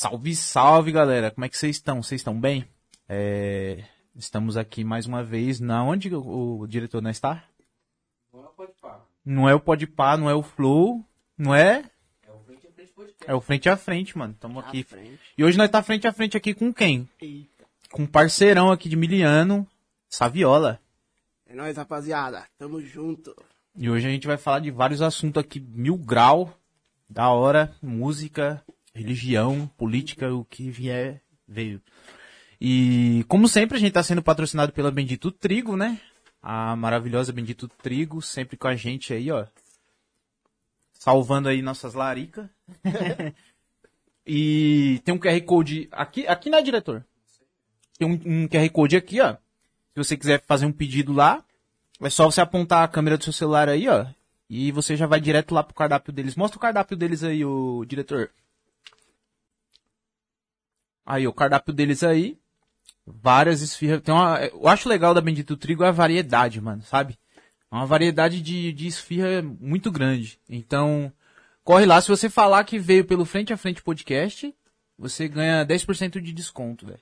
Salve, salve, galera. Como é que vocês estão? Vocês estão bem? É, Estamos aqui mais uma vez. Na onde o, o diretor não está? Não é o Podpah. Não é o Podpah, não é o Flow, não é? É o Frente a Frente Podcast. É o frente a frente, mano. Estamos aqui. frente. E hoje nós tá frente a frente aqui com quem? Eita. Com um parceirão aqui de Miliano, Saviola. É nóis, rapaziada. Tamo junto. E hoje a gente vai falar de vários assuntos aqui, mil grau, da hora, música, religião, política, o que vier, veio. E, como sempre, a gente tá sendo patrocinado pela Bendito Trigo, né? A maravilhosa Bendito Trigo, sempre com a gente aí, ó. Salvando aí nossas laricas. e tem um QR Code aqui, aqui né, diretor? Tem um, um QR Code aqui, ó. Se você quiser fazer um pedido lá, é só você apontar a câmera do seu celular aí, ó. E você já vai direto lá pro cardápio deles. Mostra o cardápio deles aí, o diretor. Aí, o cardápio deles aí. Várias esfirras. Tem uma, eu acho legal da Bendito Trigo é a variedade, mano, sabe? É uma variedade de, de esfirra muito grande. Então, corre lá. Se você falar que veio pelo Frente a Frente Podcast, você ganha 10% de desconto, velho.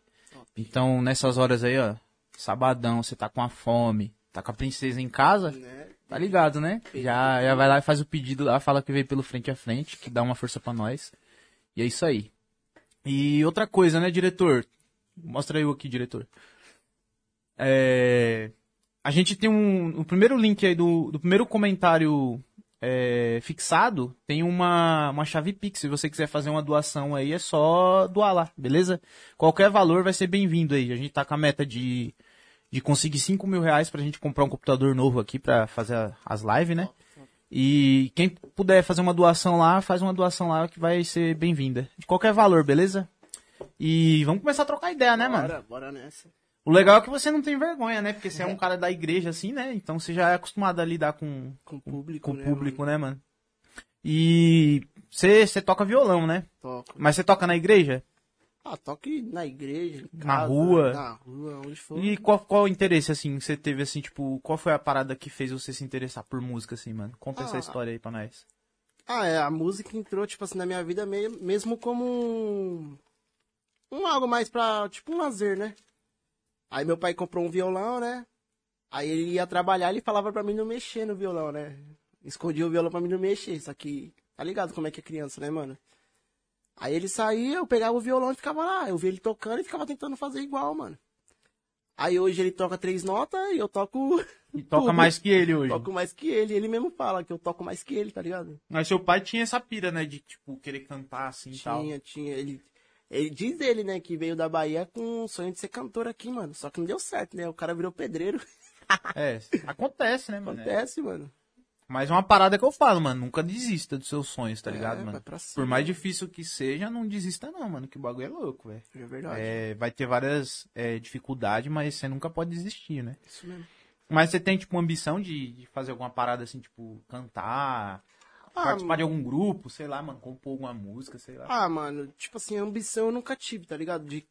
Então, nessas horas aí, ó. Sabadão, você tá com a fome, tá com a princesa em casa, Né? Tá ligado, né? Já, já vai lá e faz o pedido lá, fala que veio pelo frente a frente, que dá uma força pra nós. E é isso aí. E outra coisa, né, diretor? Mostra eu aqui, diretor. É, a gente tem um. O primeiro link aí do, do primeiro comentário é, fixado tem uma, uma chave Pix. Se você quiser fazer uma doação aí, é só doar lá, beleza? Qualquer valor vai ser bem-vindo aí. A gente tá com a meta de de conseguir 5 mil reais pra gente comprar um computador novo aqui pra fazer as lives, né? E quem puder fazer uma doação lá, faz uma doação lá que vai ser bem-vinda. De qualquer valor, beleza? E vamos começar a trocar ideia, né, mano? Bora, bora nessa. O legal é que você não tem vergonha, né? Porque você é um cara da igreja assim, né? Então você já é acostumado a lidar com, Com o público, com né, público, mano? né, mano? E você, você toca violão, né? Toco. Mas você toca na igreja? Ah, toque na igreja, em Na casa, rua. Na rua, onde for. E qual, qual o interesse, assim, que você teve, assim, tipo, qual foi a parada que fez você se interessar por música, assim, mano? Conta essa Ah. história aí pra nós. Ah, é, a música entrou, tipo assim, na minha vida mesmo como um, um algo mais pra, tipo, um lazer, né? Aí meu pai comprou um violão, né? Aí ele ia trabalhar, ele falava pra mim não mexer no violão, né? Escondia o violão pra mim não mexer, só que, tá ligado como é que é criança, né, mano? Aí ele saía, eu pegava o violão e ficava lá, eu via ele tocando e ficava tentando fazer igual, mano. Aí hoje ele toca três notas e eu toco, E toca Tudo. mais que ele hoje. toco mais que ele, ele mesmo fala que eu toco mais que ele, tá ligado? Mas seu pai tinha essa pira, né, de, tipo, querer cantar, assim, e tal. Tinha, tinha. Ele, ele diz ele, né, que veio da Bahia com o sonho de ser cantor aqui, mano. Só que não deu certo, né? O cara virou pedreiro. É, acontece, né, mano? Acontece, mano. Mas é uma parada que eu falo, mano, nunca desista dos seus sonhos, tá ligado, É, mano? pra cima. Por mais difícil que seja, não desista não, mano, que o bagulho é louco, velho. É verdade. É, vai ter várias é, dificuldades, mas você nunca pode desistir, né? Isso mesmo. Mas você tem, tipo, ambição de, de fazer alguma parada assim, tipo, cantar, Ah, participar de algum grupo, sei lá, mano, compor alguma música, sei lá. Ah, mano, tipo assim, ambição eu nunca tive, tá ligado? De,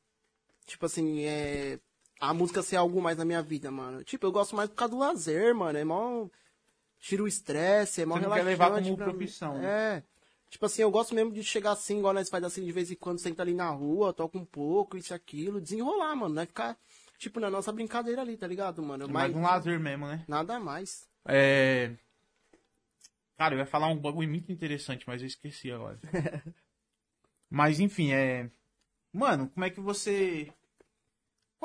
tipo assim, é. A música ser algo mais na minha vida, mano. Tipo, eu gosto mais por causa do lazer, mano. É mó. Tira o estresse, é mó Você não quer relaxante. levar como profissão, né? É. Tipo assim, eu gosto mesmo de chegar assim, igual nós faz assim de vez em quando, senta ali na rua, toca um pouco, isso e aquilo, desenrolar, mano. Não é ficar, tipo, na nossa brincadeira ali, tá ligado, mano? É mais um lazer mesmo, né? Nada mais. É... Cara, eu ia falar um bagulho muito interessante, mas eu esqueci agora. mas enfim, é. Mano, como é que você.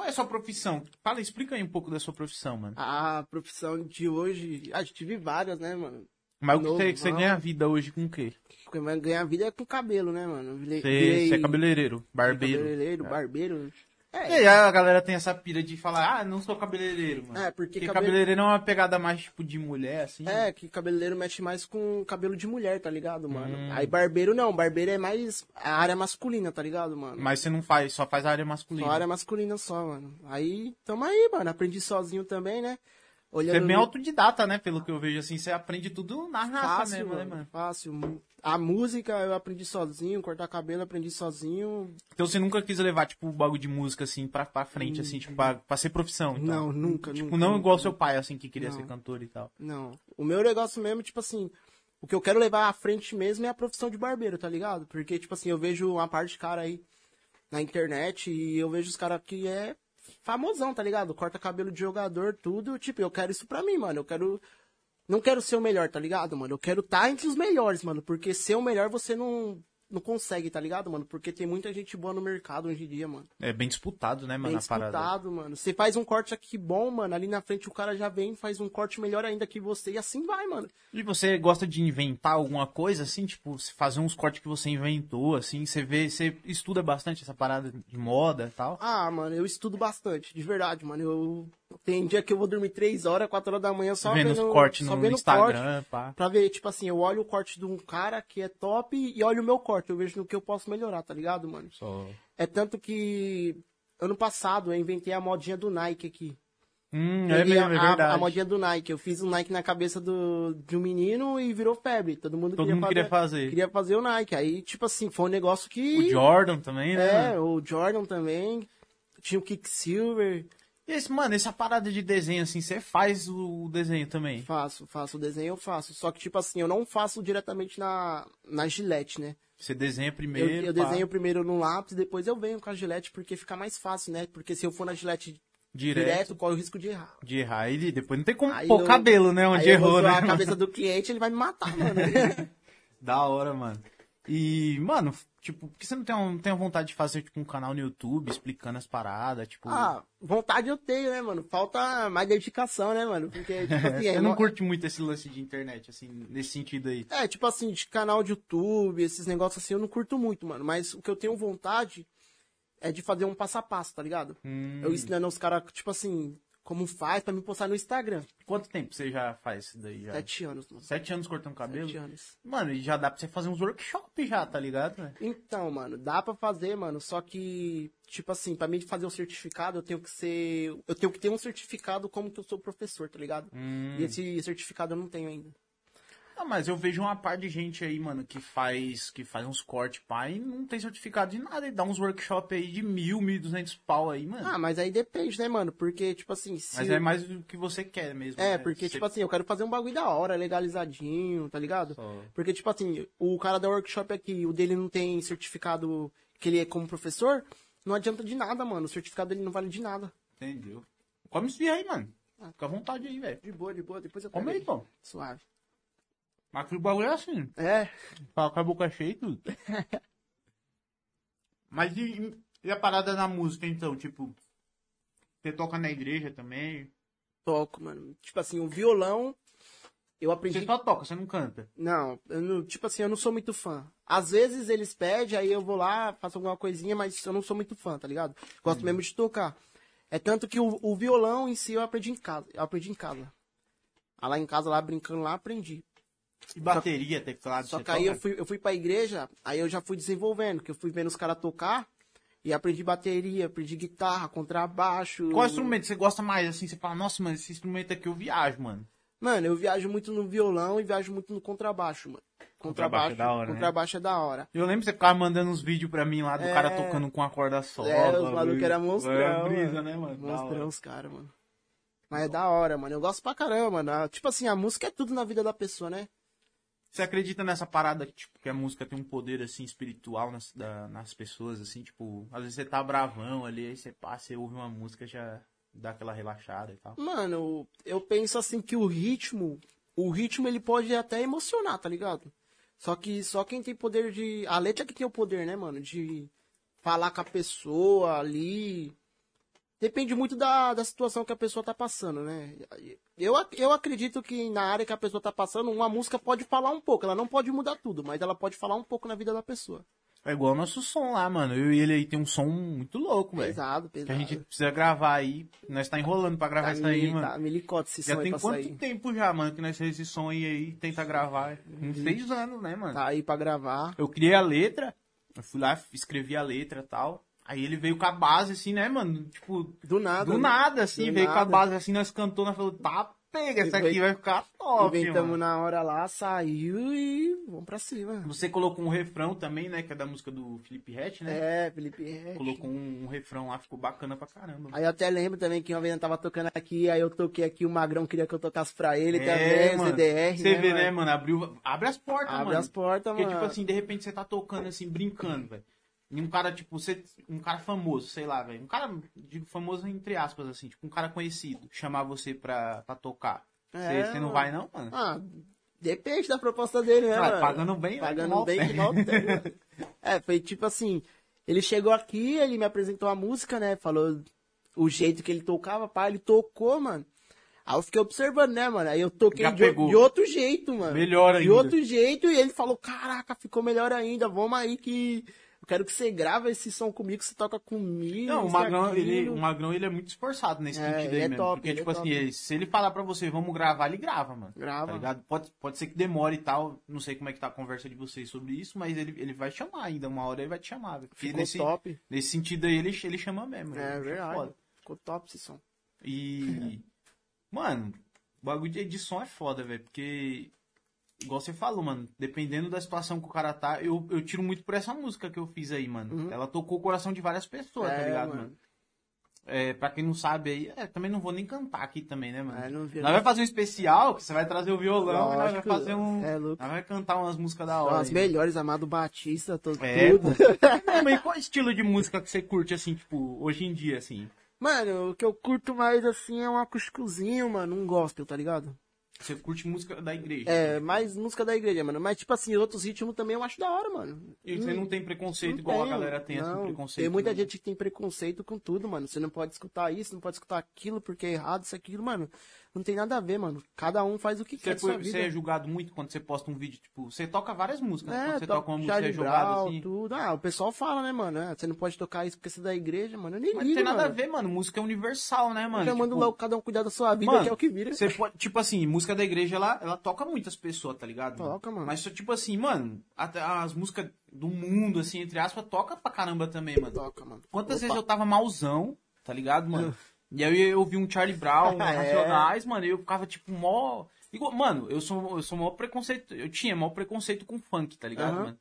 Qual é a sua profissão? Fala, explica aí um pouco da sua profissão, mano. A profissão de hoje. Ah, tive várias, né, mano? Mas o que você, você ganha vida hoje com o quê? Ganhar vida é com cabelo, né, mano? Você, virei- é cabeleireiro, barbeiro. Cabeleireiro, barbeiro. E É, aí a galera tem essa pira de falar, ah, não sou cabeleireiro, mano. É, porque Porque cabeleireiro é uma pegada mais tipo de mulher, assim. É, que cabeleireiro mexe mais com cabelo de mulher, tá ligado, mano? Hum. Aí barbeiro não, barbeiro é mais a área masculina, tá ligado, mano? Mas você não faz, só faz a área masculina. Só área masculina só, mano. Aí, tamo aí, mano. Aprendi sozinho também, né? Olhando Você é bem no- autodidata, né? Pelo que eu vejo, assim, você aprende tudo na raça fácil, mesmo, mano, né, mano? Fácil. A música eu aprendi sozinho, cortar cabelo eu aprendi sozinho. Então você nunca quis levar, tipo, o bagulho de música, assim, pra, pra frente, assim, tipo, pra, pra ser profissão, então? Não, nunca, Tipo, nunca. não igual nunca. seu pai, assim, que queria Não. ser cantor e tal. Não. O meu negócio mesmo, tipo assim, o que eu quero levar à frente mesmo é a profissão de barbeiro, tá ligado? Porque, tipo assim, eu vejo uma parte de cara aí na internet e eu vejo os caras que é famosão, tá ligado? Corta cabelo de jogador, tudo. Tipo, eu quero isso pra mim, mano. Eu quero. Não quero ser o melhor, tá ligado, mano? Eu quero estar tá entre os melhores, mano. Porque ser o melhor você não não consegue, tá ligado, mano? Porque tem muita gente boa no mercado hoje em dia, mano. É bem disputado, né, mano, Bem a parada. disputado, mano. Você faz um corte aqui bom, mano. Ali na frente o cara já vem, faz um corte melhor ainda que você. E assim vai, mano. E você gosta de inventar alguma coisa, assim, tipo, fazer uns cortes que você inventou, assim, você vê, você estuda bastante essa parada de moda e tal? Ah, mano, eu estudo bastante, de verdade, mano. Eu tem dia que eu vou dormir 3 horas, 4 horas da manhã só vendo vendo, os cortes só no vendo Instagram, pá. corte, pra ver, tipo assim, eu olho o corte de um cara que é top e olho o meu corte, eu vejo no que eu posso melhorar, tá ligado, mano? Só... É tanto que ano passado eu inventei a modinha do Nike aqui. Hum, é mesmo, é a, verdade. a modinha do Nike. Eu fiz um Nike na cabeça do, de um menino e virou febre. Todo mundo, Todo queria, mundo fazer, queria fazer. queria fazer o Nike. Aí, tipo assim, foi um negócio que. O Jordan também, né? É, o Jordan também. Tinha o Kicksilver. Esse, mano, essa parada de desenho, assim, você faz o desenho também? Faço, faço o desenho, eu faço. Só que, tipo assim, eu não faço diretamente na, na gilete, né? Você desenha Eu, primeiro, eu pá, desenho primeiro no lápis, depois eu venho com a gilete, porque fica mais fácil, né? Porque se eu for na gilete direto, direto, corre o risco de errar. de errar. E depois não tem como Aí pôr eu- cabelo, né? Onde eu errou, né? a cabeça do cliente, ele vai me matar, mano. Da hora, mano. E, mano, tipo, por que você não tem, um, tem a vontade de fazer, tipo, um canal no YouTube explicando as paradas, tipo... ah, vontade eu tenho, né, mano? Falta mais dedicação, né, mano? Porque, tipo assim, é, eu não mo- curto muito esse lance de internet, assim, nesse sentido aí. É, tipo assim, de canal de YouTube, esses negócios assim, eu não curto muito, mano. Mas o que eu tenho vontade é de fazer um passo a passo, tá ligado? Hum. Eu ensinando os caras, tipo assim, como faz pra me postar no Instagram. Quanto tempo você já faz isso daí? Já? Sete anos, mano. Sete anos cortando cabelo? Sete anos. Mano, e já dá pra você fazer uns workshops já, tá ligado? né? Então, mano, dá pra fazer, mano, só que, tipo assim, pra mim fazer o certificado, eu tenho que ser. Eu tenho que ter um certificado como que eu sou professor, tá ligado? Hum. E esse certificado eu não tenho ainda. Ah, mas eu vejo uma par de gente aí, mano, que faz, que faz uns cortes, pá, e não tem certificado de nada, e dá uns workshops aí de mil, mil e duzentos pau aí, mano. Ah, mas aí depende, né, mano? Porque, tipo assim, se. mas é mais do que você quer mesmo. É, né? porque, Você- tipo assim, eu quero fazer um bagulho da hora, legalizadinho, tá ligado? Só. Porque, tipo assim, o cara da workshop aqui, o dele não tem certificado que ele é como professor, não adianta de nada, mano. O certificado dele não vale de nada. Entendeu? Come esfirra aí, mano. Fica à vontade aí, velho. De boa, de boa, depois eu Come pego aí, pô. Suave. Mas que o bagulho é assim. É, Fala com a boca cheia e tudo. Mas e, e a parada na música, então? Tipo, você toca na igreja também? toco, mano. Tipo assim, o violão, eu aprendi. Você só toca, você não canta. Não, eu não, tipo assim, eu não sou muito fã. Às vezes eles pedem, aí eu vou lá, faço alguma coisinha, mas eu não sou muito fã, tá ligado? Gosto mesmo de tocar. É tanto que o, o violão em si eu aprendi em casa. Eu aprendi em casa. Ah, Lá em casa, lá brincando lá, aprendi. E bateria, teclado, Só que aí eu fui, eu fui pra igreja, aí eu já fui desenvolvendo, que eu fui vendo os caras tocar e aprendi bateria, aprendi guitarra, contrabaixo. Qual instrumento você gosta mais, assim? Você fala, nossa, mano, esse instrumento aqui eu viajo, mano. Mano, eu viajo muito no violão e viajo muito no contrabaixo, mano. Contrabaixo é da hora, né? contrabaixo é da hora. Eu lembro que você ficava mandando uns vídeos pra mim lá do É. cara tocando com a corda só. É, os malucos eram monstrão. É, brisa, mano. né, mano? Monstrão os caras, mano. Mas é da hora, mano. Eu gosto pra caramba, mano. Tipo assim, a música é tudo na vida da pessoa, né? Você acredita nessa parada que, tipo, que a música tem um poder, assim, espiritual nas, da- nas pessoas, assim, tipo, às vezes você tá bravão ali, aí você passa, você ouve uma música, já dá aquela relaxada e tal. Mano, eu penso assim que o ritmo, o ritmo ele pode até emocionar, tá ligado? Só que só quem tem poder de. A letra que tem o poder, né, mano? De falar com a pessoa ali. Depende muito da, da situação que a pessoa tá passando, né? Eu, eu acredito que na área que a pessoa tá passando, uma música pode falar um pouco. Ela não pode mudar tudo, mas ela pode falar um pouco na vida da pessoa. É igual o nosso som lá, mano. Eu e ele aí tem um som muito louco, velho. Pesado, Que pesado. a gente precisa gravar aí. Nós tá enrolando pra gravar tá, isso aí, mano. tá milicote esse Já som aí tem quanto sair. tempo já, mano, que nós fez esse som aí, aí tenta gravar? Uns seis anos, né, mano? Tá aí pra gravar. Eu criei a letra, eu fui lá, escrevi a letra e tal. Aí ele veio com a base, assim, né, mano? Tipo, Do nada. do né? nada, assim, Do veio com a nada. base assim, nós cantou, nós falou, tá pega, essa aqui vai ficar top, Inventamos na hora lá, saiu e vamos pra cima. Você colocou um refrão também, né, que é da música do Felipe Rett, né? É, Felipe Rett. Colocou um, um refrão lá, ficou bacana pra caramba. Aí eu até lembro também que uma vez eu tava tocando aqui, aí eu toquei aqui, o Magrão queria que eu tocasse pra ele É, também, mano. CDR, Você vê, mano? né, mano? Abriu, abre as portas, Abre mano. as portas, Porque, mano. tipo assim, de repente você tá tocando assim, brincando, velho. E um cara, tipo, você, um cara famoso, sei lá, velho. Um cara, digo famoso entre aspas, assim, tipo, um cara conhecido, chamar você pra, pra tocar. Você É, você não vai, não, mano? Ah, depende da proposta dele, né, Ah, mano? pagando bem, Pagando mal bem, que mal tem. É, foi tipo assim, ele chegou aqui, ele me apresentou a música, né, falou o jeito que ele tocava, pá, ele tocou, mano. Aí eu fiquei observando, né, mano? Aí eu toquei de, de outro jeito, mano. Melhor De ainda. outro jeito, e ele falou, caraca, ficou melhor ainda, vamos aí que... Quero que você grava esse som comigo, você toca comigo. Não, o Magrão, ele, aquilo." o Magrão, ele é muito esforçado nesse É, sentido aí é mesmo. top, porque, é tipo top. assim, se ele falar pra você, vamos gravar, ele grava, mano. Grava. Tá ligado? Pode, pode ser que demore e tal. Não sei como é que tá a conversa de vocês sobre isso, mas ele, ele vai chamar ainda. Uma hora ele vai te chamar, velho. Ficou nesse, top. nesse sentido aí, ele, ele chama mesmo. É Ele verdade. foda. Ficou top esse som. E. Mano, o bagulho de edição é foda, velho. Porque. Igual você falou, mano. Dependendo da situação que o cara tá, eu, eu tiro muito por essa música que eu fiz aí, mano. Ela tocou o coração de várias pessoas, tá Uhum. É, ligado, mano. mano? É, pra quem não sabe aí, é, também não vou nem cantar aqui também, né, mano? É, não vi- Nós vai fazer um especial, que você vai trazer o violão e nós vai fazer um. é louco. nós vai cantar umas músicas da hora. As aí. melhores, Amado Batista, to- É, tudo. É, mas qual estilo de música que você curte, assim, tipo, hoje em dia, assim? Mano, o que eu curto mais assim é um acústicozinho, mano, um gospel, tá ligado? Você curte música da igreja? É, mais música da igreja, mano. Mas, tipo assim, outros ritmos também eu acho da hora, mano. E você não tem preconceito Não igual a tenho, galera tem, assim, não. preconceito. Tem muita né? gente que tem preconceito com tudo, mano. Você não pode escutar isso, não pode escutar aquilo porque é errado, isso, aquilo, mano. Não tem nada a ver, mano. Cada um faz o que Você, quer foi, você é julgado muito quando você posta um vídeo, tipo, você toca várias músicas, né? É, quando você to- toca uma música, Charlie é julgado, Brown, assim. tudo. Ah, o pessoal fala, né, mano? É, você não pode tocar isso porque você é da igreja, mano. Eu nem Mas não ligo, tem nada mano. a ver, mano, música é universal, né, mano? Já mando Tipo, logo cada um cuidar da sua vida, Mano, que é o que vira. Você pode, tipo assim, música da igreja, ela, ela toca muitas pessoas, tá ligado? Toca, mano. Mas, tipo assim, mano, até as músicas do mundo, assim, entre aspas, toca pra caramba também, mano. Toca, mano. Quantas Opa. vezes eu tava malzão, tá ligado, mano? E aí eu ouvi um Charlie Brown, um É. Racionais, mano, e eu ficava, tipo, mó... Mano, eu sou, eu sou maior preconceito, eu tinha maior preconceito com funk, tá ligado, Aham. mano?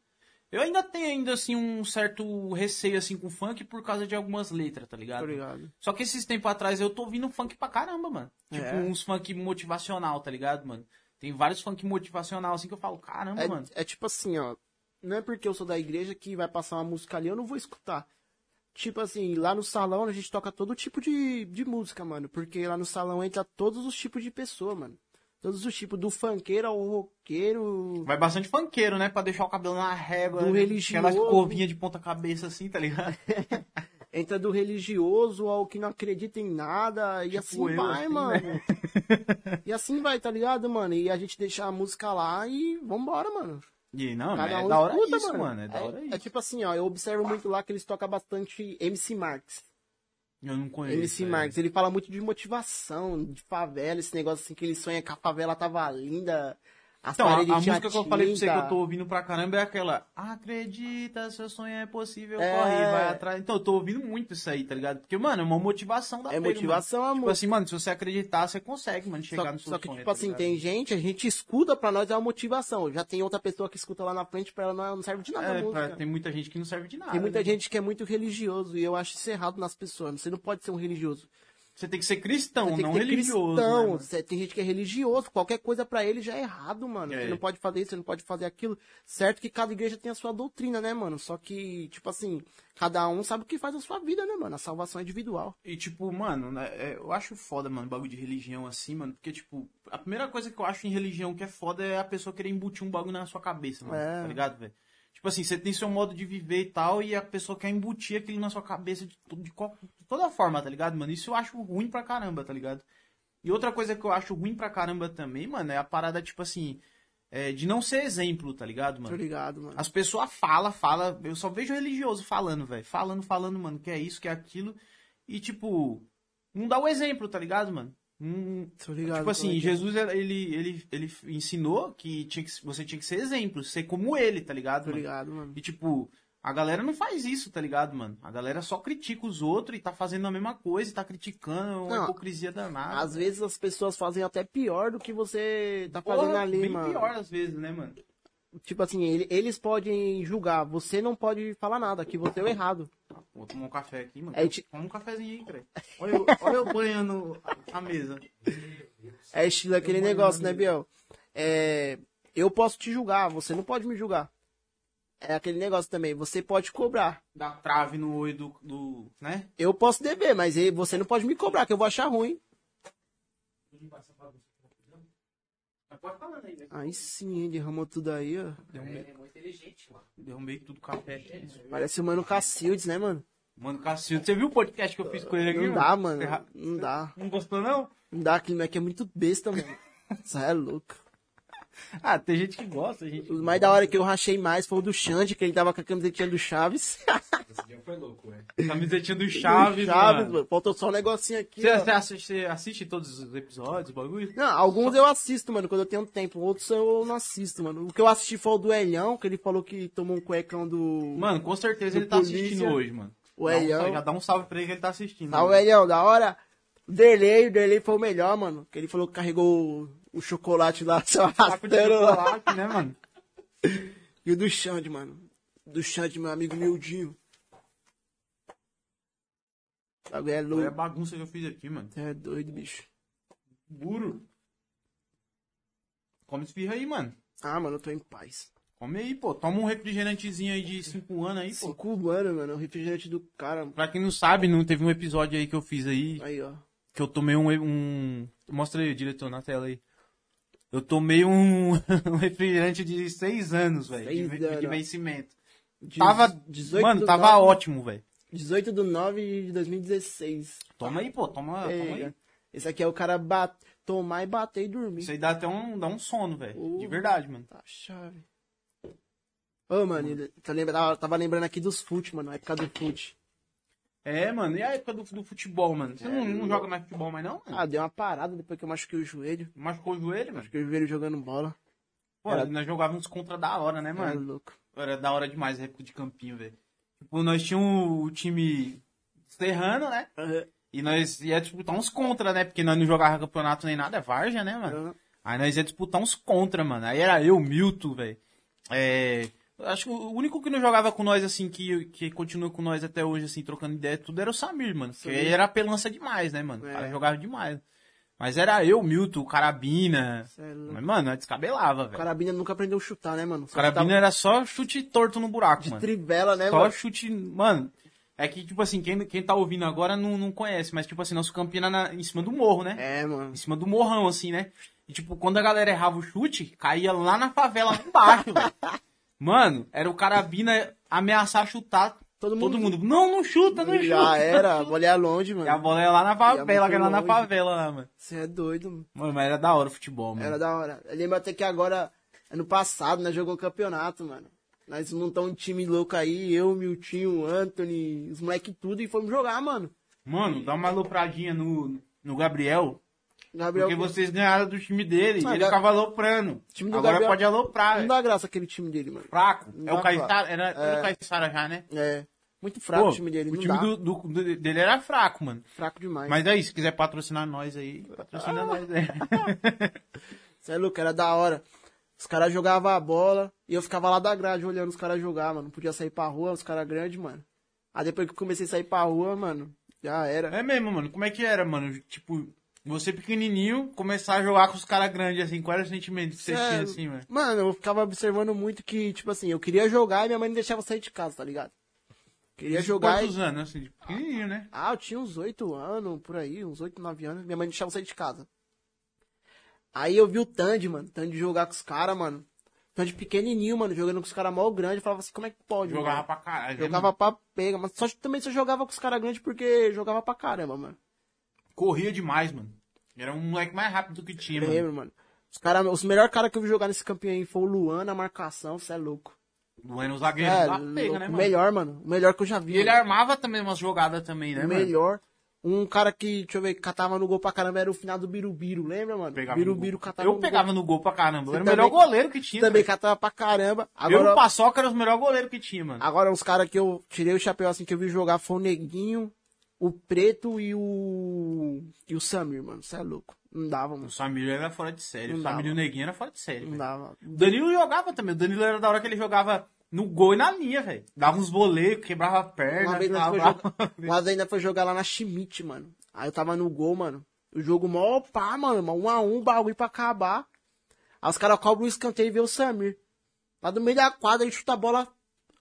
Eu ainda tenho, ainda, assim, um certo receio, assim, com funk por causa de algumas letras, tá ligado? Tô ligado. Só que esses tempos atrás eu tô ouvindo funk pra caramba, mano. Tipo, É. uns funk motivacional, tá ligado, mano? Tem vários funk motivacional, assim, que eu falo, caramba, mano. É, é tipo assim, ó. Não é porque eu sou da igreja que vai passar uma música ali, eu não vou escutar. Tipo assim, lá no salão a gente toca todo tipo de, de música, mano. Porque lá no salão entra todos os tipos de pessoa, mano. Todos os tipos, do funkeiro ao roqueiro. Vai bastante funkeiro, né? Pra deixar o cabelo na régua. Do né? religioso. Aquelas corvinhas de ponta cabeça, assim, tá ligado? Entra do religioso ao que não acredita em nada. E Tipo assim vai, assim, mano. e assim vai, tá ligado, mano? E a gente deixa a música lá e vambora, mano. E não, Cada é um da hora escuta, isso, mano. É da É- hora é, isso. tipo assim, ó, eu observo muito lá que eles tocam bastante MC Marx. Eu não conheço. MC é. Marx, ele fala muito de motivação, de favela, esse negócio assim que ele sonha que a favela tava linda, as Então, a, a música que eu falei pra você que eu tô ouvindo pra caramba é aquela Acredita, seu sonho é possível, É. corre, vai atrás. Então, eu tô ouvindo muito isso aí, tá ligado? Porque, mano, é uma motivação da É pega, motivação, mano. amor. Tipo assim, mano, se você acreditar, você consegue, mano, chegar Só, no seu só que, sonho, tipo tá assim, tem gente, a gente escuta, pra nós é uma motivação. Já tem outra pessoa que escuta lá na frente, pra ela não, não serve de nada É, música. pra- tem muita gente que não serve de nada. Tem muita né? gente que é muito religioso e eu acho isso errado nas pessoas. Você não pode ser um religioso. Você tem que ser cristão, não religioso. cristão. né, tem gente que é religioso. Qualquer coisa pra ele já é errado, mano. É. Você não pode fazer isso, você não pode fazer aquilo. Certo que cada igreja tem a sua doutrina, né, mano? Só que, tipo assim, cada um sabe o que faz a sua vida, né, mano? A salvação é individual. E, tipo, mano, né, é, eu acho foda, mano, bagulho de religião assim, mano. Porque, tipo, a primeira coisa que eu acho em religião que é foda é a pessoa querer embutir um bagulho na sua cabeça, mano. É. Tá ligado, velho? Tipo assim, você tem seu modo de viver e tal, e a pessoa quer embutir aquilo na sua cabeça de, de, de toda forma, tá ligado, mano? Isso eu acho ruim pra caramba, tá ligado? E outra coisa que eu acho ruim pra caramba também, mano, é a parada, tipo assim, é, de não ser exemplo, tá ligado, Tô mano? ligado, mano. As pessoas falam, falam. Eu só vejo religioso falando, velho. Falando, falando, mano, que é isso, que é aquilo. E, tipo, não dá o exemplo, tá ligado, mano? Não- Tô ligado. tipo assim, como é. Jesus, ele, ele, ele ensinou que, tinha que você tinha que ser exemplo, ser como ele, tá ligado? Tô mano? ligado, mano. E, tipo, A galera não faz isso, tá ligado, mano? A galera só critica os outros e tá fazendo a mesma coisa e tá criticando, é uma Não, hipocrisia danada. Às vezes as pessoas fazem até pior do que você tá Porra, fazendo ali, bem mano. pior às vezes, né, mano? Tipo assim, ele- eles podem julgar, você não pode falar nada, que você é o errado. Vou tomar um café aqui, mano. É, ti- Toma um cafezinho aí, cara. Olha, eu- olha eu banhando a- mesa. É estilo aquele negócio, né, Biel? É, eu posso te julgar, você não pode me julgar. É aquele negócio também, você pode cobrar. Dá trave no olho do, do né? Eu posso dever, mas você não pode me cobrar, que eu vou achar ruim. Pode falando aí, velho. Aí sim, hein, derramou tudo aí, ó. Derrubei, É muito inteligente, mano. derrubei tudo café. Parece o Mano Cacildes, né, mano? Mano, Cacildo, você viu o podcast que eu fiz com ele aqui? Não dá, mano. Erra- Não dá. Não gostou, não? Não dá, aquele moleque é muito besta, mano. Isso é louco. Ah, tem gente que gosta, gente. O mais da hora que eu rachei mais foi o do Xande, que ele tava com a camisetinha do Chaves. Esse dia foi louco, velho. Camisetinha do Chaves, do Chaves, mano. mano. Faltou só um negocinho aqui. Você, você assiste, você assiste todos os episódios, o bagulho? Não, alguns eu assisto, mano, quando eu tenho tempo. Outros eu não assisto, mano. O que eu assisti foi o do Elhão, que ele falou que tomou um cuecão do. Mano, com certeza ele tá polícia. assistindo hoje, mano. O Dá Elhão. já dá um salve pra ele que ele tá assistindo. Ah, o. Elhão, da hora. O Derlei, o Derlei foi o melhor, mano. Que ele falou que carregou o, chocolate lá, de arrastando lá. chocolate, né, mano? E o do Xande, mano. Do Xande, meu amigo miudinho. O bagulho é Olha a louco. bagunça que eu fiz aqui, mano. É doido, bicho. Burro. Come esfirra aí, mano. Ah, mano, eu tô em paz. Come aí, pô. Toma um refrigerantezinho aí de 5 anos aí, pô. Cinco anos, mano. O refrigerante do cara. Pra quem não sabe, não teve um episódio aí que eu fiz aí, Aí, ó. que eu tomei um... um... Mostra aí, diretor, na tela aí. Eu tomei um, um refrigerante de 6 anos, velho. De, de vencimento. Dez- Tava... 18 mano, do tava 9 ótimo, velho. 18 de 9 de 2016. Toma aí, pô. Toma, toma Ei, aí. esse aqui é o cara bat... tomar e bater e dormir. Isso aí dá até um, dá um sono, velho. De verdade, mano. Tá chave. Ô, mano, tá lembra... tava- lembrando aqui dos fute, mano. A época do fute. É, mano. E a época do, do futebol, mano? Você não, não joga mais futebol mais, não? Mano? Ah, deu uma parada depois que eu machuquei o joelho. Machucou o joelho, mano? Machuquei o joelho jogando bola. Pô, Era- nós jogávamos contra da hora, né, Era mano? louco. Era da hora demais a época de campinho, velho. Tipo, nós tínhamos o time serrano, né? Aham. E nós ia disputar uns contra, né? Porque nós não jogávamos campeonato nem nada, é Varja, né, mano? Aham. Aí nós ia disputar uns contra, mano. Aí era eu, Milton, velho. É. Acho que o único que não jogava com nós, assim, que, que continua com nós até hoje, assim, trocando ideia, tudo era o Samir, mano. Porque Samir. ele era pelança demais, né, mano? O É. cara jogava demais. Mas era eu, Milton, Carabina. É louco. Mas, mano, descabelava, O velho. Carabina nunca aprendeu a chutar, né, mano? O Carabina era só chute torto no buraco, de mano. trivela, né, Só mano? chute. Mano, é que, tipo assim, quem, quem tá ouvindo agora não, não conhece, mas, tipo assim, nosso campinho era na- em cima do morro, né? É, mano. Em cima do morrão, assim, né? E, tipo, quando a galera errava o chute, caía lá na favela, lá embaixo, velho. Mano, era o Carabina ameaçar chutar Todo todo mundo- mundo. Não, não chuta, não Já chuta. era, a bola ia longe, E a mano. bola ia lá na favela, que era lá na favela, lá, mano. Você é doido, mano. Mano, mas era da hora o futebol, mano. Era da hora. Eu lembro até que agora, ano passado, nós jogamos campeonato, mano. Nós montamos um time louco aí, eu, Miltinho, Anthony, os moleque tudo, e fomos jogar, mano. Mano, dá uma alopradinha no, no Gabriel. Gabriel, Porque vocês ganharam do time dele. Ah, ele Ga- ficava aloprando. time do Agora Gabriel- pode aloprar. não dá graça aquele time dele, mano. Fraco. Não É o Caissara. Era, É. o Caissara já, né? É, muito fraco Pô, o time dele, O time do, do- do- dele era fraco, mano. Fraco demais. Mas aí, se quiser patrocinar nós aí, patrocina nós aí. Você é louco, era da hora. Os caras jogavam a bola e eu ficava lá da grade olhando os caras jogar, mano. Não podia sair pra rua, os caras grandes, mano. Aí depois que eu comecei a sair pra rua, mano, já era. É mesmo, mano. Como é que era, mano? Tipo, você pequenininho, começar a jogar com os caras grandes, assim. Qual era o sentimento que você É, tinha, assim, mano? Mano, eu ficava observando muito que, tipo assim, eu queria jogar e minha mãe não deixava sair de casa, tá ligado? Queria jogar e... Quantos anos, assim? de Pequenininho, né? Ah, eu tinha uns 8 anos, por aí, uns 8, 9 anos. Minha mãe não deixava sair de casa. Aí eu vi o Tandy, mano. Tandy jogar com os caras, mano. Tandy pequenininho, mano, jogando com os caras mal grandes. Eu falava assim, como é que pode, Jogava mano? pra caralho. né, Jogava pra pega, mas só, também só jogava com os caras grandes porque jogava pra caramba, mano. Corria demais, mano. Era um moleque mais rápido que tinha, mano. Lembro, mano. Os, cara, os melhores caras que eu vi jogar nesse campeão aí foi o Luan na marcação, você é louco. Era um zagueiro É, da pega, né, o mano? melhor, mano. O melhor que eu já vi. E ele mano. armava também umas jogadas também, né, o mano? melhor. Um cara que, deixa eu ver, catava no gol pra caramba era o final do Birubiru, lembra, mano? Pegava no Birubiru catava Eu no pegava gol. no gol pra caramba. Eu Você era o melhor goleiro que tinha. Também velho. catava pra caramba. Eu e o Agora, Paçoca era os melhores goleiros que tinha, mano. agora os caras que eu tirei o chapéu assim que eu vi jogar foi o Neguinho, o Preto e o. E o Samir, mano. Você é louco. Não dava, mano. O Samir era fora de série. Não o Samir dava. e o Neguinho era fora de série. Não velho. dava. O Danilo jogava também. O Danilo era da hora que ele jogava no gol e na linha, velho. Dava uns voleios, quebrava a perna. Uma vez, tava... foi jogar, uma vez ainda foi jogar lá na Schmidt, mano. Aí eu tava no gol, mano. O jogo mó pá, mano. Um a um, bagulho pra acabar. Aí os caras cobram um escanteio e vê o Samir. Lá do meio da quadra, ele chuta a bola.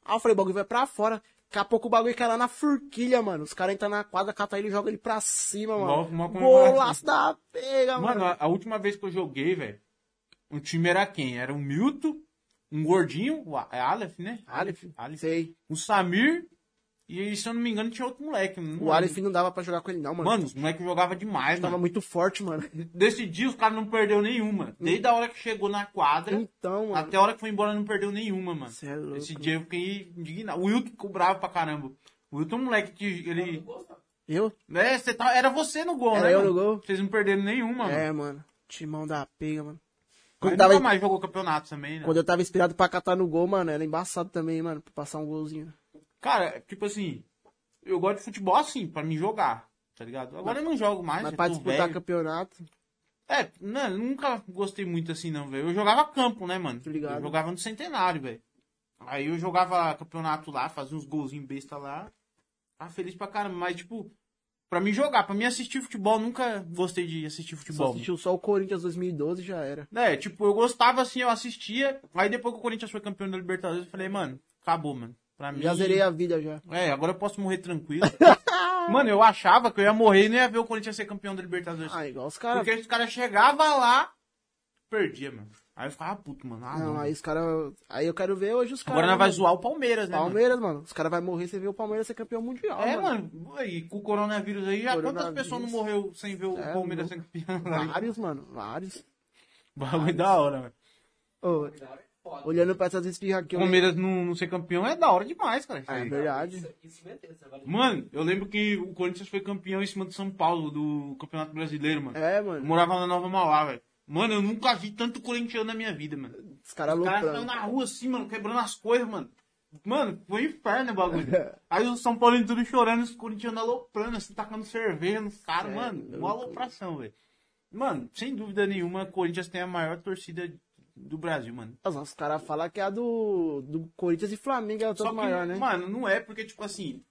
Aí eu falei, o bagulho vai pra fora. Daqui a pouco o bagulho cai lá na forquilha, mano. Os caras entram na quadra, catam ele e jogam ele pra cima, mano. mó. Golaço da pega, Mano, mano. a, a última vez que eu joguei, velho, o time era quem? Era o Milton, um gordinho, o A- é Aleph, né? Aleph, Aleph. sei. O Samir, e se eu não me engano tinha outro moleque. não O. Aleph não dava pra jogar com ele, não, mano. Mano, os moleques jogavam demais, Tava mano. muito forte, mano. Desse dia os caras não perdeu nenhuma. Desde a hora que chegou na quadra, Então, mano. até a hora que foi embora não perdeu nenhuma, mano. Cê é louco. Esse dia eu fiquei indignado. O Wilton ficou bravo pra caramba. O Wilton é um moleque que ele... Eu? É, você tá... era você no gol, Era né? eu mano? no gol. Vocês não perderam nenhuma, mano. É, mano. Timão da pega, mano. Mas Quando tava, nunca mais jogou campeonato também, né? quando eu tava inspirado pra catar no gol, mano, era embaçado também, mano, pra passar um golzinho. Cara, tipo assim, eu gosto de futebol assim, pra me jogar, tá ligado? Agora eu não jogo mais, Mas pra disputar velho. campeonato, É, não, eu nunca gostei muito assim não, velho. Eu jogava campo, né, mano? Tô ligado. Eu jogava no Centenário, velho. Aí eu jogava campeonato lá, fazia uns golzinhos besta lá. Tava feliz pra caramba, mas tipo, pra me jogar, pra mim assistir futebol, nunca gostei de assistir só futebol. assistiu só o Corinthians 2012 já era. É, tipo, eu gostava assim, eu assistia. Aí depois que o Corinthians foi campeão da Libertadores, eu falei, mano, acabou, mano. Pra mim. Já zerei a vida já. É, agora eu posso morrer tranquilo. Mano, eu achava que eu ia morrer e não ia ver o Corinthians ser campeão da Libertadores. Ah, igual os caras. Porque os caras chegavam lá, perdia, mano. Aí eu ficava puto, mano. Ah, Não, não. aí os caras. Aí eu quero ver hoje os caras. Agora nós vai mano? zoar o Palmeiras, né? mano? Palmeiras, mano. Os caras vão morrer você vê o Palmeiras ser campeão mundial. É, mano. E com o coronavírus aí, já quantas Coronavírus. pessoas não morreu sem ver o É, Palmeiras ser campeão? Vários, mano. Vários. Bagulho da hora, velho. Ô, olhando pra essas espirras aqui. O eu Palmeiras não, não ser campeão é da hora demais, cara. É aí. verdade. Vai Mano, eu lembro que o Corinthians foi campeão em cima do São Paulo, do Campeonato Brasileiro, mano. É, Eu mano. morava na Nova Mauá, velho. Mano, eu nunca vi tanto corintiano na minha vida, mano. Os caras Os caras loucão. estão na rua assim, mano, quebrando as coisas, mano. Mano, foi um inferno o bagulho. Aí os São Paulo tudo chorando, os corintianos aloprando, assim, tacando cerveja nos caras, É, mano. Uma louco. alopração, velho. Mano, sem dúvida nenhuma, o Corinthians tem a maior torcida do Brasil, mano. Nossa, os caras falam que é a do, do Corinthians e Flamengo é o tanto maior, né? mano, não é porque, tipo assim,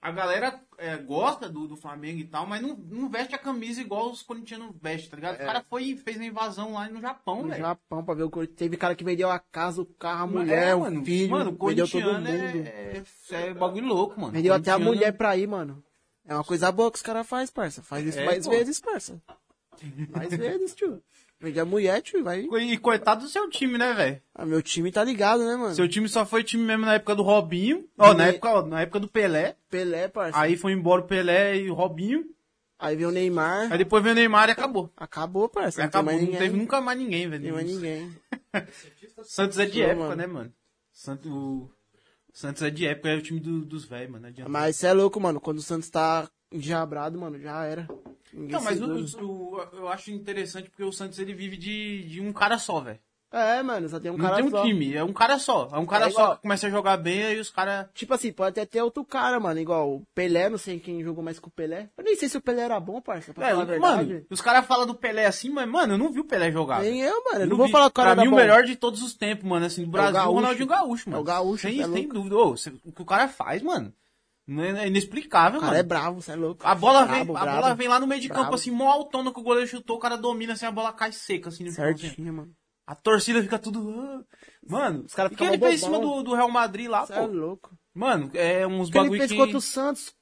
a galera é, gosta do, do Flamengo e tal, mas não, não veste a camisa igual os corintianos vestem, tá ligado? O cara foi fez a invasão lá no Japão, É. No velho. Japão, pra ver o Corinthians. Teve cara que vendeu a casa, o carro, a mulher, é, o mano, filho. Mano, o vendeu todo corintiano mundo. é, é, é bagulho louco, mano. Vendeu até a mulher pra ir, mano. É uma coisa boa que os caras fazem, parça. Faz isso É, mais pô. vezes, parça. Mais vezes, tio. Vende a mulher, tio, vai. E coitado do seu time, né, velho? Ah, meu time tá ligado, né, mano? Seu time só foi time mesmo na época do Robinho. Ó, na E- época, ó, na época do Pelé. Pelé, parça. Aí foi embora o Pelé e o Robinho. Aí veio o Neymar. Aí depois veio o Neymar e acabou. Acabou, Não tem acabou. Não teve nunca mais ninguém, velho. Não mais ninguém. Santos é de época, mano. né, mano? Santos, o Santos é de época, é o time do- dos velhos, mano. Adianta. Mas você é louco, mano. Quando o Santos tá enjabrado, mano, já era. Ninguém Não, mas o- o- o- eu acho interessante porque o Santos ele vive de, de um cara só, velho. É, mano, só tem um Não cara tem um só. time, é um cara só. É um cara É só igual- que começa a jogar bem, aí os caras. Tipo assim, pode até ter outro cara, mano. Igual o Pelé, não sei quem jogou mais com o Pelé. Eu nem sei se o Pelé era bom, parça, pra É, falar a verdade. mano, os caras falam do Pelé assim, mas, mano, eu não vi o Pelé jogar. Nem eu, mano. Eu não vou vi. falar que o cara Pra mim, bom. o melhor de todos os tempos, mano, assim, do Brasil, o, Gaúcho. Ronaldinho Gaúcho, mano. É o Gaúcho, sem, é sem dúvida. Ô, o que o cara faz, mano, não é, é inexplicável, O cara mano. é bravo, você é louco. A bola, Brabo, vem, a brabo. bola vem lá no meio de campo, Brabo. assim, mó autona que o goleiro chutou, o cara domina, assim, a bola cai seca, assim, assim. Certinho, mano. A torcida fica tudo... ah. Mano, Os caras o que ficam ele fez em cima do, do Real Madrid lá, é pô? louco. Mano, é uns que ele bagulho fez que... contra o Santos,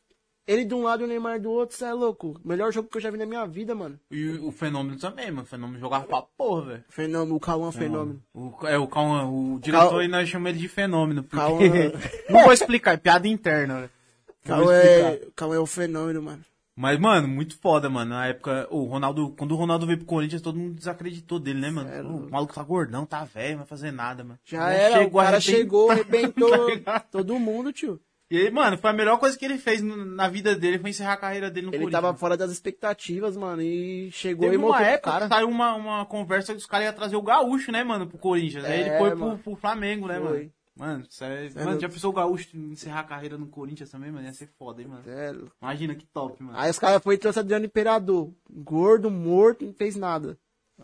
ele de um lado e o Neymar do outro, você é louco. Melhor jogo que eu já vi na minha vida, mano. E o Fenômeno também, mano. O Fenômeno jogava pra porra, velho. Fenômeno, o Cauã Fenômeno. O, é, o Cauã, o diretor Cal- aí nós chamamos ele de Fenômeno. Porque... Cauã- Não vou explicar, é piada interna, né? Cauã explicar. é, é o fenômeno, mano. Mas, mano, muito foda, mano. Na época, o Ronaldo, quando o Ronaldo veio pro Corinthians, todo mundo desacreditou dele, né, mano? É, Pô, o maluco tá gordão, tá velho, não vai fazer nada, mano. Já Ele era, o cara chegou, tá arrebentou ligado? todo mundo, tio. E ele, mano, foi a melhor coisa que ele fez na vida dele, foi encerrar a carreira dele no Ele Corinthians. tava fora das expectativas, mano, e chegou Teve e uma época cara. saiu uma, uma conversa que os caras iam trazer o Gaúcho, né, mano, pro Corinthians. Aí É, ele foi pro, pro Flamengo, né, Foi. mano? Mano, sério. É mano, já pensou o Gaúcho encerrar a carreira no Corinthians também, mano? Ia ser foda, hein, mano? É, louco. Imagina que top, mano. Aí os caras foram e trouxe Adriano Imperador. Gordo, morto, não fez nada.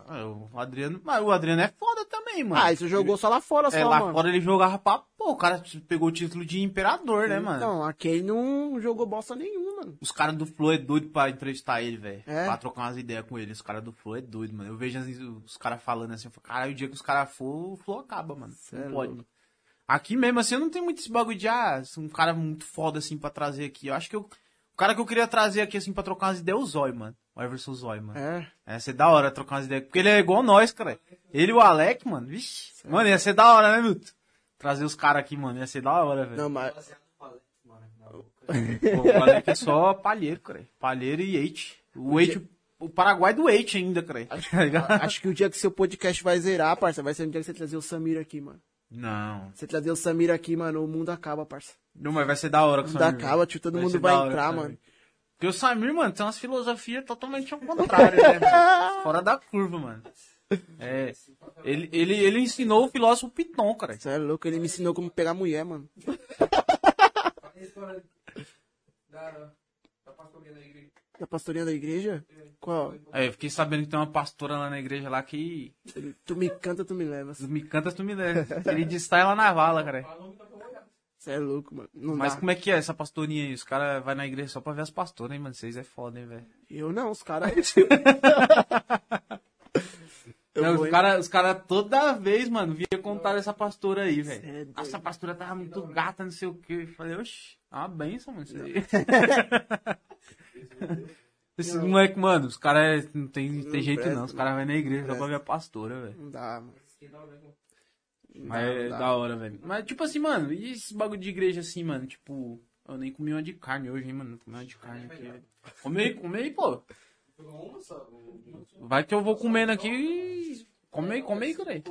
Ah, o Adriano. Mas o Adriano é foda também, mano. Ah, isso jogou só lá fora, É, só, lá mano. fora ele jogava pra. Pô, o cara pegou o título de imperador, né, mano? Então, aquele não jogou bosta nenhuma, mano. Os caras do Flow é doido pra entrevistar ele, velho. É? Pra trocar umas ideias com ele. Os caras do Flow é doido, mano. Eu vejo os caras falando assim, eu falo, caralho, o dia que os caras for, o Flow acaba, mano. é não pode. Aqui mesmo, assim, eu não tenho muito esse bagulho de, ah, um cara muito foda, assim, pra trazer aqui. Eu acho que eu- o cara que eu queria trazer aqui, assim, pra trocar umas ideias é o Zói, mano. O Everson Zói, mano. É. Ia ser da hora trocar umas ideias. Porque ele é igual nós, cara. Ele e o Alec, mano. Vixe. Mano, ia ser da hora, né, Milton? Trazer os caras aqui, mano. Ia ser da hora, velho. Não, mas. Pô, o Alec é só palheiro, cara. Palheiro e Eite. O Eite, o Paraguai do Eite ainda, cara. Ligado? Acho que o dia que seu podcast vai zerar, parça, vai ser o dia que você trazer o Samir aqui, mano. Não. Você trazer o Samir aqui, mano, o mundo acaba, parça. Não, mas vai ser da hora com O o mundo Samir. acaba, tio, todo Vai mundo ser vai hora entrar, mano. Samir. Porque o Samir, mano, tem umas filosofias totalmente ao contrário, né, velho? Fora da curva, mano. É. Ele, ele, ele ensinou o filósofo Piton, cara. Você é louco, ele me ensinou como pegar mulher, mano. A história da, da pastorinha da igreja. Da pastorinha da igreja? Qual? Aí eu fiquei sabendo que tem uma pastora lá na igreja lá que. Tu me canta, tu me levas. Tu me canta, tu me leva. Ele destaia lá na vala, cara. Você é louco, mano. Não Mas dá. como é que é essa pastorinha aí? Os caras vão na igreja só pra ver as pastoras, hein, mano? Vocês é foda, hein, velho? Eu não, os caras. Eu Não, os caras os cara toda vez, mano, via contar dessa pastora aí, é velho. doido. Nossa, a pastora tava muito gata, não sei o quê. Eu falei, oxi, é uma benção, mano, isso aí. Esses moleques, mano, os caras não tem, tem jeito não. Os caras vão na igreja só pra ver a pastora, velho. Não dá, mano. Mas é não dá. da hora, velho. Mas, tipo assim, mano, e esse bagulho de igreja assim, mano? Tipo, eu nem comi uma de carne hoje, hein, mano? Não comi uma de carne aqui. velho. Come aí, come aí, pô. Vai que eu vou comendo aqui e... Come aí, come aí, cara.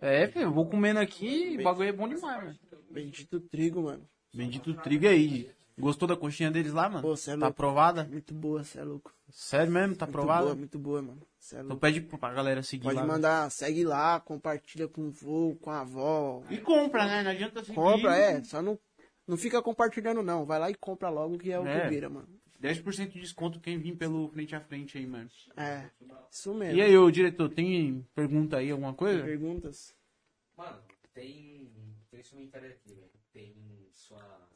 É, filho, eu vou comendo aqui e o bagulho é bom demais, mano. Bendito trigo, mano. Bendito trigo aí. Gostou da coxinha deles lá, mano? Pô, cê é tá louco. aprovada? Muito boa, você é louco. Sério mesmo? Tá Muito aprovada? boa, muito boa, mano. Cê é Então louco. pede pra galera seguir Pode lá. mandar, segue lá, compartilha com o vô, com a avó. E compra, né? Não adianta seguir. Compra, é. Só não, não fica compartilhando, não. Vai lá e compra logo, que é o É. que vira, mano. 10% de desconto quem vir pelo frente a frente aí, mano. É. Isso mesmo. E aí, ô diretor, tem pergunta aí, alguma coisa? Perguntas? Mano, tem. Tem esse comentário aqui, velho. Tem sua.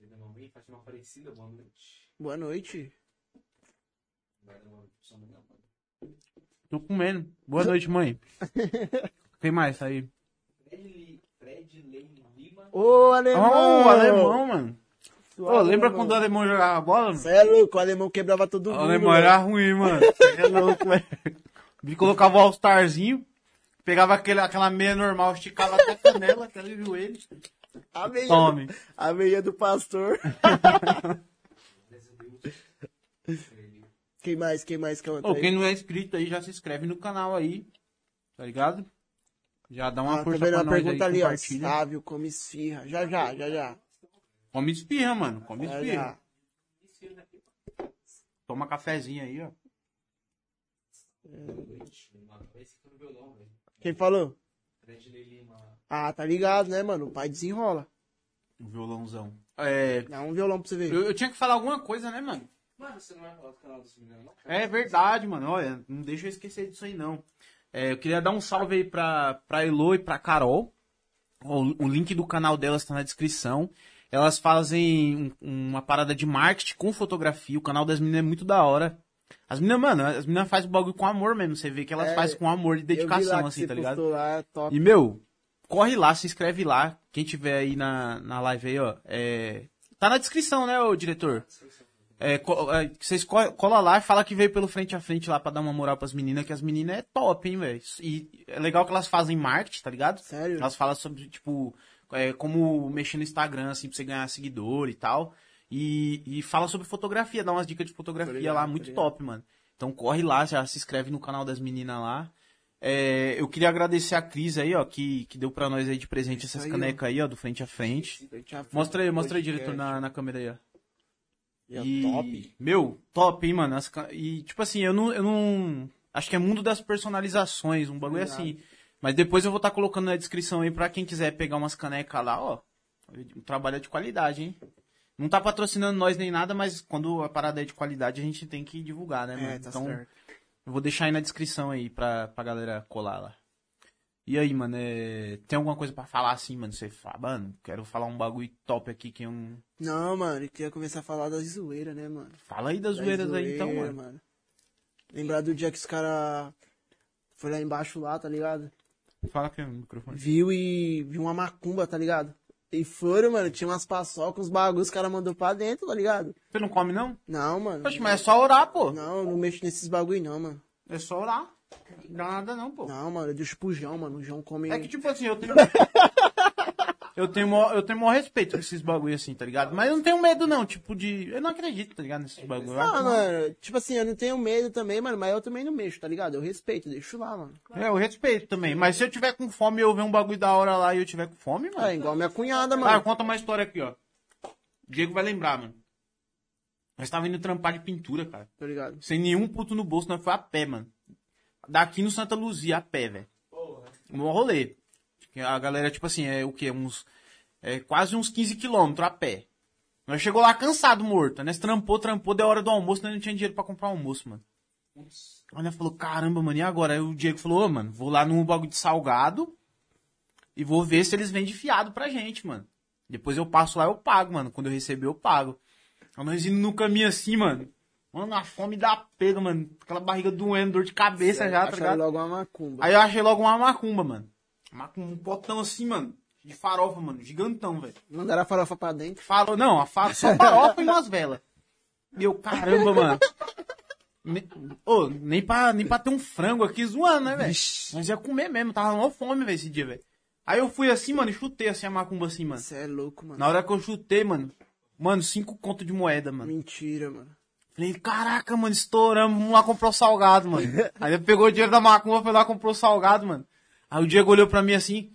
Querida mamãe, faz uma parecida, boa noite. Boa noite. Mano. Tô comendo. Boa noite, mãe. Quem mais aí? Fred, Li- Fred Lane Lima. Ô, alemão! Oh, o alemão, mano. Ô, Alemão. lembra quando o alemão jogava bola? mano? Cê é louco, o alemão quebrava todo O mundo. alemão velho. era ruim, mano. Cê É louco, velho. Vi colocava o All-Starzinho, pegava aquele, aquela meia normal, esticava até a canela, até o joelho. A meia, Tome. a meia do pastor. quem mais, quem mais canta Ô, aí? quem não é inscrito aí, já se inscreve no canal aí, tá ligado? Já dá uma Ah, tá força vendo pra uma nós pergunta aí, ali, ó. Sávio, come esfirra. Já, já, já, já. Come espirra, mano, come Já, espirra. já. Toma cafezinho aí, ó. Quem falou? Lima. Ah, tá ligado, né, mano? O pai desenrola. O violãozão. É, Dá um violão pra você ver. eu, eu tinha que falar alguma coisa, né, mano? Mano, você não vai falar do canal dos meninos, não? É verdade, mano. Olha, não deixa eu esquecer disso aí, não. É, eu queria dar um salve aí pra, pra Elo e pra Carol. O, o link do canal delas tá na descrição. Elas fazem um- uma parada de marketing com fotografia. O canal das meninas é muito da hora. As meninas, mano, as meninas fazem o bagulho com amor mesmo. Você vê que elas É, fazem com amor e dedicação, assim, tá ligado? Lá, é top. E, meu, corre lá, se inscreve lá. Quem tiver aí na, na live aí, ó. É... Tá na descrição, né, ô diretor? É, co- é, vocês co- cola lá e fala que veio pelo frente a frente lá pra dar uma moral pras meninas, que as meninas é top, hein, velho. E é legal que elas fazem marketing, tá ligado? Sério? Elas falam sobre, tipo, é, como mexer no Instagram, assim, pra você ganhar seguidor e tal. E, e fala sobre fotografia, dá umas dicas de fotografia lá, muito top, mano. Então corre lá, já se inscreve no canal das meninas lá. É, eu queria agradecer a Cris aí, ó, que, que deu pra nós aí de presente Isso essas aí, canecas aí, ó, do frente a frente. Frente a frente, Mostra aí, mostra aí, diretor, na, na câmera aí, ó. E é E, top. Meu, top, hein, mano. As e, tipo assim, eu não, eu não. Acho que é mundo das personalizações, um bagulho Obrigado. assim. Mas depois eu vou estar colocando na descrição aí pra quem quiser pegar umas canecas lá, ó. O trabalho é de qualidade, hein? Não tá patrocinando nós nem nada, mas quando a parada é de qualidade, a gente tem que divulgar, né, mano? É, tá então, certo. Eu vou deixar aí na descrição aí pra, pra galera colar lá. E aí, mano, é... tem alguma coisa pra falar assim, mano? Você fala, mano, quero falar um bagulho top aqui que eu não. Não, mano, eu queria começar a falar das zoeiras, né, mano? Fala aí das Das zoeiras aí, então, zoeiras, mano. Lembrar do dia que os caras foi lá embaixo lá, tá ligado? Fala aqui no microfone. Viu e viu uma macumba, tá ligado? E foram, mano, tinha umas paçocas, uns bagulhos, os caras mandou pra dentro, tá ligado? Você não come, não? Não, mano. Poxa, mas é só orar, pô. Não, não mexo nesses bagulho não, mano. É só orar. Não dá nada não, pô. Não, mano, eu deixo pro João, mano. O João come. É que tipo assim, eu tenho. eu tenho maior, eu tenho maior respeito por esses bagulho assim, tá ligado? Mas eu não tenho medo, não, tipo, de. Eu não acredito, tá ligado? Nesses bagulho. Ah, que- mano, tipo assim, eu não tenho medo também, mano, mas eu também não mexo, tá ligado? Eu respeito, deixo lá, mano. É, eu respeito também. Mas se eu tiver com fome e eu ver um bagulho da hora lá e eu tiver com fome, mano. É, igual minha cunhada, Ah, mano. conta uma história aqui, ó. O Diego vai lembrar, mano. Nós tava indo trampar de pintura, cara. Tá ligado? Sem nenhum puto no bolso, nós foi a pé, mano. Daqui no Santa Luzia, a pé, velho. Um rolê. A galera, tipo assim, é o quê? Uns. É quase uns 15 quilômetros a pé. Nós chegou lá cansado, morto. Nós trampou, trampou, deu hora do almoço, nós não tinha dinheiro pra comprar almoço, mano. Aí nós falou, caramba, mano, e agora? Aí o Diego falou, ô, mano, vou lá no bagulho de salgado e vou ver se eles vendem fiado pra gente, mano. Depois eu passo lá, eu pago, mano. Quando eu receber, eu pago. Aí nós indo no caminho assim, mano. Mano, a fome dá pega, mano. Aquela barriga doendo, dor de cabeça já, tá ligado? logo uma macumba. Aí eu achei logo uma macumba, mano. Macumba, um potão assim, mano. De farofa, mano. Gigantão, velho. Mandaram a farofa pra dentro. Falou, não, a fa... só farofa e umas velas. E eu, caramba, mano. Ne... Ô, nem, pra, nem pra ter um frango aqui zoando, né, velho? Nós ia comer mesmo, tava mal fome, velho, esse dia, velho. Aí eu fui assim, mano, e chutei assim a macumba assim, mano. Você é louco, mano. Na hora que eu chutei, mano, mano, cinco conto de moeda, mano. Mentira, mano. Falei, caraca, mano, estouramos, vamos lá comprar o salgado, mano. Aí ele pegou o dinheiro da macumba, foi lá comprar o salgado, mano. Aí o Diego olhou pra mim assim,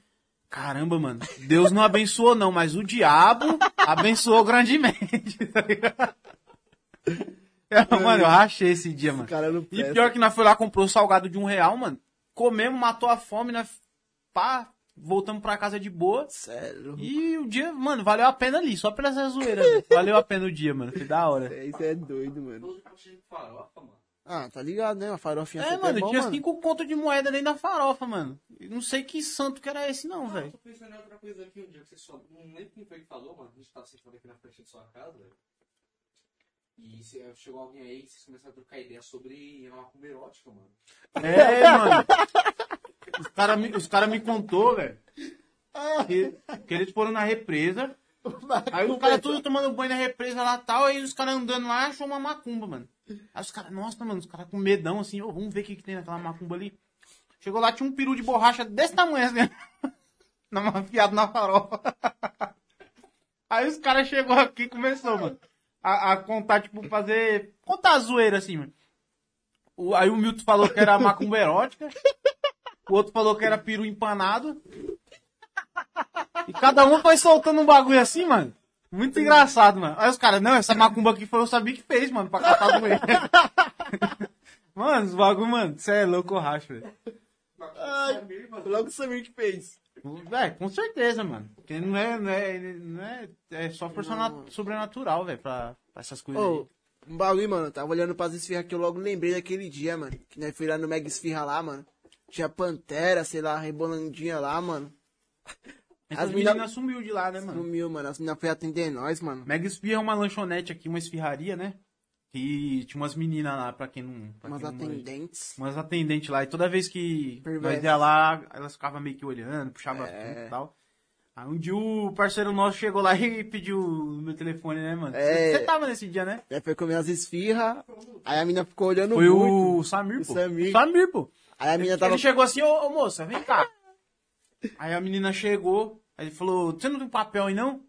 caramba, mano, Deus não abençoou não, mas o diabo abençoou grandemente, tá ligado? É, mano, eu rachei esse dia, mano. cara não E pior que nós foi lá, comprou o salgado de um real, mano. Comemos, matou a fome, nós, pá, voltamos pra casa de boa. Sério. E o dia, mano, valeu a pena ali, só pela essa zoeira. Valeu a pena o dia, mano. Foi da hora. Isso é doido, mano. De. Ah, tá ligado, né? Uma farofinha É, mano, bom, tinha mano. cinco conto de moeda dentro da farofa, mano. Eu Não sei que santo que era esse, não, Eu velho. tô pensando em outra coisa aqui um dia que você só. Não lembro quem foi que falou, mano. A gente tava sentado aqui na frente da sua casa, velho. E se- chegou alguém aí e vocês começaram a trocar ideia sobre uma macumba erótica, mano. É, mano. Os caras me, os cara me contou, velho. Que, que eles foram na represa. Aí os caras tudo tomando banho na represa lá e tal. Aí os caras andando lá achou uma macumba, mano. Aí os caras, nossa, mano, os caras com medão assim, ô, vamos ver o que, que tem naquela macumba ali. Chegou lá, tinha um peru de borracha desse tamanho assim. na- Enfiado na farofa. Aí os caras chegou aqui e começou, mano. A, a contar, tipo, fazer. Contar a zoeira assim, mano. O- aí o Milton falou que era macumba erótica. O outro falou que era peru empanado. E cada um foi soltando um bagulho assim, mano. Muito engraçado, mano. Aí os caras, não, essa macumba aqui foi o Sabi que fez, mano, pra catar ele. mano, os bagulho, mano, você é louco, eu racho, velho. Ai, logo o Samir que fez. É, com certeza, mano. Porque não é, não é, não é, é só força na- sobrenatural, velho, pra, pra essas coisas aí. Ô, um bagulho, mano. eu Tava olhando pras esfirras que eu logo lembrei daquele dia, mano. Que nós fui lá no Mega Esfirra lá, mano. Tinha Pantera, sei lá, rebolandinha lá, mano. Essas as mina- meninas sumiu de lá, né, mano? Sumiu, mano. As meninas foi atender nós, mano. Mega Esfirra é uma lanchonete aqui, uma esfirraria, né? E tinha umas meninas lá, pra quem não. Pra Umas quem não atendentes. Umas atendentes lá. E toda vez que Perverso. nós ia lá, elas ficavam meio que olhando, puxavam É. e tal. Aí um dia o parceiro nosso chegou lá e pediu o meu telefone, né, mano? É. Você tava nesse dia, né? Aí foi comer as esfirras. Aí a menina ficou olhando Foi muito. o Samir, O pô. Samir. Samir, pô. Aí a menina tava. Ele chegou assim, ô, ô moça, vem cá. Aí a menina chegou, aí ele falou, você não tem papel aí não?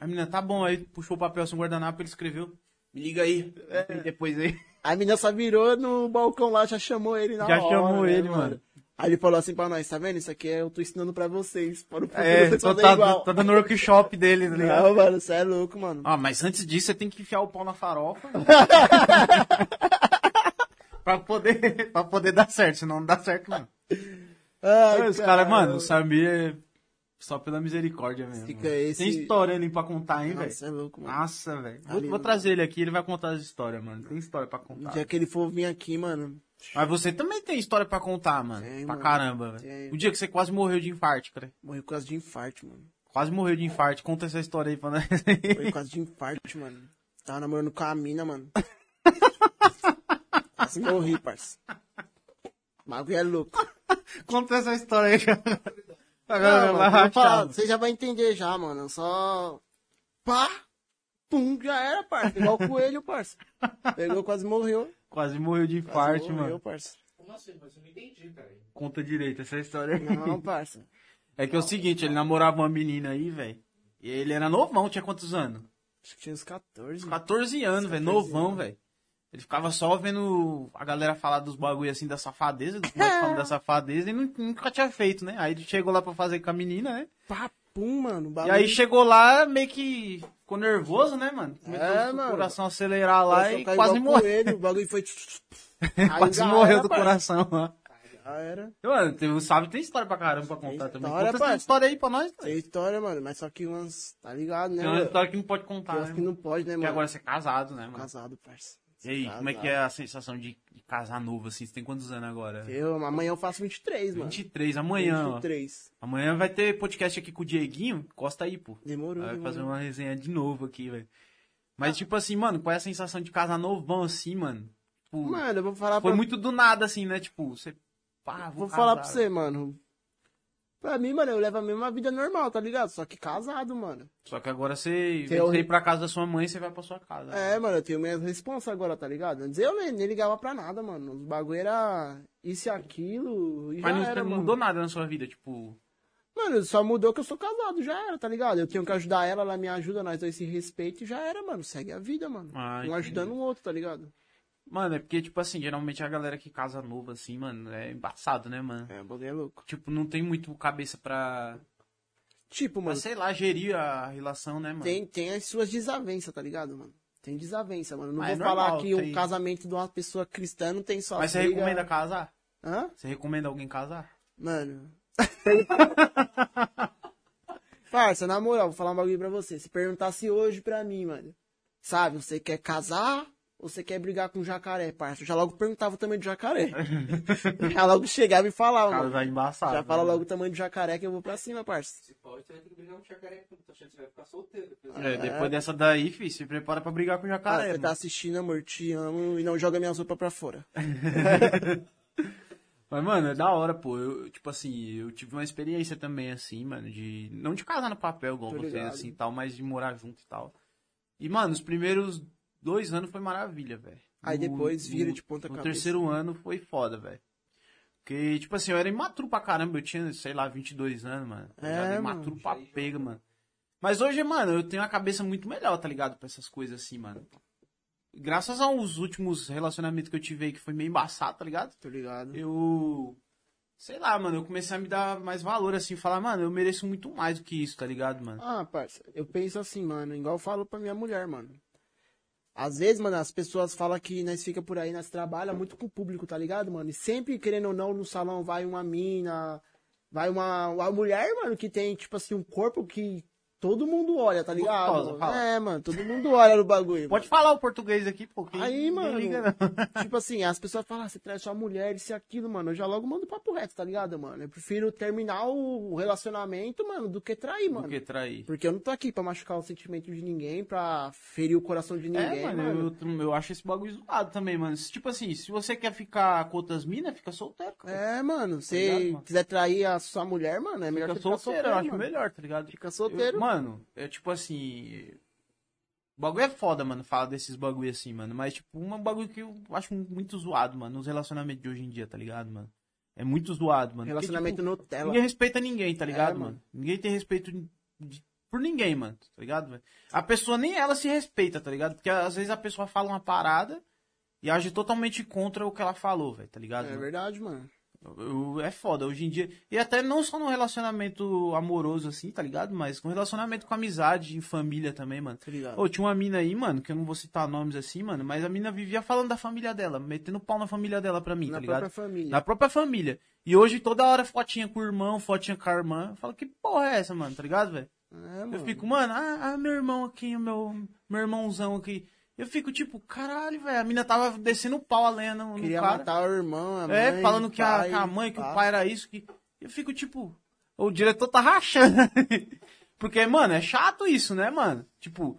A menina, tá bom, aí puxou o papel assim, um guardanapo, ele escreveu. Me liga aí. É. Depois aí. A menina só virou no balcão lá, já chamou ele na Já hora. chamou né, ele, mano. Aí ele falou assim pra nós, tá vendo? Isso aqui é, eu tô ensinando pra vocês. Para o futuro É, vocês tô, tá, igual. tá dando workshop dele, tá ligado? Não, mano, você é louco, mano. Ah, mas antes disso você tem que enfiar o pau na farofa. pra, poder, pra poder dar certo, senão não dá certo, não. Ai, Os caras, mano, o Samir é só pela misericórdia mesmo. Fica esse- Tem história ali pra contar, hein, velho? Nossa, é louco, mano. Nossa, velho. Vou, vou trazer ele aqui, ele vai contar as histórias, mano. Tem história pra No contar. dia que ele for vir aqui, mano. Mas você também tem história pra contar, mano. Tem, pra mano. caramba, velho. O dia que você quase morreu de infarto, cara. Morreu por causa de infarto, mano. Quase morreu de infarto. Conta essa história aí pra nós. Morreu por causa de infarto, mano. Tava namorando com a mina, mano. Quase morri, parça. O bagulho é louco. Conta essa história aí. Não, Agora mano, vai eu vou falar, você já vai entender já, mano. Só. Pá! Pum, já era, parça. Igual o coelho, parça. Pegou, quase morreu. Quase morreu de infarto, morreu, mano. parça. Como assim? Mas eu não entendi, cara. Conta direito essa história aí. Não, parça. É que é o seguinte, ele namorava uma menina aí, velho. E ele era novão, tinha quantos anos? Acho que tinha uns 14. mano. 14 anos, velho. 14 Novão, velho. Ele ficava só vendo a galera falar dos bagulho assim da safadeza, dos moleques falando da safadeza, e nu- nunca tinha feito, né? Aí ele chegou lá pra fazer com a menina, né? Pá, pum, mano. o E bagulho- aí chegou lá, meio que ficou nervoso, né, mano? Começou É, o mano. coração a acelerar lá e quase morreu. coelho, O bagulho foi. Quase morreu era, do parça. coração lá. Já era. Mano, tem- o Sábio tem história pra caramba pra contar Tem também. história, Conta essa história aí pra nós. Tem história, mano, mas só que umas. Tá ligado, né? Tem uma mano? história que não pode contar, Eu né? que não pode, né, Porque mano? agora você é casado, né, mano? Casado, parça. E aí, como é que é a sensação de, casar novo, assim? Você tem quantos anos agora? Eu, amanhã eu faço 23, mano. 23, amanhã, ó. 23. Amanhã vai ter podcast aqui com o Dieguinho. Costa aí, pô. Demorou, Vai demorou. fazer uma resenha de novo aqui, velho. Mas, tipo assim, mano, qual é a sensação de casar novão, assim, mano? Tipo, Mano, eu vou falar foi pra... muito do nada, assim, né? Tipo, você... Pá, vou, Vou falar pra casar. você, mano. Pra mim, mano, eu levo a mesma vida normal, tá ligado? Só que casado, mano. Só que agora você, você ir pra casa da sua mãe, você vai pra sua casa. É, mano, eu tenho minhas responsas agora, tá ligado? Antes eu nem, nem ligava pra nada, mano. Os bagulho era isso e aquilo e Mas já não, era, não mano. mudou nada na sua vida, tipo... Mano, só mudou que eu sou casado, já era, tá ligado? Eu tenho que ajudar ela, ela me ajuda, nós dois se respeito e já era, mano. Segue a vida, mano. Ah, um ajudando o outro, tá ligado? Mano, é porque, tipo assim, geralmente a galera que casa novo, assim, mano, é embaçado, né, mano? É, o bagulho é louco. Tipo, não tem muito cabeça pra, Tipo, pra mano, sei lá, gerir a relação, né, mano? tem, tem as suas desavenças, tá ligado, mano? Tem desavença, mano. Não Ah, vou é falar normal, que tem. o casamento de uma pessoa cristã não tem só Mas você recomenda casar? Hã? Você recomenda alguém casar? Mano. Parça, na moral, vou falar um bagulho pra você. Se perguntasse hoje pra mim, mano, sabe, você quer casar você quer brigar com o jacaré, parça? Eu já logo perguntava o tamanho do jacaré. já logo chegava e falava, mano. Casar embaçado. Já fala né? logo o tamanho do jacaré que eu vou pra cima, parça. Se pode, você vai ter que brigar com o jacaré, porque tô achando que você vai ficar solteiro. depois. É, depois dessa daí, filho, se prepara pra brigar com o Ah, jacaré. você tá assistindo, amor, te amo e não joga minha roupas pra fora. Mas, mano, é da hora, pô. Eu, tipo assim, eu tive uma experiência também, assim, mano, de. Não de casar no papel, igual Tô vocês, ligado. assim, tal, mas de morar junto e tal. E, mano, os primeiros dois anos foi maravilha, velho. Aí depois vira no- de ponta No cabeça. terceiro ano foi foda, velho. Porque, tipo assim, eu era imaturo pra caramba. Eu tinha, sei lá, 22 anos, mano. Eu É, era mano. imaturo pra pega, mano. Mas hoje, mano, eu tenho uma cabeça muito melhor, tá ligado? Pra essas coisas assim, mano. Graças aos últimos relacionamentos que eu tive aí, que foi meio embaçado, tá ligado? Tô ligado. Eu. Sei lá, mano, eu comecei a me dar mais valor, assim, falar, mano, eu mereço muito mais do que isso, tá ligado, mano? Ah, parça, eu penso assim, mano, igual eu falo pra minha mulher, mano. Às vezes, mano, as pessoas falam que nós fica por aí, nós trabalha muito com o público, tá ligado, mano? E sempre, querendo ou não, no salão vai uma mina, vai uma, uma mulher, mano, que tem, tipo assim, um corpo que todo mundo olha, tá ligado? Gostosa, fala. É, mano, todo mundo olha no bagulho. Pode falar o português aqui, porque. Aí, mano, liga, não. tipo assim, as pessoas falam, ah, você traz sua mulher, isso e aquilo, mano. Eu já logo mando papo reto, tá ligado, mano? Eu prefiro terminar o relacionamento, mano, do que trair, mano. Do que trair. Porque eu não tô aqui pra machucar o sentimento de ninguém, pra ferir o coração de ninguém, é, mano, Eu, eu acho esse bagulho zoado também, mano. Tipo assim, se você quer ficar com outras minas, fica solteiro, cara. É, mano, se ligado, mano? quiser trair a sua mulher, mano, é melhor Fica você ficar solteiro, solteiro, eu acho mano. melhor, tá ligado? Fica solteiro. Eu- mano, é tipo assim. O bagulho é foda, mano, falar desses bagulho assim, mano. Mas, tipo, um bagulho que eu acho muito zoado, mano, nos relacionamentos de hoje em dia, tá ligado, mano? É muito zoado, mano. Porque, Relacionamento tipo, Nutella. Ninguém respeita ninguém, tá ligado, É, mano? mano. Ninguém tem respeito de- por ninguém, mano, tá ligado, velho? A pessoa nem ela se respeita, tá ligado? Porque às vezes a pessoa fala uma parada e age totalmente contra o que ela falou, velho, tá ligado? É mano? verdade, mano. É foda, hoje em dia. E até não só no relacionamento amoroso, assim, tá ligado? Mas com relacionamento com amizade, em família também, mano. Tá ligado? Ô, tinha uma mina aí, mano, que eu não vou citar nomes assim, mano, mas a mina vivia falando da família dela, metendo pau na família dela pra mim, Na tá ligado? própria família. Na própria família. E hoje toda hora fotinha com o irmão, fotinha com a irmã. Eu falo, que porra é essa, mano, tá ligado, velho? É, Eu fico, mano, ah, ah, meu irmão aqui, meu, meu irmãozão aqui. Eu fico tipo, caralho, velho, a mina tava descendo o pau a lenha no, Queria cara. matar o irmão, a mãe, É, falando que a, pai, que a mãe, que o pai era isso, que. Eu fico tipo. O diretor tá rachando. Porque, mano, é chato isso, né, mano? Tipo,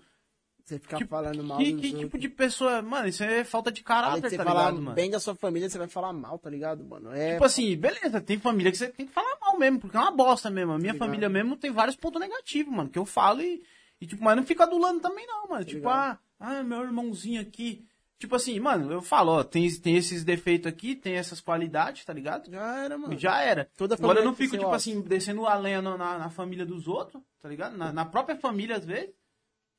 Você ficar tipo, falando mal que, que tipo de pessoa. Mano, isso é falta de caráter, você tá falar ligado, mano? bem da sua família, você vai falar mal, tá ligado, mano? É, Tipo assim, beleza, tem família que você tem que falar mal mesmo, porque é uma bosta mesmo. A minha Ligado. família mesmo tem vários pontos negativos, mano, que eu falo e, e tipo, mas não fica adulando também não, mano. tipo, ah, ligado. ah, meu irmãozinho aqui. Tipo assim, mano, eu falo, ó, tem, tem esses defeitos aqui, tem essas qualidades, tá ligado? já era, mano. Já era. Toda Agora eu não fico, tipo assim, descendo a lenha na, na, família dos outros, tá ligado? Na, na própria família, às vezes,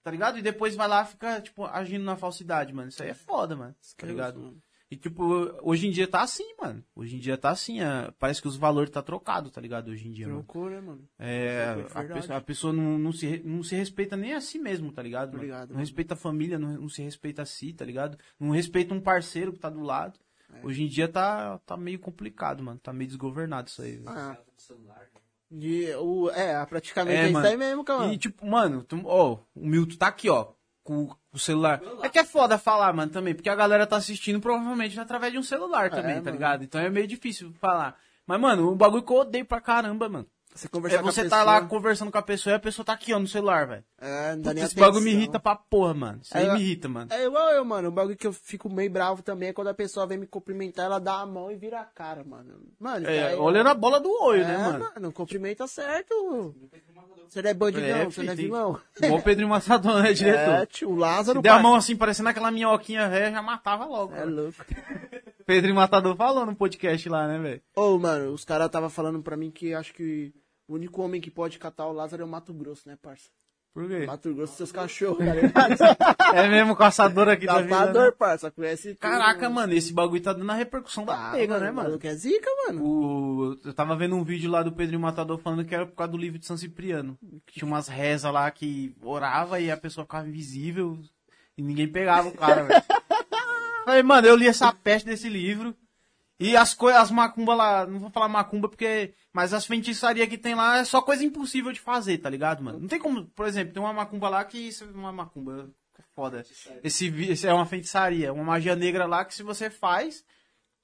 tá ligado? E depois vai lá e fica, tipo, agindo na falsidade, mano. Isso aí é foda, mano. Tá ligado? mano. E, tipo, hoje em dia tá assim, mano. Hoje em dia tá assim. é, parece que os valores tá trocado, tá ligado? Hoje em dia, mano. Trocou, né, mano? É, é a, pessoa, a pessoa não, não, se, não se respeita nem a si mesmo, tá ligado? mano? Obrigado, não mano. respeita a família, não, não se respeita a si, tá ligado? Não respeita um parceiro que tá do lado. É. Hoje em dia tá, tá meio complicado, mano. Tá meio desgovernado isso aí. Ah, celular, né? de, o, é, praticamente É, é, isso mano. aí mesmo, cara. E tipo, mano, tu- ó, o Milton tá aqui, ó, com, o celular. É que é foda falar, mano, também, porque a galera tá assistindo provavelmente através de um celular também, tá mano. ligado? Então é meio difícil falar. Mas, mano, o bagulho que eu odeio pra caramba, mano. Você É conversar com a você pessoa, tá lá conversando com a pessoa e a pessoa tá aqui, ó, no celular, velho. É, não dá Puta, nem Esse bagulho me irrita pra porra, mano. Isso aí É, me irrita, mano. É igual eu, mano. O bagulho que eu fico meio bravo também é quando a pessoa vem me cumprimentar, ela dá a mão e vira a cara, mano. Mano, É, isso aí- olhando a bola do olho, é, né, mano? mano, cumprimenta certo. Você não é bandido, É, não, você não é vilão. Igual o Pedro Massador, né, diretor? É, tio, o Lázaro, Se der a mão assim, parecendo aquela minhoquinha velha, já matava logo. É mano. louco. Pedro Matador falou no podcast lá, né, velho? Ô, mano, os caras tava falando pra mim que acho que o único homem que pode catar o Lázaro é o Mato Grosso, né, parça? Por quê? Mato Grosso, seus cachorros, tá? É mesmo caçador aqui da vida, Caçador, né? parça, conhece tudo, Caraca, mano. mano, esse bagulho tá dando a repercussão da Ah, pega, né, o mano? maluco é zica, mano. O... Eu tava vendo um vídeo lá do Pedro Matador falando que era por causa do livro de São Cipriano. Que tinha umas rezas lá que orava e a pessoa ficava invisível e ninguém pegava o cara, velho. Falei, mano, eu li essa peste desse livro. E as coisas, as macumba lá, não vou falar macumba porque. Mas as feitiçarias que tem lá é só coisa impossível de fazer, tá ligado, mano? Não tem como, por exemplo, tem uma macumba lá que. Isso é uma macumba. é Foda. Esse, esse é uma feitiçaria, uma magia negra lá que se você faz,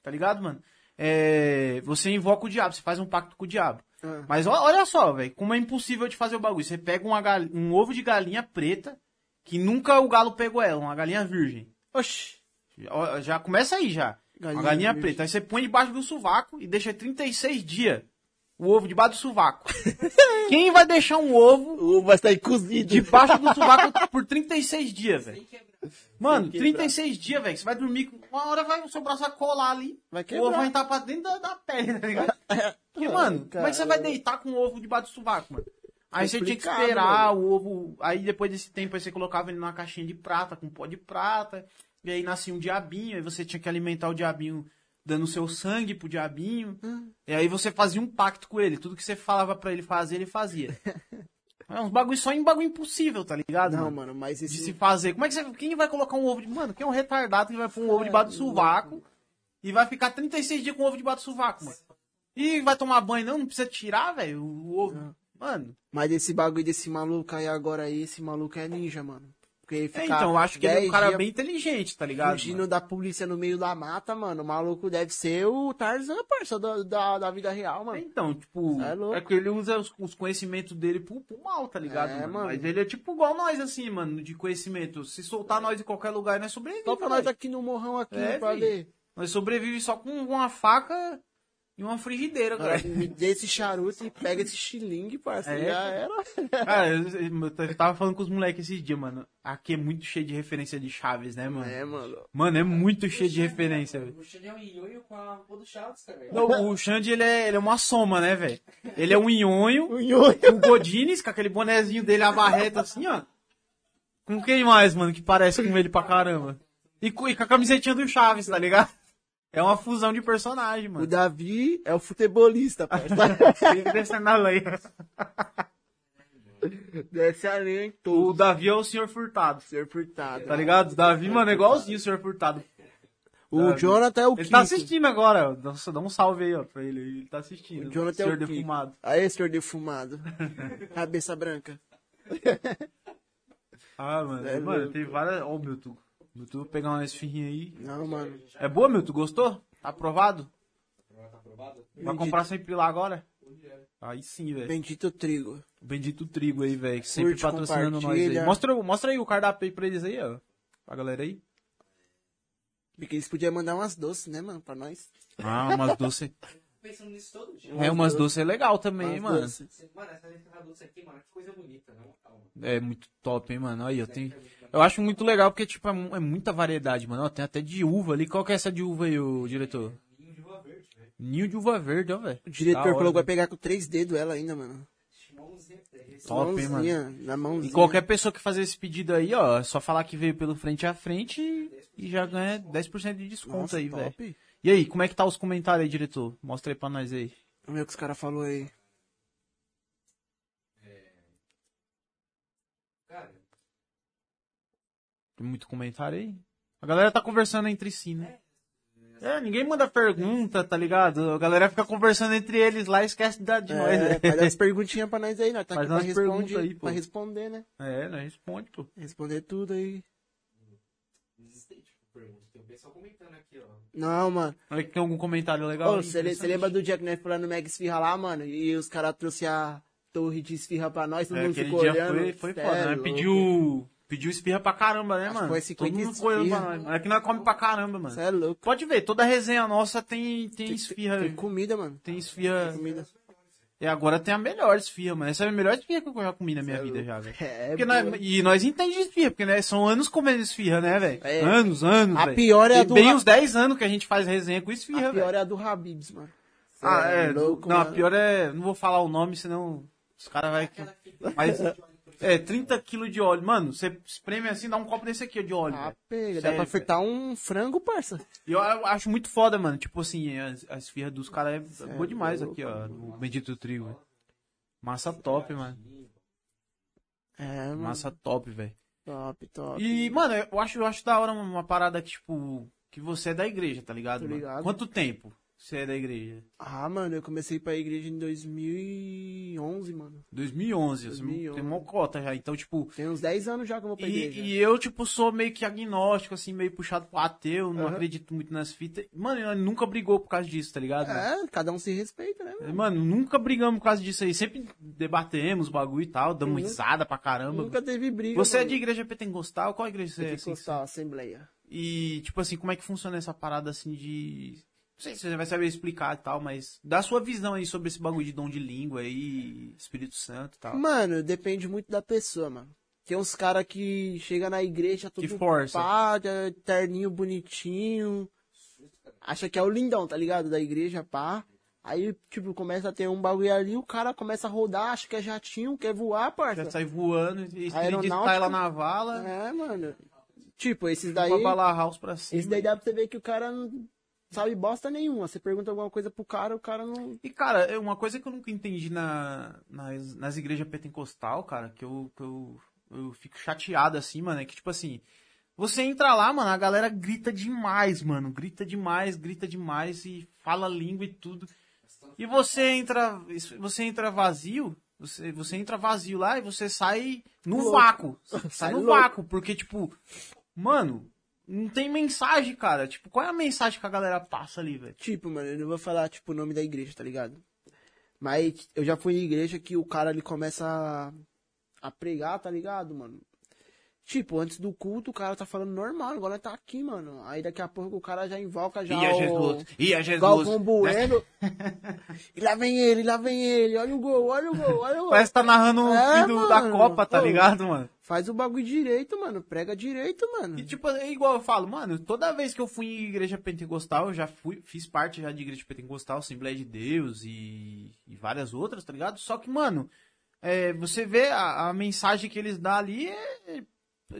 tá ligado, mano? É, você invoca o diabo, você faz um pacto com o diabo. Ah. Mas olha só, velho, como é impossível de fazer o bagulho. Você pega uma gal- um ovo de galinha preta, que nunca o galo pegou ela, uma galinha virgem. Oxi. Já começa aí já. Galinha uma galinha preta. Aí você põe debaixo do sovaco e deixa 36 dias o ovo debaixo do sovaco. Quem vai deixar um ovo O ovo vai estar aí cozido. debaixo do sovaco por 36 dias, velho? Mano, Tem que 36 dias, velho. Você vai dormir, com- uma hora vai, o seu braço vai colar ali. Vai o quebrar. ovo vai entrar pra dentro da, da pele, tá ligado? Porque, mano, como é que você vai deitar com o ovo debaixo do sovaco, mano? Aí você tinha que esperar o ovo. Aí depois desse tempo aí você colocava ele numa caixinha de prata, com pó de prata. E aí nascia um diabinho. Aí você tinha que alimentar o diabinho dando seu sangue pro diabinho. Hum. E aí você fazia um pacto com ele. Tudo que você falava pra ele fazer, ele fazia. É uns bagulho só em bagulho impossível, tá ligado? Não, mano? mano, mas de esse... se fazer. Como é que você. Quem vai colocar um ovo de. Mano, quem é um retardado que vai pôr um ovo debaixo do sovaco e vai ficar 36 dias com ovo debaixo do sovaco, mano? E vai tomar banho, não? Não precisa tirar, velho, o ovo. Mano, Mas esse bagulho desse maluco aí agora aí, esse maluco é ninja, mano. Porque ele é, fica então, eu acho que ele é um 10 cara bem inteligente, tá ligado? Fugindo mano? da polícia no meio da mata, mano. O maluco deve ser o Tarzan, parça, da, da, da vida real, mano. Então, tipo, É é que ele usa os, os conhecimentos dele pro, pro mal, tá ligado? É, mano? mano. Mas ele é tipo igual nós, assim, mano, de conhecimento. Se soltar nós em qualquer lugar, nós sobrevivemos. Só pra nós aqui no morrão aqui, É, pra ver. Nós sobrevivemos só com uma faca e uma frigideira, cara. Agora, me dê esse charuto e pega esse xilingue, parça. É, já era. Cara, eu, eu- tava falando com os moleques esses dias, mano. Aqui é muito cheio de referência de Chaves, né, mano? É, mano. Mano, é muito cheio de referência, velho. O Xande é um nhonho com a pô do Chaves, cara. Não, O Xande, ele é, ele é uma soma, né, velho? Ele é um nhonho, O nhonho. o Godines, com aquele bonezinho dele, a barreta assim, ó. Com quem mais, mano, que parece com ele pra caramba? E com, e com a camisetinha do Chaves, tá ligado? É uma fusão de personagem, O mano. Davi é o futebolista, parça. Ele descendo a lenha. Desce a linha em O todos. Davi é o senhor furtado. Ser furtado. Tá ligado? O Davi, mano, é igualzinho o senhor furtado. O Davi. Jonathan é o Ele Kiko. tá assistindo agora, ó. Dá um salve aí, ó, pra ele. Ele tá assistindo. O Jonathan é senhor o Kiko. defumado. Aí, senhor defumado. Cabeça branca. Ah, mano. É mano, tem várias. Ó, o Milton. Milton, vou pegar uma esfirrinha aí. Não, mano. É boa, Milton? Gostou? Tá aprovado? Tá aprovado? Vai comprar sempre lá agora? Onde é? Aí sim, velho. Bendito trigo. Bendito trigo aí, velho. Sempre Curte, patrocinando nós aí. Mostra, mostra aí o cardápio aí pra eles aí, ó. Pra galera aí. Porque eles podiam mandar umas doces, né, mano? Pra nós. Ah, umas doces. Pensando nisso todo dia. É, umas doces é legal também, Umas mano. doces. Você- Mano, essa doce aqui, mano, que coisa bonita, não? Calma. É muito top, hein, mano. Aí, eu tenho. Eu acho muito legal porque, tipo, é, é muita variedade, mano. Ó, tem até de uva ali. Qual que é essa de uva aí, o diretor? Ninho de uva verde, velho. Ninho de uva verde, ó, velho. O diretor falou que vai pegar com três dedos ela ainda, mano. Mãozinha, é, Top, hein, mano. Mãozinha, Na mãozinha. E qualquer pessoa que fazer esse pedido aí, ó, é só falar que veio pelo frente a frente e, e já ganha 10% de desconto Nossa, aí, velho. E aí, como é que tá os comentários aí, diretor? Mostra aí pra nós aí. Vamos ver o que os caras falaram aí. Cara, Tem muito comentário aí? A galera tá conversando entre si, né? É, ninguém manda pergunta, tá ligado? A galera fica conversando entre eles lá e esquece de dar de nós, É, né? faz umas perguntinhas pra nós aí, nós tá Faz aqui pra, responde, aí, pô. pra responder, né? É, nós responde, pô. Responder tudo aí. existem, tipo, perguntas. Tem pessoal comentando aqui, ó. Não, mano. Olha que tem algum comentário legal. Você lembra do dia que nós falando Mega Esfirra lá, mano? E os caras trouxeram a torre de esfirra pra nós, todo É, mundo ficou dia olhando. foi, foi foda, é né? Pediu, pediu esfirra pra caramba, né, Acho mano? foi Todo 50 mundo ficou olhando pra nós. É que nós come pra caramba, mano. Cê é louco. Pode ver, toda resenha nossa tem, tem esfirra. Tem comida, mano. Tem esfirra. Comida. E agora tem a melhor esfirra, mano. Essa é a melhor esfirra que eu já comi na minha vida já, velho. É, nós- e nós entendemos de esfirra, porque né, são anos comendo esfirra, né, velho? É. Anos, anos, A velho. pior é a Tem do bem Ra- uns 10 anos que a gente faz resenha com esfirra, A pior velho. é a do Habibs, mano. Ah, é. louco, não, a mano. pior é... Não vou falar o nome, senão os caras vão... Mas... É, 30 quilos de óleo. Mano, você espreme assim, dá um copo desse aqui de óleo, Ah, pega. Dá pra fritar um frango, parça. E eu, acho muito foda, mano. Tipo assim, as, as esfirra dos caras é, boa demais louco, aqui, ó. O Bendito Trigo. velho. Massa top, mano. É, mano. Massa top, velho. Top, top. E, mano, eu acho, eu acho da hora uma, parada que, tipo, que você é da igreja, tá ligado? Tô mano? ligado. Quanto tempo você é da igreja? Ah, mano, eu comecei pra igreja em 2011, mano. 2011, você 2011. tem uma cota já. Então, tipo. Tem uns 10 anos já que eu vou pra igreja. E, e eu, tipo, sou meio que agnóstico, assim, meio puxado pro ateu, não Aham. acredito muito nas fitas. Mano, nós nunca brigou por causa disso, tá ligado? mano? É, cada um se respeita, né, mano? Mano, nunca brigamos por causa disso aí. Sempre debatemos bagulho e tal, damos Uhum. risada pra caramba. Nunca teve briga. Você é mano. de igreja pentecostal? Qual igreja você é? assim, Pentecostal, Assembleia. E, tipo assim, como é que funciona essa parada assim de. Não sei se você vai saber explicar e tal, mas dá a sua visão aí sobre esse bagulho de dom de língua aí, Espírito Santo e tal. Mano, depende muito da pessoa, mano. Tem uns caras que chega na igreja tudo Que força. pá, terninho bonitinho. Acha que é o lindão, tá ligado? Da igreja, pá. Aí, tipo, começa a ter um bagulho ali, o cara começa a rodar, acha que é jatinho, quer voar, Já parça. sai voando e Aeronáutica. cai lá na vala, É, mano. Tipo, esses daí... pra house pra cima. Esse daí dá pra você ver que o cara não sabe bosta nenhuma. Você pergunta alguma coisa pro cara, o cara não. E, cara, é uma coisa que eu nunca entendi na, nas, nas igrejas pentecostal, cara, que eu, que eu, eu fico chateado assim, mano, é que, tipo assim, você entra lá, mano, a galera grita demais, mano, grita demais, grita demais e fala língua e tudo. E você entra, você entra vazio, você, você entra vazio lá e você sai no Louco. vácuo. Sai Sai no louco. vácuo, porque, tipo, mano, não tem mensagem, cara. Tipo, qual é a mensagem que a galera passa ali, velho? Tipo, mano, eu não vou falar, tipo, o nome da igreja, tá ligado? Mas eu já fui em igreja que o cara ele começa a, a pregar, tá ligado, mano? Tipo, antes do culto o cara tá falando normal, agora tá aqui, mano. Aí daqui a pouco o cara já invoca já Ia o... Jesus, ia Jesus. Galvão Bueno. e lá vem ele, lá vem ele. Olha o gol, olha o gol, olha o gol. Parece que tá narrando um É, fim da. Copa, tá Pô. ligado, mano? Faz o bagulho direito, mano. Prega direito, mano. E tipo, é igual eu falo, mano, toda vez que eu fui em igreja pentecostal, eu já fui, fiz parte já de igreja pentecostal, Assembleia de Deus e, e várias outras, tá ligado? Só que, mano, é, você vê a, a mensagem que eles dão ali é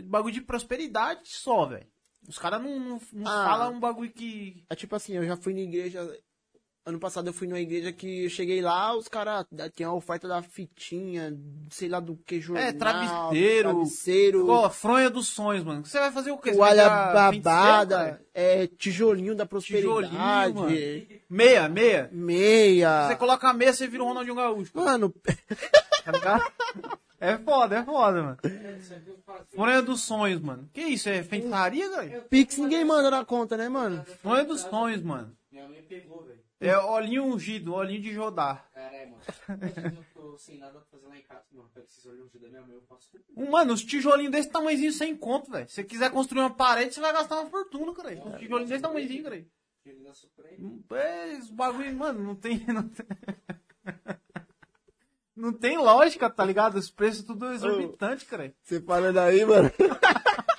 bagulho de prosperidade só, velho. Os caras não, não, não Ah. falam um bagulho que. É tipo assim, eu já fui na igreja. Ano passado eu fui numa igreja que eu cheguei lá, os caras tinham a oferta da fitinha, sei lá do que jornal. É, travesseiro. Travesseiro. Ó, fronha dos sonhos, mano. Você vai fazer o quê? Toalha babada, é, tijolinho da prosperidade, Tijolinho, Meia, meia. meia. Você coloca a meia, você vira o Ronaldinho Gaúcho. Mano, Tá ligado? É foda, é foda, mano. Fronha dos sonhos, mano. Que isso? É feitiçaria, velho? Pix ninguém manda na conta, né, mano? Fronha dos sonhos, mano. Minha mãe pegou, velho. É olhinho ungido, olhinho de Jodar. Caralho, mano. Hoje eu tô sem nada pra fazer lá em casa. Mano, pega esses olhos da minha mãe, eu faço tudo. Um, Mano, os tijolinhos desse tamanhozinho sem conto, velho. Se você quiser construir uma parede, você vai gastar uma fortuna, cara. Um tijolinho desse tamanhozinho, cara. Supreme. É, esse bagulho, mano, não tem. Não tem, não tem lógica, tá ligado? Os preços tudo exorbitantes, cara. Você falando aí, mano.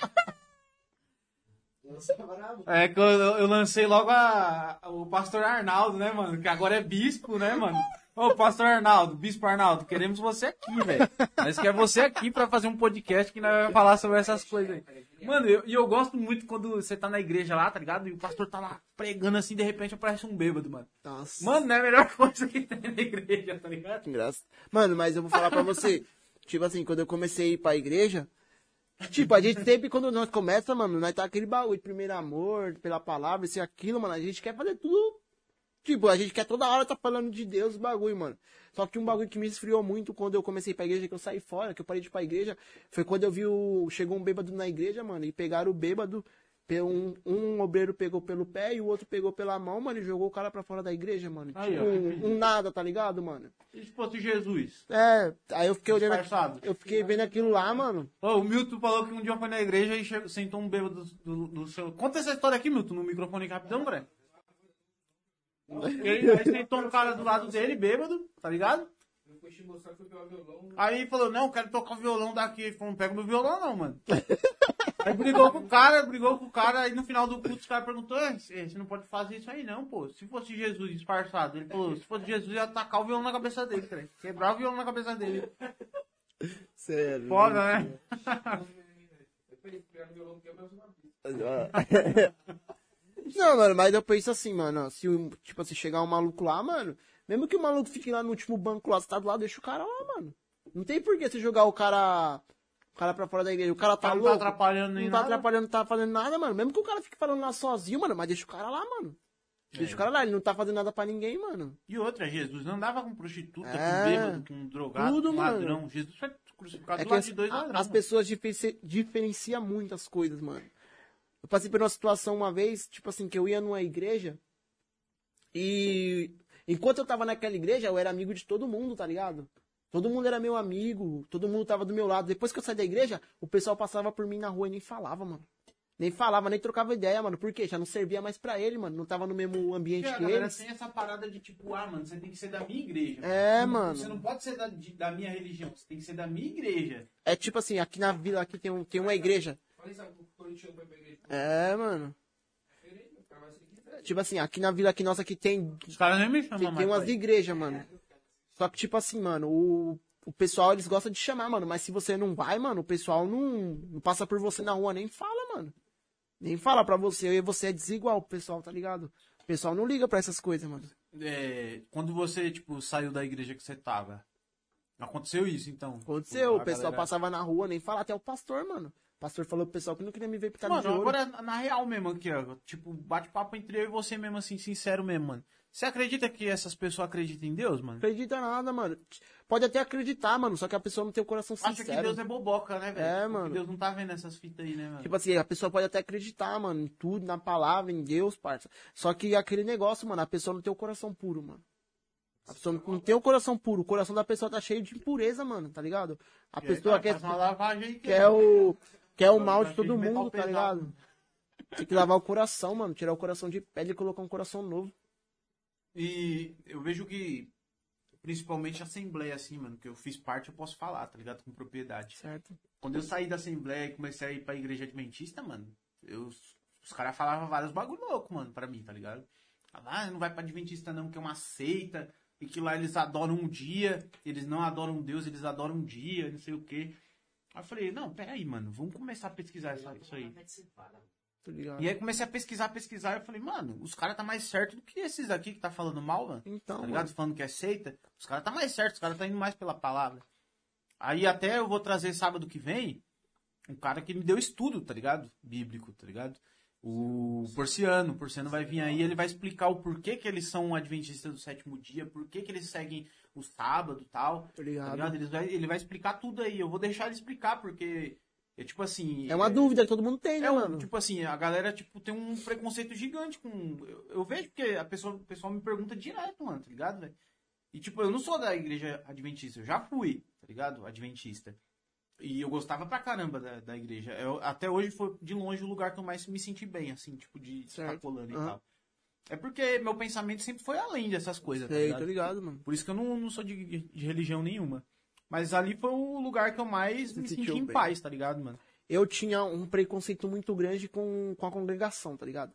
Bravo. É que eu, eu lancei logo a, o pastor Arnaldo, né, mano? Que agora é bispo, né, mano? Ô, pastor Arnaldo, bispo Arnaldo, queremos você aqui, velho. Nós queremos você aqui pra fazer um podcast que nós vamos falar sobre essas coisas aí. Mano, eu- e eu, gosto muito quando você tá na igreja lá, tá ligado? E o pastor tá lá pregando assim, de repente aparece um bêbado, mano. Nossa. Mano, não é a melhor coisa que tem na igreja, tá ligado? Graça. Mano, mas eu vou falar pra você. tipo assim, quando eu comecei a ir pra igreja. Tipo, a gente sempre, quando nós começa, mano, nós tá aquele baú de primeiro amor, pela palavra, isso e aquilo, mano. A gente quer fazer tudo. Tipo, a gente quer toda hora tá falando de Deus, bagulho, mano. Só que um bagulho que me esfriou muito quando eu comecei pra igreja, que eu saí fora, que eu parei de ir pra igreja, foi quando eu vi o. Chegou um bêbado na igreja, mano, e pegaram o bêbado. Um, um obreiro pegou pelo pé e o outro pegou pela mão, mano, e jogou o cara pra fora da igreja, mano. Aí, tipo, ó. um, um nada, tá ligado, mano? E se fosse Jesus? É, aí eu fiquei olhando. aqui-. Eu fiquei vendo aquilo lá, mano. Ô, o Milton falou que um dia foi na igreja e chegou- sentou um bêbado do, do, do seu. Conta essa história aqui, Milton, no microfone rapidão, velho. Ele aí sentou um cara do lado dele, bêbado, tá ligado? Eu fui te mostrar que fui pegar o violão. Aí falou, não, quero tocar o violão daqui. Ele falou, não pega meu violão não, mano. Aí brigou com o cara, brigou com o cara, aí no final do culto os caras perguntou, "Ei, você não pode fazer isso aí não, pô. Se fosse Jesus disfarçado, ele falou, se fosse Jesus ia atacar o violão na cabeça dele, cara. Quebrar o violão na cabeça dele. Sério. Foda, né? Não, mano, mas eu penso assim, mano. Se, tipo, se chegar um maluco lá, mano. Mesmo que o maluco fique lá no último banco lá, você tá do lado, deixa o cara lá, mano. Não tem por que você jogar o cara. O cara pra fora da igreja. O cara O tá cara não tá louco. atrapalhando nem não tá nada. atrapalhando, não tá fazendo nada, mano. Mesmo que o cara fique falando lá sozinho, mano, mas deixa o cara lá, mano. Deixa É. o cara lá, ele não tá fazendo nada pra ninguém, mano. E outra, Jesus não andava com prostituta, É. com bêbado, com drogado, Tudo, com mano. ladrão. Jesus foi crucificado É do que lado as, de dois ladrões. as pessoas diferenci, diferenciam muito as coisas, mano. Eu passei por uma situação uma vez, tipo assim, que eu ia numa igreja e enquanto eu tava naquela igreja, eu era amigo de todo mundo, tá ligado? Todo mundo era meu amigo, todo mundo tava do meu lado. Depois que eu saí da igreja, o pessoal passava por mim na rua e nem falava, mano. Nem falava, nem trocava ideia, mano. Por quê? Já não servia mais pra ele, mano. Não tava no mesmo ambiente Porque que galera eles. tem essa parada de tipo, ah, mano, você tem que ser da minha igreja. É, Você mano. Você não pode ser da, de- da minha religião, você tem que ser da minha igreja. É tipo assim, aqui na vila aqui tem, um, tem uma igreja. Falei, sabe, o corintiano foi pra igreja. É, mano. Diferente. Tipo assim, aqui na vila aqui nossa aqui tem Os caras nem me chamam Tem, mais. tem umas igrejas, mano. Só que, tipo assim, mano, o, o pessoal, eles gostam de chamar, mano. Mas se você não vai, mano, o pessoal não, não passa por você na rua, nem fala, mano. Nem fala pra você. E você é desigual pro pessoal, tá ligado? O pessoal não liga pra essas coisas, mano. É, quando você, tipo, saiu da igreja que você tava, aconteceu isso, então? Aconteceu, Tipo, o pessoal galera- passava na rua, nem fala até o pastor, mano. O pastor falou pro pessoal que não queria me ver picado de Mano, ouro. agora na real mesmo aqui, ó. Tipo, bate-papo entre eu e você mesmo, assim, sincero mesmo, mano. Você acredita que essas pessoas acreditam em Deus, mano? Acredita nada, mano. Pode até acreditar, mano, só que a pessoa não tem o coração Acha sincero. que Deus é boboca, né, velho? É, Porque mano. Deus não tá vendo essas fitas aí, né, mano? Tipo assim, a pessoa pode até acreditar, mano, em tudo, na palavra, em Deus, parça. Só que aquele negócio, mano, a pessoa não tem o coração puro, mano. A pessoa não- tem o coração puro. O coração da pessoa tá cheio de impureza, mano, tá ligado? A pessoa Ah, quer, faz uma lavagem aí que quer o, quer o mal de todo mundo, tá ligado? Tem que lavar o coração, mano. Tirar o coração de pedra e colocar um coração novo. E eu vejo que, principalmente a Assembleia, assim, mano, que eu fiz parte, eu posso falar, tá ligado? Com propriedade. Certo? Quando eu saí da Assembleia e comecei a ir pra Igreja Adventista, mano, eu, os caras falavam vários bagulho louco, mano, pra mim, tá ligado? Falavam, Ah, não vai pra Adventista não, que é uma seita, e que lá eles adoram um dia, eles não adoram Deus, eles adoram um dia, não sei o quê. Aí eu falei, não, peraí, mano, vamos começar a pesquisar isso aí. Ligado. E aí comecei a pesquisar, pesquisar, e eu falei, mano, os caras tá mais certo do que esses aqui que tá falando mal, mano. Então, tá ligado? Falando que é seita. Os caras tá mais certo, os caras tá indo mais pela palavra. Aí até eu vou trazer sábado que vem um cara que me deu estudo, tá ligado? Bíblico, tá ligado? O Porciano. O Porciano vai vir aí, ele vai explicar o porquê que eles são adventistas do sétimo dia, por que eles seguem o sábado e tal. Tá ligado. ligado? Ele vai, ele vai explicar tudo aí. Eu vou deixar ele explicar, porque é tipo assim. É uma dúvida que todo mundo tem, né, É um, mano? tipo assim, a galera tipo, tem um preconceito gigante com. Eu, eu vejo porque a pessoa, o pessoal me pergunta direto, mano, tá ligado, velho? E tipo, eu não sou da igreja adventista, eu já fui, tá ligado? Adventista. E eu gostava pra caramba da, da igreja. Eu- até hoje foi de longe o lugar que eu mais me senti bem, assim, tipo, de Certo. colando e Aham. tal. É porque meu pensamento sempre foi além dessas coisas, tá Sei, ligado? tô ligado, mano. Por isso que eu não, não sou de, de religião nenhuma. Mas ali foi o lugar que eu mais me senti em bem. paz, tá ligado, mano? Eu tinha um preconceito muito grande com, com a congregação, tá ligado?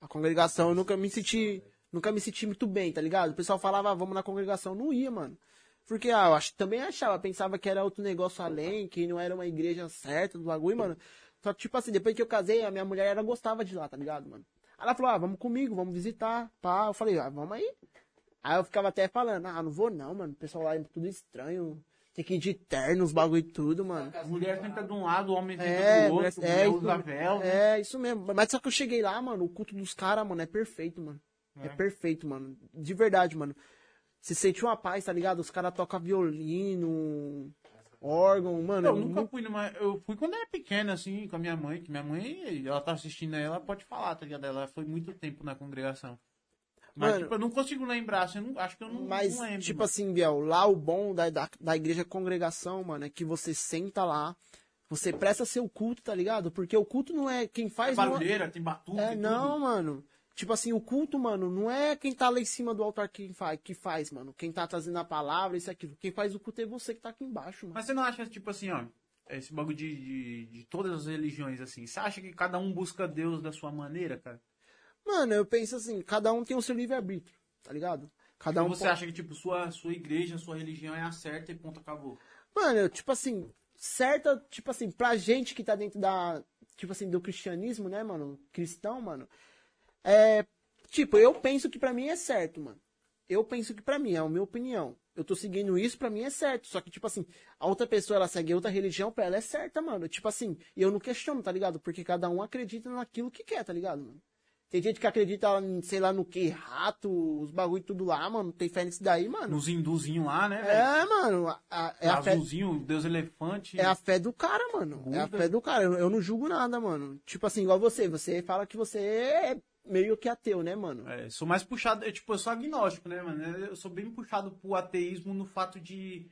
A congregação, eu nunca me senti. Nunca me senti muito bem, tá ligado? O pessoal falava, ah, vamos na congregação. Eu não ia, mano. Porque, ah, eu ach, também achava, pensava que era outro negócio além, que não era uma igreja certa do bagulho, mano. Só que, tipo assim, depois que eu casei, a minha mulher, ela gostava de lá, tá ligado, mano? Ela falou, ah, vamos comigo, vamos visitar, pá. Eu falei, ah, vamos aí. Aí eu ficava até falando, ah, não vou não, mano. O pessoal lá é tudo estranho. Tem que ir de terno, os bagulho e tudo, mano. A mulher senta de um lado, o homem senta É, do outro, é, isso, usa véu, né? é, isso mesmo. Mas só que eu cheguei lá, mano, o culto dos caras, mano, é perfeito, mano. É. É. perfeito, mano. De verdade, mano. Você sente uma paz, tá ligado? Os caras tocam violino, órgão, mano. Eu é nunca fui numa. Eu fui quando era pequena, assim, com a minha mãe, que minha mãe, ela tá assistindo aí, ela pode falar, tá ligado? Ela foi muito tempo na congregação. Mas, Mano, tipo, eu não consigo lembrar, assim, não- acho que eu não, Mas, não lembro. tipo mano. assim, Biel, lá o bom da, da, da igreja congregação, mano, é que você senta lá, você presta seu culto, tá ligado? Porque o culto não é quem faz. não é- barulheira, tem batuque, É, não, mano. Tipo assim, o culto, mano, não é quem tá lá em cima do altar que faz, que faz, mano. Quem tá trazendo a palavra, isso e aquilo. Quem faz o culto é você que tá aqui embaixo, mano. Mas você não acha, tipo assim, ó, esse bagulho de, de, de todas as religiões, assim, você acha que cada um busca Deus da sua maneira, cara? Mano, eu penso assim, cada um tem o seu livre-arbítrio, tá ligado? Cada um. Você pode- acha que, tipo, sua, sua igreja, sua religião é a certa e ponto, acabou? Mano, eu, tipo assim, certa, tipo assim, pra gente que tá dentro da, tipo assim, do cristianismo, né, mano, cristão, mano, é, tipo, eu penso que pra mim é certo, mano. Eu penso que pra mim, é a minha opinião. Eu tô seguindo isso, pra mim é certo. Só que, tipo assim, a outra pessoa, ela segue outra religião, pra ela é certa, mano. Tipo assim, e eu não questiono, tá ligado? Porque cada um acredita naquilo que quer, tá ligado, mano? Tem gente que acredita, sei lá, no que, rato, os bagulho tudo lá, mano. Tem fé nisso daí, mano. Nos hinduzinhos lá, né, velho? É, mano. a- a- é a fé, Azulzinho, Deus elefante. é a fé do cara, mano. É a Buda. fé do cara. Eu, eu não julgo nada, mano. Tipo assim, igual você. Você fala que você é meio que ateu, né, mano? É, sou mais puxado, eu, tipo, eu sou agnóstico, né, mano? Eu sou bem puxado pro ateísmo no fato de,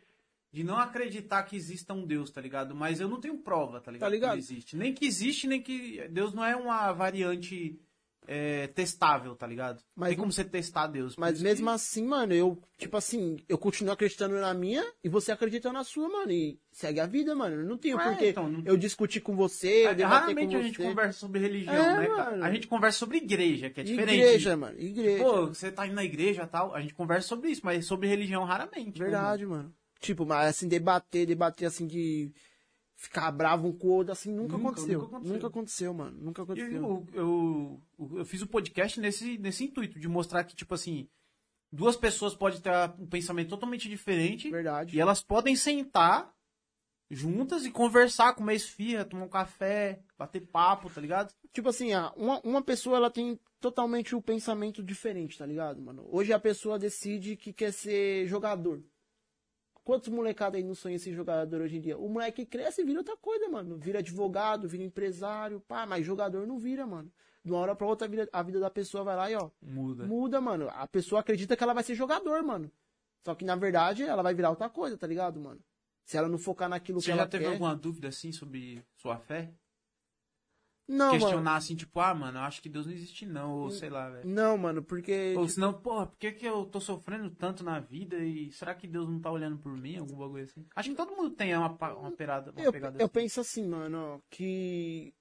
de não acreditar que exista um Deus, tá ligado? Mas eu não tenho prova, tá ligado? Tá ligado? Que existe. Nem que existe, nem que. Deus não é uma variante é, testável, tá ligado? Mas Tem como você testar Deus. Mas mesmo que- assim, mano, eu, tipo assim, eu continuo acreditando na minha e você acredita na sua, mano. E segue a vida, mano. Eu não tenho É, porque então, não- eu discutir com você, eu É, Raramente com a gente você. conversa sobre religião, É, né, mano. A gente conversa sobre igreja, que é diferente. Igreja, mano. Igreja. Pô, você tá indo na igreja e tal, a gente conversa sobre isso, mas sobre religião raramente. né, Verdade, mano. Tipo, mas assim, debater, debater assim de ficar bravo um com o outro, assim, nunca, Nunca, aconteceu. nunca aconteceu. Nunca aconteceu, mano. Nunca aconteceu. Eu, eu, eu, fiz o podcast nesse, nesse intuito, de mostrar que, tipo assim, duas pessoas podem ter um pensamento totalmente diferente Verdade. e elas podem sentar juntas e conversar, comer esfirra, tomar um café, bater papo, tá ligado? Tipo assim, ah, uma, uma pessoa ela tem totalmente o pensamento diferente, tá ligado, mano? Hoje a pessoa decide que quer ser jogador. Quantos molecados aí não sonham ser jogador hoje em dia? O moleque cresce e vira outra coisa, mano. Vira advogado, vira empresário, pá, mas jogador não vira, mano. De uma hora pra outra, a vida, a vida da pessoa vai lá e, ó, Muda. muda, mano. A pessoa acredita que ela vai ser jogador, mano. Só que, na verdade, ela vai virar outra coisa, tá ligado, mano? Se ela não focar naquilo Você que já ela teve quer... alguma dúvida, assim, sobre sua fé? Não, mano. Questionar, assim, tipo, ah, mano, eu acho que Deus não existe não, ou sei lá, velho. Não, mano, porque... Ou senão, porra, por que, que eu tô sofrendo tanto na vida e será que Deus não tá olhando por mim? Algum bagulho assim. Acho que todo mundo tem uma, uma, perada, uma Eu, pegada eu assim. penso assim, mano, que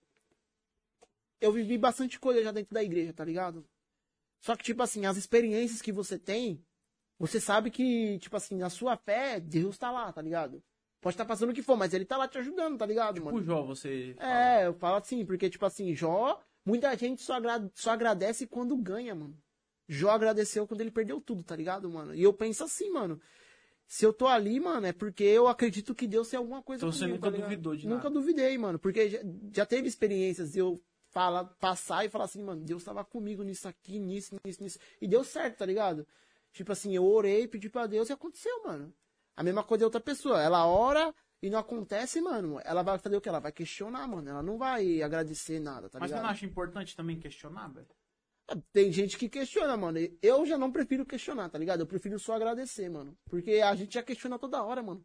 eu vivi bastante coisa já dentro da igreja, tá ligado? Só que, tipo assim, as experiências que você tem, você sabe que, tipo assim, na sua fé, Deus tá lá, tá ligado? Pode estar passando o que for, mas ele tá lá te ajudando, tá ligado, Tipo mano? o Jó, você fala. É, eu falo assim, porque, tipo assim, Jó Muita gente só, agra- só agradece quando ganha, mano. Jó agradeceu quando ele perdeu tudo, tá ligado, mano? E eu penso assim, mano. Se eu tô ali, mano, é porque eu acredito que Deus tem alguma coisa Então você comigo, nunca tá duvidou de Nunca nada. duvidei, mano. Porque já, já teve experiências de eu falar, passar e falar assim, mano, Deus tava comigo nisso aqui, nisso, nisso, nisso. E deu certo, tá ligado? Tipo assim, eu orei, pedi pra Deus e aconteceu, mano. A mesma coisa é outra pessoa. Ela ora e não acontece, mano. Ela vai fazer o quê? Ela vai questionar, mano. Ela não vai agradecer nada, tá Mas você ligado? não acha importante também questionar, velho? Tem gente que questiona, mano. Eu já não prefiro questionar, tá ligado? Eu prefiro só agradecer, mano. Porque a gente já questiona toda hora, mano.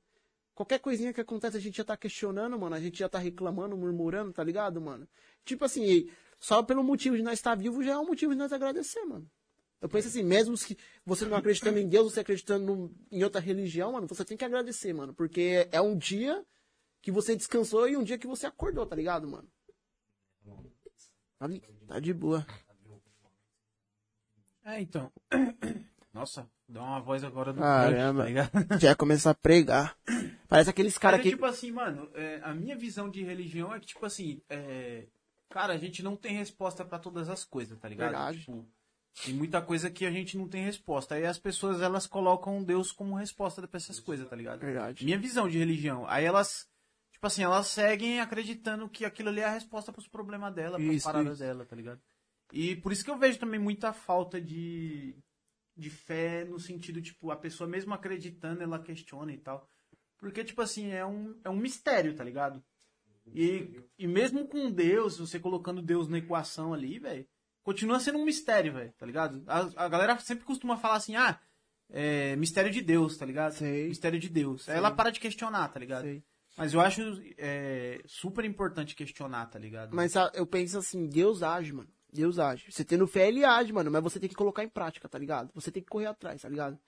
Qualquer coisinha que acontece, a gente já tá questionando, mano. A gente já tá reclamando, murmurando, tá ligado, mano? Tipo assim, só pelo motivo de nós estar vivo já é um motivo de nós agradecer, mano. Eu penso assim, mesmo que você não acreditando em Deus, você acreditando em outra religião, mano, você tem que agradecer, mano. Porque é um dia que você descansou e um dia que você acordou, tá ligado, mano? Tá de- Tá de boa. É, então. Nossa, dá uma voz agora do Caramba. Tá ligado? Já ia começar a pregar. Parece aqueles caras é que. tipo assim, mano, é, a minha visão de religião é que, tipo assim, é, cara, a gente não tem resposta pra todas as coisas, tá ligado? Verdade. Tipo, tem muita coisa que a gente não tem resposta. Aí as pessoas, elas colocam Deus como resposta pra essas coisas, tá ligado? Verdade. Minha visão de religião. Aí elas, tipo assim, elas seguem acreditando que aquilo ali é a resposta pros problemas dela, pras Isso, paradas isso. dela, tá ligado? E por isso que eu vejo também muita falta de, de fé no sentido, tipo, a pessoa mesmo acreditando, ela questiona e tal. Porque, tipo assim, é um, é um mistério, tá ligado? E, e mesmo com Deus, você colocando Deus na equação ali, velho, continua sendo um mistério, velho, tá ligado? A, a galera sempre costuma falar assim, ah, é mistério de Deus, tá ligado? Sei. Mistério de Deus. Aí Sei. ela para de questionar, tá ligado? Sei. Mas eu acho é, super importante questionar, tá ligado? Mas eu penso assim, Deus age, mano. Deus age. Você tendo fé, ele age, mano. Mas você tem que colocar em prática, tá ligado? Você tem que correr atrás, tá ligado?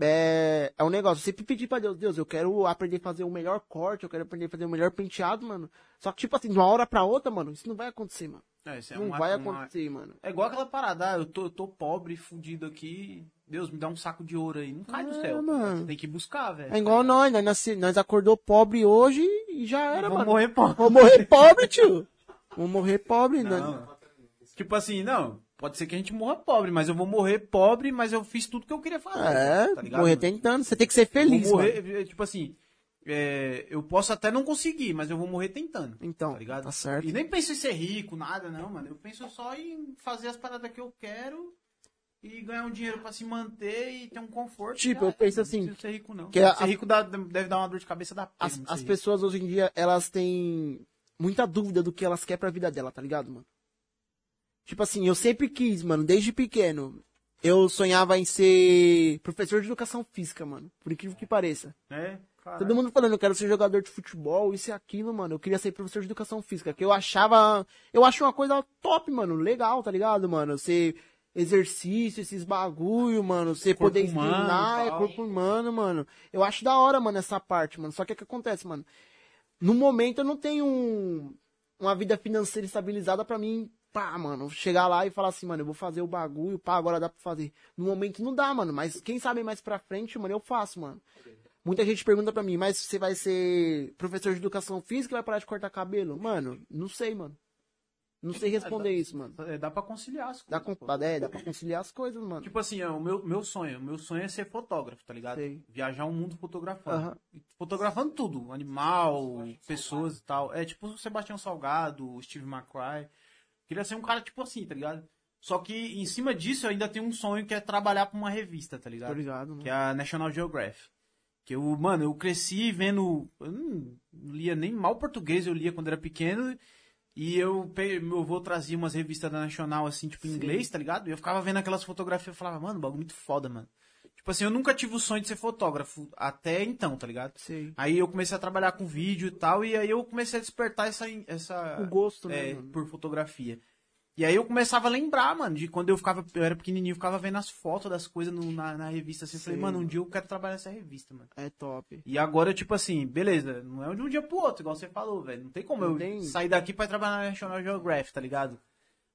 É, é um negócio. Você pedir pra Deus, Deus, eu quero aprender a fazer o melhor corte, eu quero aprender a fazer o melhor penteado, mano. Só que, tipo assim, de uma hora pra outra, mano, isso não vai acontecer, mano. É, isso é não uma- vai uma- acontecer, mano. É igual aquela parada, ah, eu tô, eu tô pobre, fudido aqui, Deus me dá um saco de ouro aí. Não cai do É, céu. mano. Você tem que buscar, velho. É igual nós, nós, nasce- nós acordou pobre hoje e já era, Vamos mano. morrer pobre. Vou morrer pobre, tio. Vou morrer pobre? Não. Tipo assim, não, pode ser que a gente morra pobre, mas eu vou morrer pobre, mas eu fiz tudo que eu queria fazer. É, tá ligado? morrer tentando. Você tem que ser Vou feliz, morrer, mano. é, tipo assim, é, eu posso até não conseguir, mas eu vou morrer tentando. Então, tá ligado? tá certo. E nem penso em ser rico, nada, não, mano. Eu penso só em fazer as paradas que eu quero e ganhar um dinheiro pra se manter e ter um conforto. Tipo, Já eu penso não assim, preciso ser rico, não. que a- ser rico dá- deve dar uma dor de cabeça da pena. As, não as pessoas hoje em dia, elas têm muita dúvida do que elas querem pra vida dela, tá ligado, mano? Tipo assim, eu sempre quis, mano, desde pequeno. Eu sonhava em ser professor de educação física, mano. Por incrível que pareça. É, caralho. Todo mundo falando, eu quero ser jogador de futebol, isso e aquilo, mano. Eu queria ser professor de educação física, que eu achava. Eu acho uma coisa top, mano. Legal, tá ligado, mano? Ser exercício, esses bagulho, mano. Você Corpo poder treinar, é corpo humano, mano. Eu acho da hora, mano, essa parte, mano. Só que o que acontece, mano? No momento eu não tenho um- uma vida financeira estabilizada pra mim, pá, mano, chegar lá e falar assim, mano, eu vou fazer o bagulho, pá, agora dá pra fazer. No momento não dá, mano, mas quem sabe mais pra frente, mano, eu faço, mano. Muita gente pergunta pra mim, mas você vai ser professor de educação física e vai parar de cortar cabelo? Mano, não sei, mano. Não sei responder isso, mano. É, dá pra conciliar as Dá, coisas. com, pô. é, dá pra conciliar as coisas, mano. Tipo assim, é o meu, meu sonho. O meu sonho é ser fotógrafo, tá ligado? Sei. Viajar o mundo fotografando. Fotografando tudo. Animal, pessoas e tal. É tipo o Sebastião Salgado, o Steve McCry. Queria ser um cara tipo assim, tá ligado? Só que em cima disso eu ainda tenho um sonho que é trabalhar pra uma revista, tá ligado? Tô ligado, mano. Que é a National Geographic. Que eu, mano, eu cresci vendo. Eu não lia nem mal português, eu lia quando era pequeno. E eu, meu avô trazia umas revistas da Nacional, assim, tipo, em inglês, tá ligado? E eu ficava vendo aquelas fotografias e falava, mano, bagulho muito foda, mano. Tipo assim, eu nunca tive o sonho de ser fotógrafo até então, tá ligado? Sei. Aí eu comecei a trabalhar com vídeo e tal, e aí eu comecei a despertar essa. essa O gosto, né, é, por fotografia. E aí eu começava a lembrar, mano, de quando eu ficava, eu era pequenininho, eu ficava vendo as fotos das coisas no- na, na revista, assim, eu falei, mano, um dia eu quero trabalhar nessa revista, mano. É top. E agora, tipo assim, beleza, não é de um dia pro outro, igual você falou, velho. Não tem como Não eu tem. sair daqui pra trabalhar na National Geographic, tá ligado?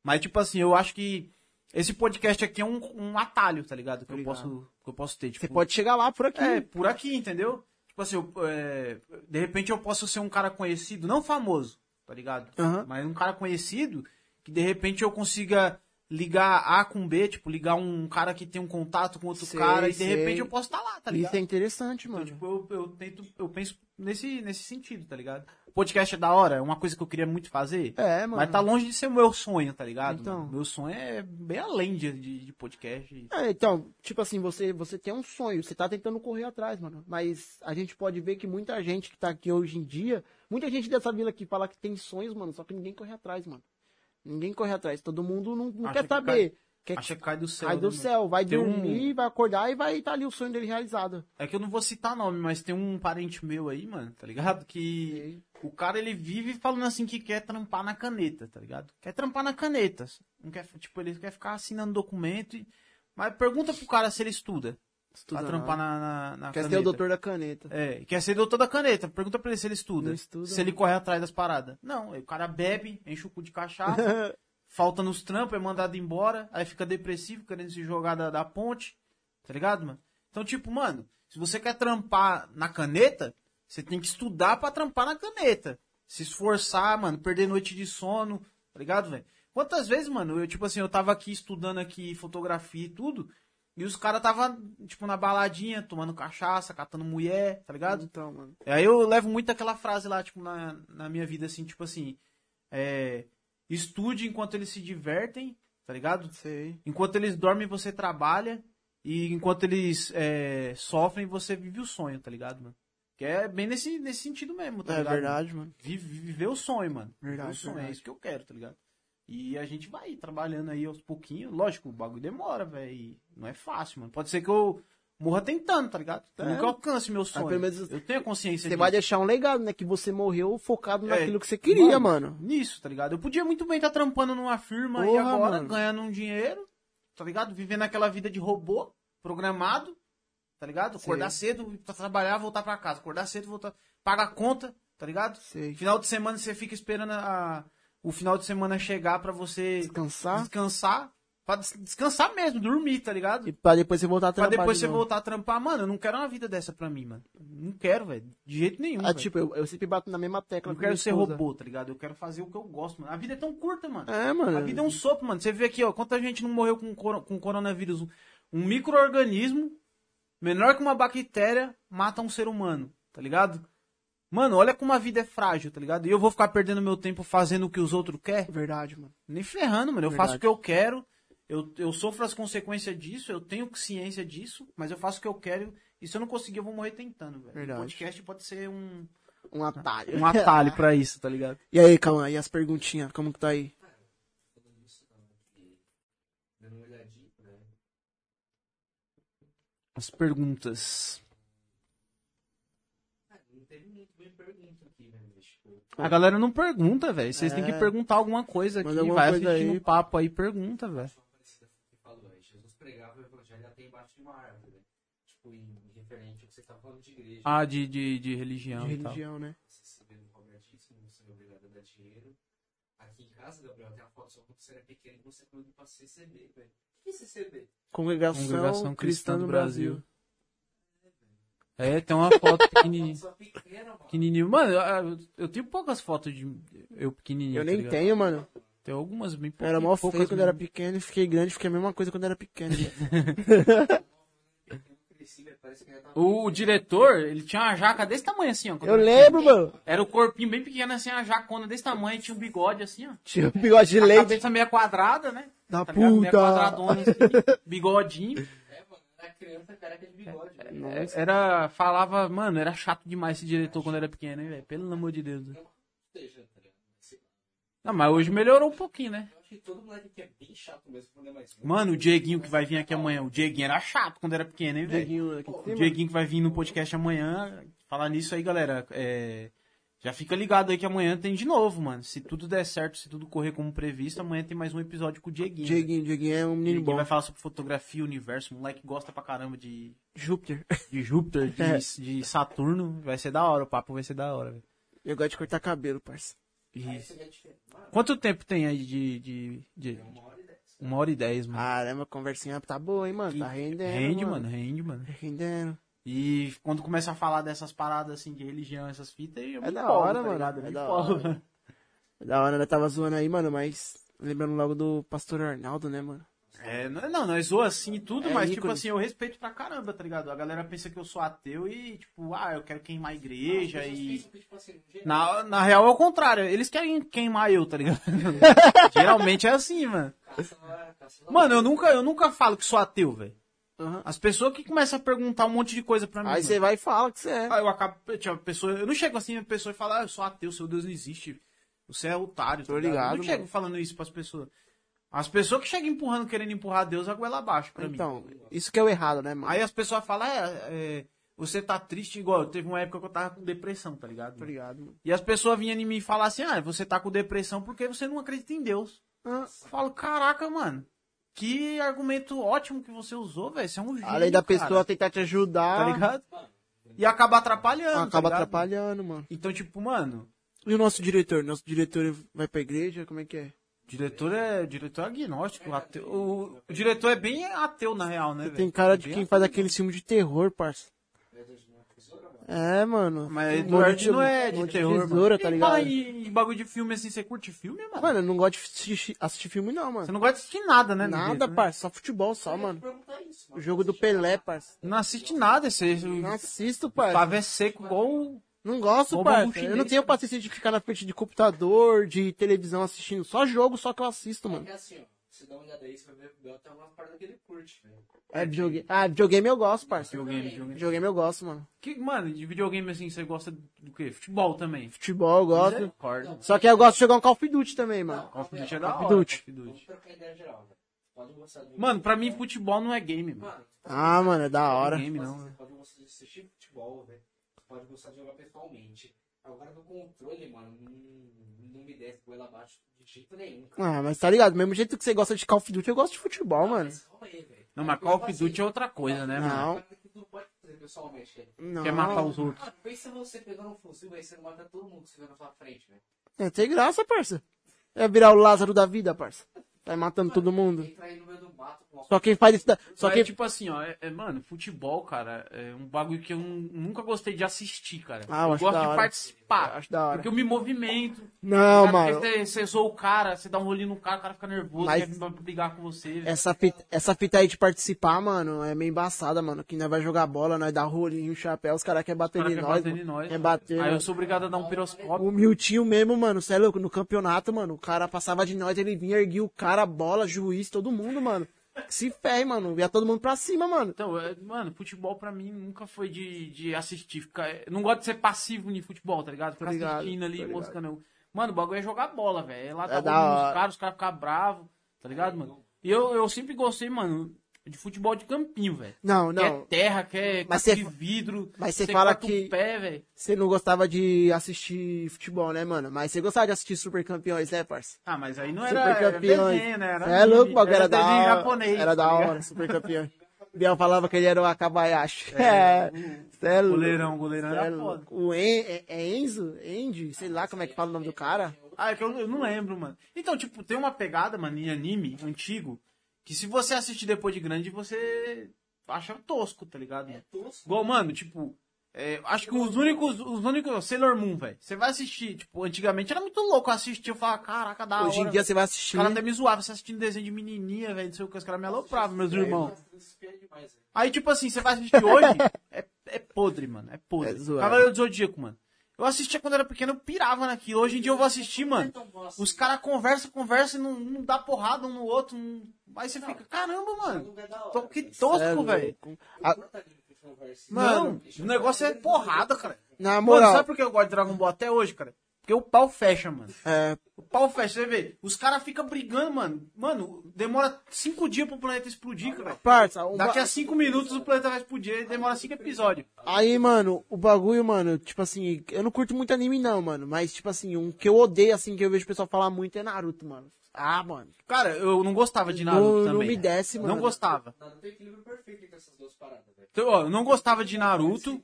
Mas, tipo assim, eu acho que esse podcast aqui é um, um atalho, tá ligado? Que eu, posso, que eu posso ter. Tipo, Você pode chegar lá por aqui. é, por aqui, entendeu? Tipo assim, eu, é, de repente eu posso ser um cara conhecido, não famoso, tá ligado? Aham. Mas um cara conhecido que de repente eu consiga ligar A com B, tipo, ligar um cara que tem um contato com outro Sei, cara e de repente eu posso estar lá, tá ligado? Isso é interessante, Então, mano. tipo, eu, eu tento, eu penso nesse, nesse sentido, tá ligado? Podcast é da hora, é uma coisa que eu queria muito fazer. É, mano. Mas tá longe de ser o meu sonho, tá ligado? Então. mano? Meu sonho é bem além de, de, de podcast. É, então, tipo assim, você, você tem um sonho, você tá tentando correr atrás, mano. Mas a gente pode ver que muita gente que tá aqui hoje em dia, muita gente dessa vila aqui fala que tem sonhos, mano, só que ninguém corre atrás, mano. Ninguém corre atrás. Todo mundo não, não quer que saber. Quer Acha que cai do céu. cai né, do mano? céu, vai Tem um- dormir, vai acordar e vai estar ali o sonho dele realizado. É que eu não vou citar nome, mas tem um parente meu aí, mano, tá ligado? Que o cara ele vive falando assim que quer trampar na caneta, tá ligado? Quer trampar na caneta. Não quer, tipo, ele quer ficar assinando documento. E... Mas pergunta pro cara se ele estuda. Estuda pra trampar na, na, na Quer caneta. ser o doutor da caneta. É, quer ser doutor da caneta. Pergunta pra ele se ele estuda. Não estuda, se ele corre atrás das paradas. Não, o cara bebe, enche o cu de cachaça, falta nos trampos, é mandado embora, aí fica depressivo, querendo se jogar da, da ponte. Tá ligado, mano? Então, tipo, mano, se você quer trampar na caneta, você tem que estudar pra trampar na caneta. Se esforçar, mano, perder noite de sono, tá ligado, velho? Quantas vezes, mano, eu, tipo assim, eu tava aqui estudando aqui fotografia e tudo, e os caras tava, tipo, na baladinha, tomando cachaça, catando mulher, tá ligado? Então, mano. Aí eu levo muito aquela frase lá, tipo, na, na minha vida, assim, tipo assim, é, estude enquanto eles se divertem, tá ligado? Sei. Enquanto eles dormem, você trabalha, e enquanto eles é, sofrem, você vive o sonho, tá ligado, mano? Que é bem nesse, nesse sentido mesmo, tá É ligado? verdade, mano. Vive, viver o sonho, mano. Verdade, Viver o sonho, verdade. é isso que eu quero, tá ligado? E a gente vai trabalhando aí aos pouquinhos. Lógico, o bagulho demora, velho. e Não é fácil, mano. Pode ser que eu morra tentando, tá ligado? É. nunca alcance meu sonho. pelo menos Eu tenho a consciência Você disso. vai deixar um legado, né? Que você morreu focado É, naquilo que você queria, mano. Nisso, tá ligado? Eu podia muito bem estar trampando numa firma e Porra, agora mano. ganhando um dinheiro, tá ligado? Vivendo aquela vida de robô, programado, tá ligado? Acordar cedo pra trabalhar, voltar pra casa. Acordar cedo, voltar. Paga a conta, tá ligado? Sei. Final de semana você fica esperando a- o final de semana chegar pra você Descansar. descansar. Pra des- descansar mesmo, dormir, tá ligado? E pra depois você voltar a Pra trampar depois de você novo. voltar a trampar. Mano, eu não quero uma vida dessa pra mim, mano. Não quero, velho. De jeito nenhum. Ah, velho. tipo, eu, eu sempre bato na mesma tecla. não com quero ser robô, tá ligado? Eu quero fazer o que eu gosto, mano. A vida é tão curta, mano. É, mano. A vida é um sopro, mano. Você vê aqui, ó, quanta gente não morreu com, com coronavírus. Um micro-organismo menor que uma bactéria mata um ser humano, tá ligado? Mano, olha como a vida é frágil, tá ligado? E eu vou ficar perdendo meu tempo fazendo o que os outros querem? Verdade, mano. Nem ferrando, mano. Eu Verdade. faço o que eu quero. Eu, eu sofro as consequências disso, eu tenho ciência disso, mas eu faço o que eu quero. E se eu não conseguir, eu vou morrer tentando, velho. Verdade. O podcast pode ser um, Um atalho. um atalho pra isso, tá ligado? E aí, calma, e as perguntinhas? Como que tá aí? Falando nisso, não, que dando uma olhadinha, né? As perguntas. Não teve muito bem pergunta aqui, né? Tipo, A galera não pergunta, velho. Vocês É. têm que perguntar alguma coisa aqui. Alguma Vai coisa um papo aí, pergunta, velho. aí. Jesus pregava o evangelho até embaixo de uma árvore, né? Tipo, em, referente ao que você estava falando de igreja. Ah, de, de, de religião De e tal. religião, né? Você sabendo cobertíssimo, você é obrigado a dar dinheiro. Aqui em casa, Gabriel, tem a foto só quando você era pequeno e você foi pra CCB, velho. CCB? Congregação, Congregação Cristã do Brasil. É, tem uma foto pequenininha. Pequenininho. Mano, eu, eu tenho poucas fotos de eu pequenininho. Eu tá nem ligado? tenho, mano. Tem algumas bem poucas. era mó feio quando eu era mesmo. pequeno e fiquei grande, fiquei a mesma coisa quando eu era pequeno. Eu cresci, velho, parece que eu já tava... O, o diretor, ele tinha uma jaca desse tamanho assim, ó. eu era lembro, mano. pequeno. Era o corpinho bem pequeno assim, a jacona desse tamanho, tinha um bigode assim, ó. Tinha um bigode de A leite cabeça meia quadrada, né? da Tá puta. quadradona assim, bigodinho. É, mano, era criança, careca de bigode, velho. Nossa. Era, falava, mano, era chato demais esse diretor quando era pequeno, hein, velho? Pelo amor de Deus. Não tá. Não, mas hoje melhorou um pouquinho, né? Que todo moleque aqui é bem chato mesmo quando é mais novo. Mano, o Dieguinho que vai vir aqui amanhã. O Dieguinho era chato quando era pequeno, hein, velho? Dieguinho O. Dieguinho que vai vir no podcast amanhã. Falar nisso aí, galera. é, Já fica ligado aí que amanhã tem de novo, mano. Se tudo der certo, se tudo correr como previsto, amanhã tem mais um episódio com o Dieguinho. Dieguinho, Dieguinho é um menino Dieguinho bom. vai falar sobre fotografia, universo. O moleque gosta pra caramba de, Júpiter. de Júpiter, de, É. de Saturno. Vai ser da hora, o papo vai ser da hora, velho. Eu gosto de cortar cabelo, parça. Isso é diferente. Mano, Quanto tempo tem aí de. de, de- uma hora e dez. Uma hora e dez, mano. Caramba, a conversinha tá boa, hein, mano? Tá rendendo. rende, mano, rende, mano. Rendendo. E quando começa a falar dessas paradas assim de religião, essas fitas, eu me É da empolgo, hora, tá mano. ligado? Eu É me da empolgo. hora. Da hora, né? Tava zoando aí, mano, mas Lembrando logo do Pastor Arnaldo, né, mano? É, não, não, nós zoa assim e tudo, É mas tipo ícone. assim, eu respeito pra caramba, tá ligado? A galera pensa que eu sou ateu e, tipo, ah, eu quero queimar a igreja pessoas e. pensam tipo assim, Na, na real é o contrário, eles querem queimar eu, tá ligado? Geralmente é assim, mano. caça- caça- Mano, eu nunca, eu nunca falo que sou ateu, velho. Aham. As pessoas que começam a perguntar um monte de coisa pra mim. Aí você vai e fala que você é. Aí eu acabo. Tipo, a pessoa, eu não chego assim, a pessoa fala, ah, eu sou ateu, seu Deus não existe. Você é otário. Tô tá ligado? ligado, Eu não chego mano. falando isso pras pessoas. As pessoas que chegam empurrando, querendo empurrar Deus, a goela abaixo pra mim. Então, isso que é o errado, né, mano? Aí as pessoas falam, é, é, você tá triste igual. Teve uma época que eu tava com depressão, tá ligado? Tá ligado, mano? E as pessoas vinham em mim e falavam assim, ah, você tá com depressão porque você não acredita em Deus. Ah, Eu falo, caraca, mano. Que argumento ótimo que você usou, velho. Você é um gênio, Além da cara. pessoa tentar te ajudar, Tá ligado? E acaba atrapalhando. tá acaba ligado? atrapalhando, mano. Então, tipo, mano, E o nosso diretor? Nosso diretor vai pra igreja? Como é que é? O diretor é, o diretor é agnóstico. ateu. O, o diretor é bem ateu, na real, né? Tem cara de Bem quem faz aquele filme de terror, parça. É, mano. Mas Um Eduardo monte não é de monte terror, tesoura, mano. tá E ligado? fala em, em bagulho de filme assim, você curte filme, mano? Mano, eu não gosto de assistir, assistir filme, não, Você mano. não gosta de assistir nada, né? Nada, né? parça. Só futebol, só, mano. isso, O jogo do Pelé, parça. Não assiste nada, você... Não assisto, O parça. pavê seco igual... Não gosto, parça. bagulho Eu não tenho paciência de ficar na frente de computador, de televisão assistindo. Só jogo, só que eu assisto, mano. É assim, ó. Você dá uma olhada aí, você vai ver que o Bel tem uma parada que ele curte, velho. É videogame. Ah, videogame eu gosto, parça. Videogame, videogame. Videogame eu gosto, mano. Que, mano, de videogame assim, você gosta do quê? Futebol também. Futebol eu gosto. Misericórdia. Só que eu gosto de jogar um Call of Duty também, mano. Call of Duty é da Call of hora. Duty. Call of Vamos Duty. trocar ideia geral, velho. Pode gostar de Mano, pra mim futebol não é game, mano. Ah, mano, é da hora. Game não, você né? pode gostar de assistir futebol, velho. Você pode gostar de jogar pessoalmente. Agora no controle, mano, não, não me desce goela abaixo de jeito nenhum. cara. Ah, mas tá ligado? Do mesmo jeito que você gosta de Call of Duty, eu gosto de futebol, mano. Mas calma aí. Não, mas Call of Duty é outra coisa, né, mano? Não. Tu não pode fazer pessoalmente, velho. Não. Quer matar os outros. Mano, pensa você pegando um fuzil, velho, você não mata todo mundo que você vê na sua frente, velho. É, tem graça, parça. É virar o Lázaro da vida, parça. Vai matando todo mundo. Uma Só quem faz isso. Da... Só quem. tipo assim, ó, é, é, mano, futebol, cara, é um bagulho que eu nu- nunca gostei de assistir, cara. Ah, eu eu acho gosto da de hora. participar. Eu acho da hora. Porque eu me movimento. Não, Cara, mano. Você, você zoa o cara, você dá um rolinho no cara, o cara fica nervoso, Mas- quer brigar com você. Essa fita, essa fita aí de participar, mano, é meio embaçada, mano. Que nós vai jogar bola, nós dá rolinho, chapéu, os caras querem bater cara em quer nós. bater em nós. Quer bater. Aí mano. eu sou obrigado a dar um piroscópio. O Miltinho mesmo, mano, cê é louco, no campeonato, mano, o cara passava de nós, ele vinha, erguia o cara, bola, juiz, todo mundo, mano. Que se ferre, mano, ia todo mundo pra cima, mano. Então, é, mano, futebol pra mim nunca foi de, de assistir. Ficar, eu não gosto de ser passivo em futebol, tá ligado? Ficar Tô ligado, assistindo ali, ligado. moscando. Mano, o bagulho é jogar bola, velho. É lá É rolinho nos hora. caras, os caras ficam bravos, tá ligado, mano? E eu, eu sempre gostei, mano, de futebol de campinho, velho. Não, Que é não. terra, que é Mas cê- de vidro. mas cê você fala que-. Você não gostava de assistir futebol, né, mano? Mas você gostava de assistir Super Campeões, né, parça? Ah, mas aí não Super era, era Campeões. desenho, né? Era é louco, bagulho era, da hora. japonês. Era da tá hora, Super Campeões. Biel falava que ele era o Akabayashi. É, cê é louco. Goleirão, goleirão Cê é era louco. foda. O en, é, é Enzo? Andy? Sei lá como é que fala o nome do cara. Ah, é que eu, eu não lembro, mano. Então, tipo, tem uma pegada, mano, em anime antigo, que se você assistir depois de grande, você acha tosco, tá ligado? É tosco. Igual, mano, tipo, é, acho que os únicos, os únicos, Sailor Moon, velho. Você vai assistir, tipo, antigamente era muito louco assistir, eu falava, caraca, da Hoje em hora. dia você vai Os assistir. caras até me zoavam, você assistindo desenho de menininha, velho, não sei o que, os caras me alopravam, meus irmãos. Demais, velho. Aí, tipo assim, você vai assistir hoje, é, é podre, mano. É podre. É zoado. Cavaleiro do Zodíaco, mano. Eu assistia quando era pequeno, eu pirava naquilo. Hoje em dia eu vou assistir, mano. Os caras conversam, conversam e não, não dá porrada um no outro. Não... Aí você fica, caramba, mano. é Tô, que tosco, velho. A- O protagonista que conversa. Não, o negócio é porrada, cara. Na Mano, moral. sabe por que eu gosto de Dragon Ball até hoje, cara? Porque o pau fecha, mano. É, O pau fecha, você vê. Os caras ficam brigando, mano. Mano, demora cinco dias pro planeta explodir, cara. parça, o Daqui ba- a cinco minutos o planeta vai explodir e demora cinco episódios. Aí, mano, o bagulho, mano, tipo assim, eu não curto muito anime não, mano. Mas, tipo assim, um que eu odeio, assim, que eu vejo o pessoal falar muito é Naruto, mano. Ah, mano. Cara, eu não gostava de Naruto Não- não também. me desce, Não mano. gostava. Nada tem equilíbrio perfeito entre essas duas paradas, velho. Então, ó, eu não gostava de Naruto.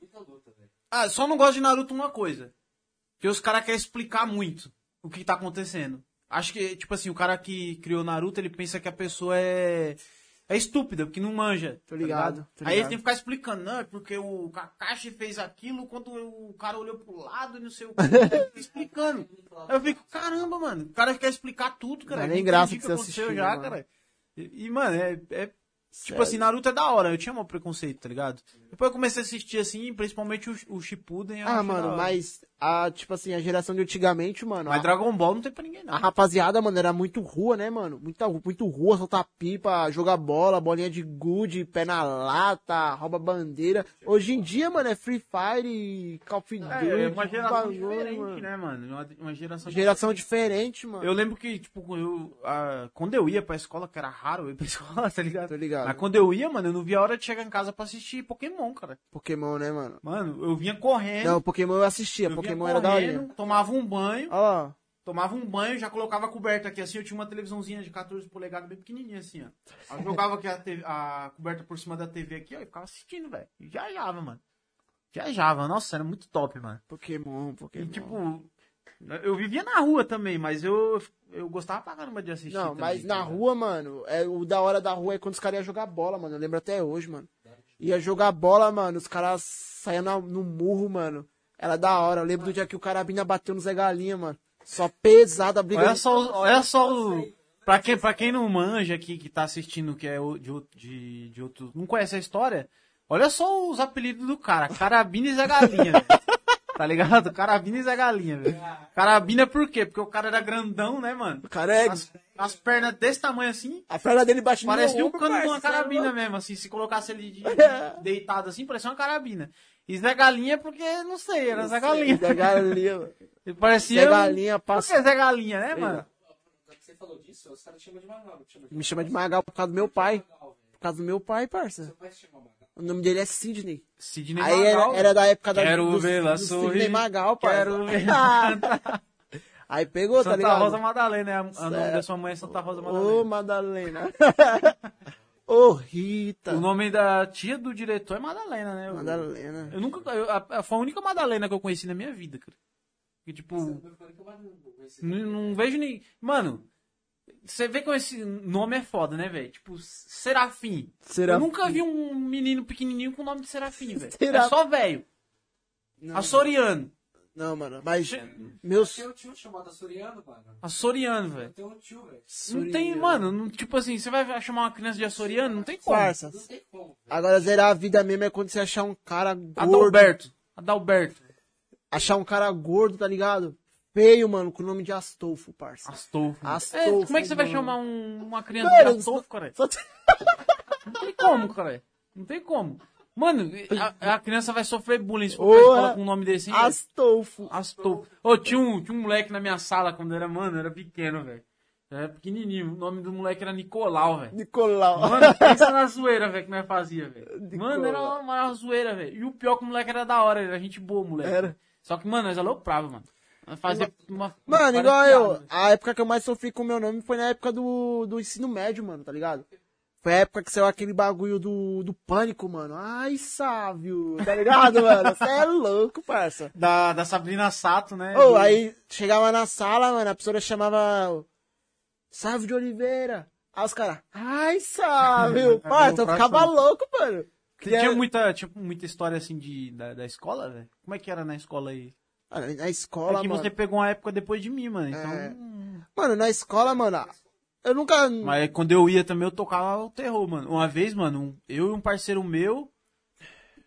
Ah, só não gosto de Naruto uma coisa. Que os caras querem explicar muito o que tá acontecendo. Acho que, tipo assim, o cara que criou Naruto, ele pensa que a pessoa é. é estúpida, porque não manja. Tô tá ligado, tô Aí ele ligado. tem que ficar explicando, não, é porque o Kakashi fez aquilo quando o cara olhou pro lado e não sei o que. Explicando. Aí eu fico, caramba, mano, o cara quer explicar tudo, cara. Não é nem graça o que você aconteceu assistiu, já, mano. cara. E, e, mano, é, é Tipo assim, Naruto é da hora, eu tinha um preconceito, tá ligado? Depois eu comecei a assistir assim, principalmente o, o Shippuden. Ah, mano, mas a, tipo assim, a geração de antigamente, mano. Mas a- Dragon Ball não tem pra ninguém, não. A rapaziada, mano, era muito rua, né, mano? Muita, muito rua, soltar pipa, jogar bola, bolinha de gude, pé na lata, rouba bandeira. Hoje em dia, mano, é Free Fire, Call of Duty. É, é uma geração bagulho, diferente, mano. né, mano? Uma, uma geração Geração diferente, mano. Eu lembro que, tipo, eu, ah, quando eu ia pra escola, que era raro eu ir pra escola, tá ligado? Tô ligado. Mas quando eu ia, mano, eu não via a hora de chegar em casa pra assistir Pokémon, cara. Pokémon, né, mano? Mano, eu vinha correndo. Não, Pokémon eu assistia, eu Pokémon vinha era da correndo, hora. tomava um banho, Ó, tomava um banho, já colocava a coberta aqui assim, eu tinha uma televisãozinha de 14 polegadas bem pequenininha assim, ó. Aí eu jogava aqui a, te- a coberta por cima da TV aqui, ó, e ficava assistindo, velho. E Viajava, mano. Viajava, nossa, era muito top, mano. Pokémon, E Pokémon. tipo, eu vivia na rua também, mas eu, eu gostava pra caramba de assistir. Não, também, mas na ligado? rua, mano, é, o da hora da rua é quando os caras iam jogar bola, mano. Eu lembro até hoje, mano. Ia jogar bola, mano, os caras saíam na- no murro, mano. Era da hora. Eu lembro do dia que o Carabina bateu no Zé Galinha, mano. Só pesada a briga. Olha só, olha só o. Pra quem, pra quem não manja aqui, que tá assistindo, que é de, outro- de, de outro. Não conhece a história, olha só os apelidos do cara. Carabina e Zé Galinha. Tá ligado? Carabina e Zé Galinha, velho. Carabina por quê? Porque o cara era grandão, né, mano? O cara é. As, as pernas desse tamanho assim, A perna dele parecia meu um cano de uma carabina mesmo, assim. Se colocasse ele de- deitado assim, parecia uma carabina. E Zé Galinha porque, não sei, era Zé Galinha. Zé Galinha, mano. Ele parecia. Zé Galinha Por que passa. Zé Galinha, né, mano? Já que você falou disso, os caras chamam de Magal. não chamam de Me chama de Magal por causa do meu pai. Por causa do meu pai, parça. Seu pai se chama Magal. O nome dele é Sidney. Sidney Aí era, Magal. era da época da, Quero do, do sorrir. Sidney Magal, parça. Quero ver. Aí pegou, tá Santa ligado? Rosa Madalena, é a- o nome da sua mãe é Santa Rosa Ô, Madalena. Madalena. Ô, Rita. O nome da tia do diretor é Madalena, né? Eu- Madalena. Eu nunca. eu- a- a- foi a única Madalena que eu conheci na minha vida, cara. Que, tipo, não, não vejo nem. Mano, você vê que esse nome é foda, né, velho? Tipo, Serafim. Serafim. Eu nunca vi um menino pequenininho com o nome de Serafim, velho. É Serafim. só velho. Açoriano. Não, mano, mas Che- meus... Tem um tio chamado Açoriano, mano. Açoriano, velho. Tem um tio, velho. Não tem, mano, não- tipo assim, você vai chamar uma criança de açoriano? Não tem como. Parça, Não tem como, velho. agora zerar a vida mesmo é quando você achar um cara gordo. Adalberto. Adalberto. Achar um cara gordo, tá ligado? Feio, mano, com o nome de Astolfo, parça. Astolfo. Astolfo, É, como é que você vai mano. chamar um- uma criança Cara, de Astolfo, cara? Só Não tem como, cara. Não tem como. Mano, a, a criança vai sofrer bullying se for escola é- com um nome desse? Astolfo. Astolfo. Ô, tinha um, tinha um moleque na minha sala quando eu era, mano, era pequeno, velho. Era pequenininho. O nome do moleque era Nicolau, velho. Nicolau. Mano, pensa na zoeira, velho, que nós fazia, velho. Mano, era uma, uma zoeira, velho. E o pior é que o moleque era da hora, era gente boa, moleque. Era. Só que, mano, nós aloprava, mano. Fazia uma. Mano, igual eu. A época que eu mais sofri com o meu nome foi na época do, do ensino médio, mano, tá ligado? Foi a época que saiu aquele bagulho do, do pânico, mano. Ai, sábio. Tá ligado, mano? Você é louco, parça. Da, da Sabrina Sato, né? Ô, Do- aí chegava na sala, mano, a professora chamava Sávio de Oliveira. Aí os caras, ai, Sávio. Parça, eu ficava louco, mano. Tinha muita, tinha muita história assim de, da, da escola, velho? Como é que era na escola aí? Mano, na É escola, que mano. você pegou uma época depois de mim, mano. Então. É. Mano, na escola, mano, eu nunca. Mas quando eu ia também, eu tocava o terror, mano. Uma vez, mano, eu e um parceiro meu.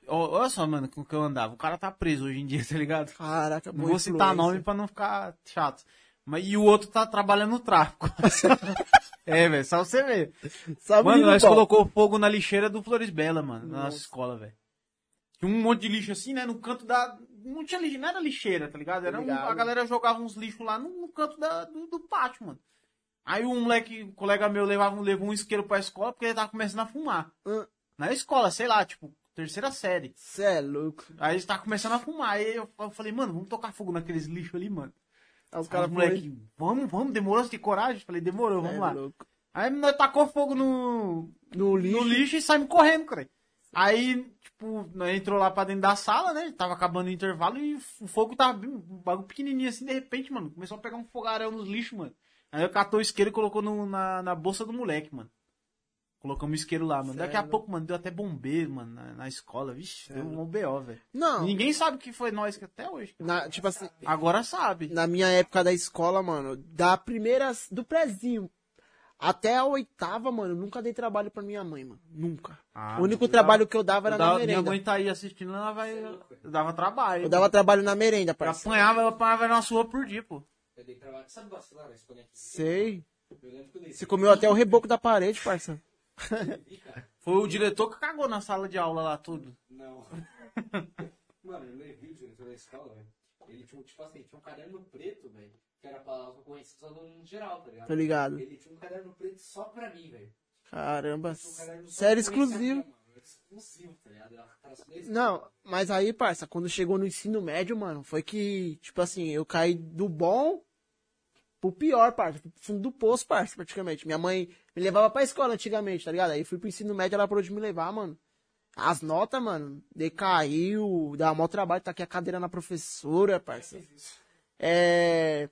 Olha só, mano, com que eu andava. O cara tá preso hoje em dia, tá ligado? Caraca, Não vou citar influência. nome pra não ficar chato. Mas, e o outro tá trabalhando no tráfico. é, velho, só você ver. Sabe Mano, nós bom? colocou fogo na lixeira do Flores Bela, mano, na nossa Nossa. escola, velho. Tinha um monte de lixo assim, né? No canto da. Não tinha lixo, não era lixeira, tá ligado? Era um- a galera jogava uns lixos lá no, no canto da- do, do pátio, mano. Aí um moleque, um colega meu, levava, levou um isqueiro pra escola porque ele tava começando a fumar. Hã? Na escola, sei lá, tipo, terceira série. Cê é louco. Aí ele tava começando a fumar. Aí eu, eu falei, mano, vamos tocar fogo naqueles lixos ali, mano. Aí os caras moleque, vamos, vamos, demorou, você tem coragem? Falei, demorou, vamos é lá. louco. Aí nós tacou fogo no, No lixo. no lixo e saímos correndo, cara. Aí, tipo, nós entrou lá pra dentro da sala, né? Tava acabando o intervalo e o fogo tava bem, um bagulho pequenininho assim, de repente, mano, começou a pegar um fogaréu nos lixos, mano. Aí eu catou o isqueiro e colocou no- na, na bolsa do moleque, mano. Colocamos isqueiro lá, mano. Daqui a Sério? pouco, mano, deu até bombeiro, mano, na, na escola. Vixe, deu um BO, velho. Não, Ninguém sabe que foi nós que até hoje. na- tipo assim, Agora sabe. na minha época da escola, mano, da primeira, do prezinho até a oitava, mano, eu nunca dei trabalho pra minha mãe, mano. Nunca. Ah, o único eu trabalho que eu dava Eu era dava- na minha merenda. mãe tá aí assistindo, ela vai. Eu dava trabalho. Eu dava trabalho na merenda, Eu parceiro. apanhava, eu apanhava na sua por dia, pô. Eu dei trabalho. Sabe vacilar aqui? Sei. Eu lembro que eu dei. Você comeu até o reboco da parede, parceiro. Foi o diretor que cagou na sala de aula lá, tudo. Não. Mano, eu levei o diretor da escola, velho. Ele tinha, tipo assim, tinha um caderno preto, velho. Que era pra concorrência dos alunos em geral, tá ligado? Tá ligado? Ele tinha um caderno preto só pra mim, velho. Caramba. Um Série exclusiva. Exclusivo, tá ligado? Não, mas aí, parça, quando chegou no ensino médio, mano, foi que, tipo assim, eu caí do bom pro pior, parça. Pro fundo do poço, parça, praticamente. Minha mãe me levava pra escola antigamente, tá ligado? Aí fui pro ensino médio, ela parou de me levar, mano. As notas, mano, decaiu, dá maior trabalho, tá aqui a cadeira na professora, parça. É.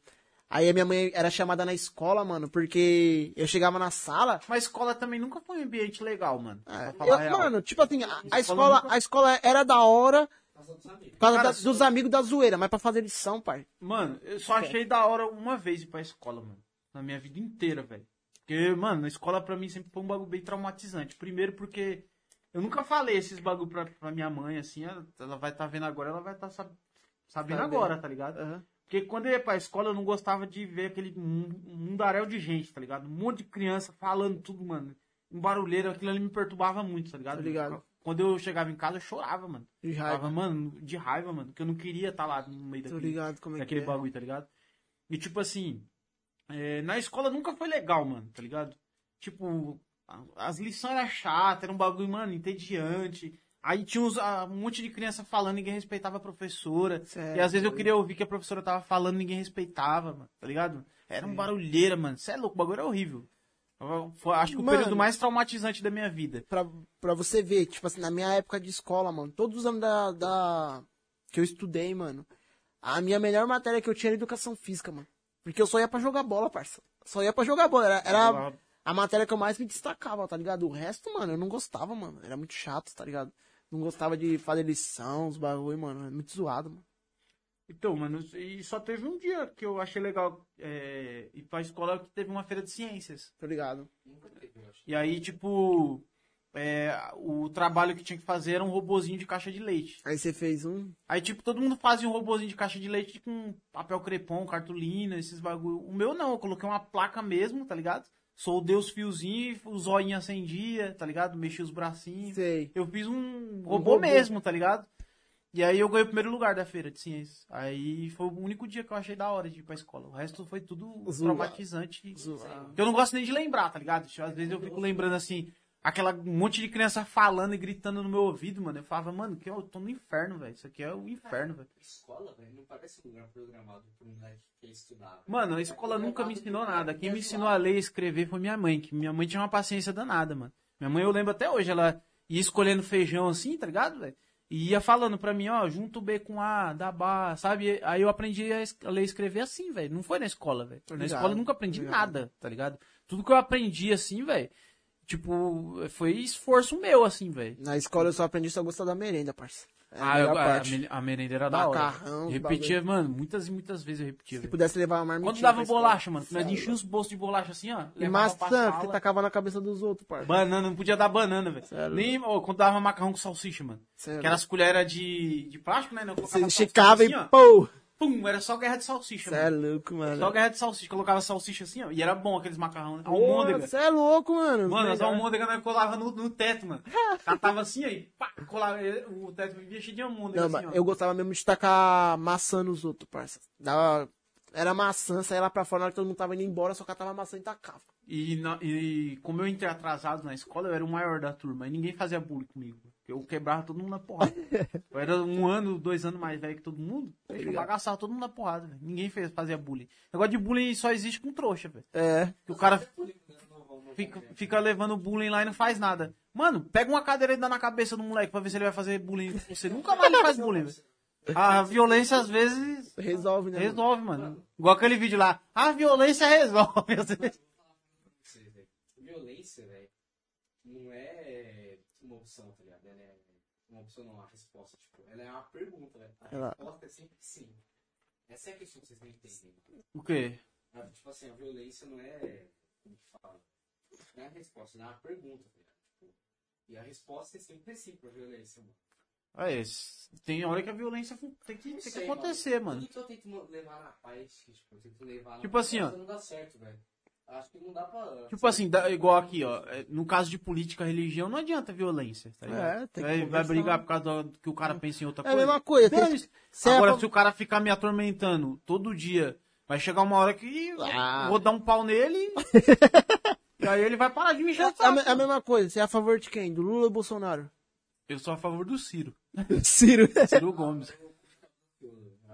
Aí a minha mãe era chamada na escola, mano, porque eu chegava na sala, Mas escola também nunca foi um ambiente legal, mano. É, pra falar eu- mano, tipo assim, a, a Escola escola, nunca- a escola era da hora Passando dos amigos. por causa Cara, da- dos amigos da zoeira, mas pra fazer lição, pai. Mano, eu só achei da hora uma vez ir pra escola, mano. Na minha vida inteira, velho. Porque, mano, a escola pra mim sempre foi um bagulho bem traumatizante. Primeiro porque eu nunca falei esses bagulho pra, pra minha mãe, assim. Ela, ela vai estar vendo agora, ela vai estar sabendo Sabendo. agora, tá ligado? Aham. Porque quando eu ia pra escola, eu não gostava de ver aquele mun- mundaréu de gente, tá ligado? Um monte de criança falando tudo, mano. Um barulheiro, aquilo ali me perturbava muito, tá ligado? Tá ligado. Quando eu chegava em casa, eu chorava, mano. De Tava, raiva. mano, de raiva, mano. Porque eu não queria estar lá no meio daquele, ligado é que daquele é. bagulho, tá ligado? E tipo assim, é, na escola nunca foi legal, mano, tá ligado? Tipo, as lições eram chatas, era um bagulho, mano, entediante. Aí tinha uns, ah, um monte de criança falando, ninguém respeitava a professora. Sério, e às vezes eu queria ouvir que a professora tava falando, ninguém respeitava, mano, tá ligado? Era um barulheira, mano. Você é louco, o bagulho era horrível. Foi, acho que o Mano. período mais traumatizante da minha vida. Pra, pra você ver, tipo assim, na minha época de escola, mano, todos os anos da, da- que eu estudei, mano, a minha melhor matéria que eu tinha era educação física, mano. Porque eu só ia pra jogar bola, parça. Só ia pra jogar bola. Era, era a matéria que eu mais me destacava, tá ligado? O resto, mano, eu não gostava, mano. Era muito chato, tá ligado? Não gostava de fazer lição, os bagulho, mano. É muito zoado, mano. Então, mano, e só teve um dia que eu achei legal é, ir pra escola que teve uma feira de ciências. Tá ligado? E aí, tipo, é, o trabalho que tinha que fazer era um robozinho de caixa de leite. Aí você fez um. Aí, tipo, todo mundo fazia um robozinho de caixa de leite com papel crepom, cartolina, esses bagulho. O meu não, eu coloquei uma placa mesmo, tá ligado? Soldei os fiozinhos, o zoinho acendia, tá ligado? Mexia os bracinhos. Sei. Eu fiz um robô, robô. mesmo, tá ligado? E aí eu ganhei o primeiro lugar da feira de ciências. Aí foi o único dia que eu achei da hora de ir pra escola. O resto foi tudo Zoado. traumatizante. Zoado. Eu não gosto nem de lembrar, tá ligado? Às vezes eu fico lembrando assim, aquela um monte de criança falando e gritando no meu ouvido, mano. Eu falava, mano, que eu tô no inferno, velho. Isso aqui é o inferno, velho. Escola, velho, não parece um lugar programado pro moleque que estudar. Mano, a escola nunca me ensinou nada. Quem me ensinou a ler e escrever foi minha mãe, que minha mãe tinha uma paciência danada, mano. Minha mãe, eu lembro até hoje, ela ia escolhendo feijão assim, tá ligado, velho? E ia falando pra mim, ó, junto B com A, dá bar, sabe? Aí eu aprendi a es- a ler e escrever assim, velho. Não foi na escola, velho. Na escola eu nunca aprendi ligado. nada, tá ligado? Tudo que eu aprendi assim, velho, tipo, foi esforço meu, assim, velho. Na escola eu só aprendi só a gostar da merenda, parça. É a Ah, eu, a, parte. me- a merenda era da hora. Macarrão, os Repetia, mano, muitas e muitas vezes eu repetia, Se velho. pudesse levar uma marmitinha. Quando dava bolacha, mano, nós Sério. enchia os bolsos de bolacha assim, ó. E maçã, sala. que tacava na cabeça dos outros, parça. Banana, não podia dar banana, velho. Sério? Nem ó, quando dava macarrão com salsicha, mano. Sério. Que era as colheres de, de plástico, né? Eu Você esticava assim, e ó. pô! Pum, era só guerra de salsicha, Você é louco, mano. Só guerra de salsicha. Colocava salsicha assim, ó. E era bom aqueles macarrão, né? Almôndega. Você é louco, mano. Mano, as almôndegas nós colava no, no teto, mano. Catava assim, aí, pá, colava. O teto vivia cheio de almôndega, Não, assim, ó. eu gostava mesmo de tacar maçã nos outros, parça. Dava... Era maçã, saía lá pra fora, na hora que todo mundo tava indo embora, só catava maçã e tacava. E, na- e como eu entrei atrasado na escola, eu era o maior da turma. E ninguém fazia bullying comigo. Eu quebrava todo mundo na porrada. eu era um ano, dois anos mais velho que todo mundo. Eu bagaçava todo mundo na porrada, velho. Ninguém fez, fazia bullying. Negócio de bullying só existe com trouxa, velho. É. Que o cara fica, fica levando bullying lá e não faz nada. Mano, pega uma cadeira e dá na cabeça do moleque pra ver se ele vai fazer bullying você. Nunca mais faz bullying, velho. A violência às vezes Resolve, né? mano? resolve, mano. Igual aquele vídeo lá. A violência resolve. Vocês, velho. Violência, velho. não é uma opção, tá ligado? Ela é uma opção não, uma resposta, tipo, ela é uma pergunta, né? A Ela- resposta é sempre sim. Essa é a questão que vocês têm que entender. O quê? Ah, Tipo assim, a violência não é. Como que fala? Não é a resposta, não é uma pergunta? Tipo, e a resposta é sempre sim pra violência, mano. É, s- tem hora que a violência tem que, tem que sei, acontecer, mano. Tudo que eu tento levar na paz, que, tipo, eu tento levar na Tipo paz, assim, ó. Não dá certo, velho. Acho que não dá pra. Tipo assim, dá- igual aqui, ó. é, No caso de política, religião, não adianta violência, tá ligado? É, tem que vai, vai brigar por causa do que o cara pensa em outra É a coisa. mesma coisa. tem- se é Agora, se o cara ficar me atormentando todo dia, vai chegar uma hora que Ah. eu vou dar um pau nele e aí ele vai parar de me encher É a, a mesma coisa. Você é a favor de quem? Do Lula ou Bolsonaro? Eu sou a favor do Ciro. Ciro. Ciro Gomes.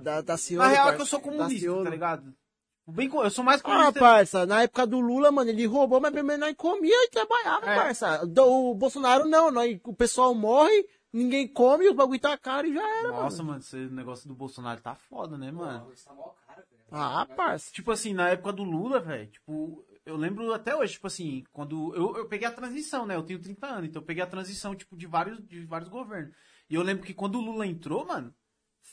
Da, da Ciolo, Na real é que eu sou comunista, tá ligado? Bem, eu sou mais Ah, comunista. parça, na época do Lula, mano, ele roubou, mas primeiro nós comia e trabalhava, É. parça. Do, o Bolsonaro não, nós, o pessoal morre, ninguém come, os bagulho tá caro e já era, Nossa, mano. mano, esse negócio do Bolsonaro tá foda, né, mano? Tá mó cara, velho. Ah, parça. Tipo assim, na época do Lula, velho, tipo, eu lembro até hoje, tipo assim, quando eu, eu peguei a transição, né? Eu tenho 30 anos, então eu peguei a transição, tipo, de vários, de vários governos. E eu lembro que quando o Lula entrou, mano,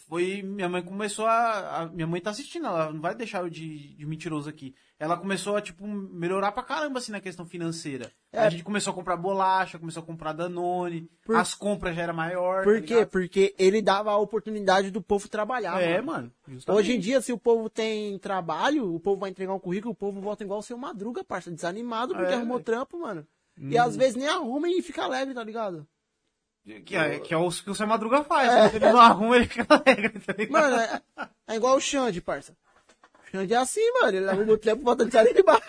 foi. Minha mãe começou a. a- minha mãe tá assistindo, ela não vai deixar eu de, de mentiroso aqui. Ela começou a, tipo, melhorar pra caramba, assim, na questão financeira. É. A gente começou a comprar bolacha, começou a comprar Danone, Por- as compras já era maior. Por tá quê? ligado? Porque ele dava a oportunidade do povo trabalhar, É, mano. mano. Hoje em dia, se o povo tem trabalho, o povo vai entregar um currículo, o povo volta igual o seu Madruga, parça, desanimado porque É, arrumou velho. trampo, mano. E Hum. às vezes nem arruma e fica alegre, tá ligado? Que é, que é o que o seu Madruga faz. Se ele não arruma, ele fica alegre, tá ligado? Mano, é, é igual o Xande, parça. O Xande é assim, mano, ele arruma o trampo e volta desanimado.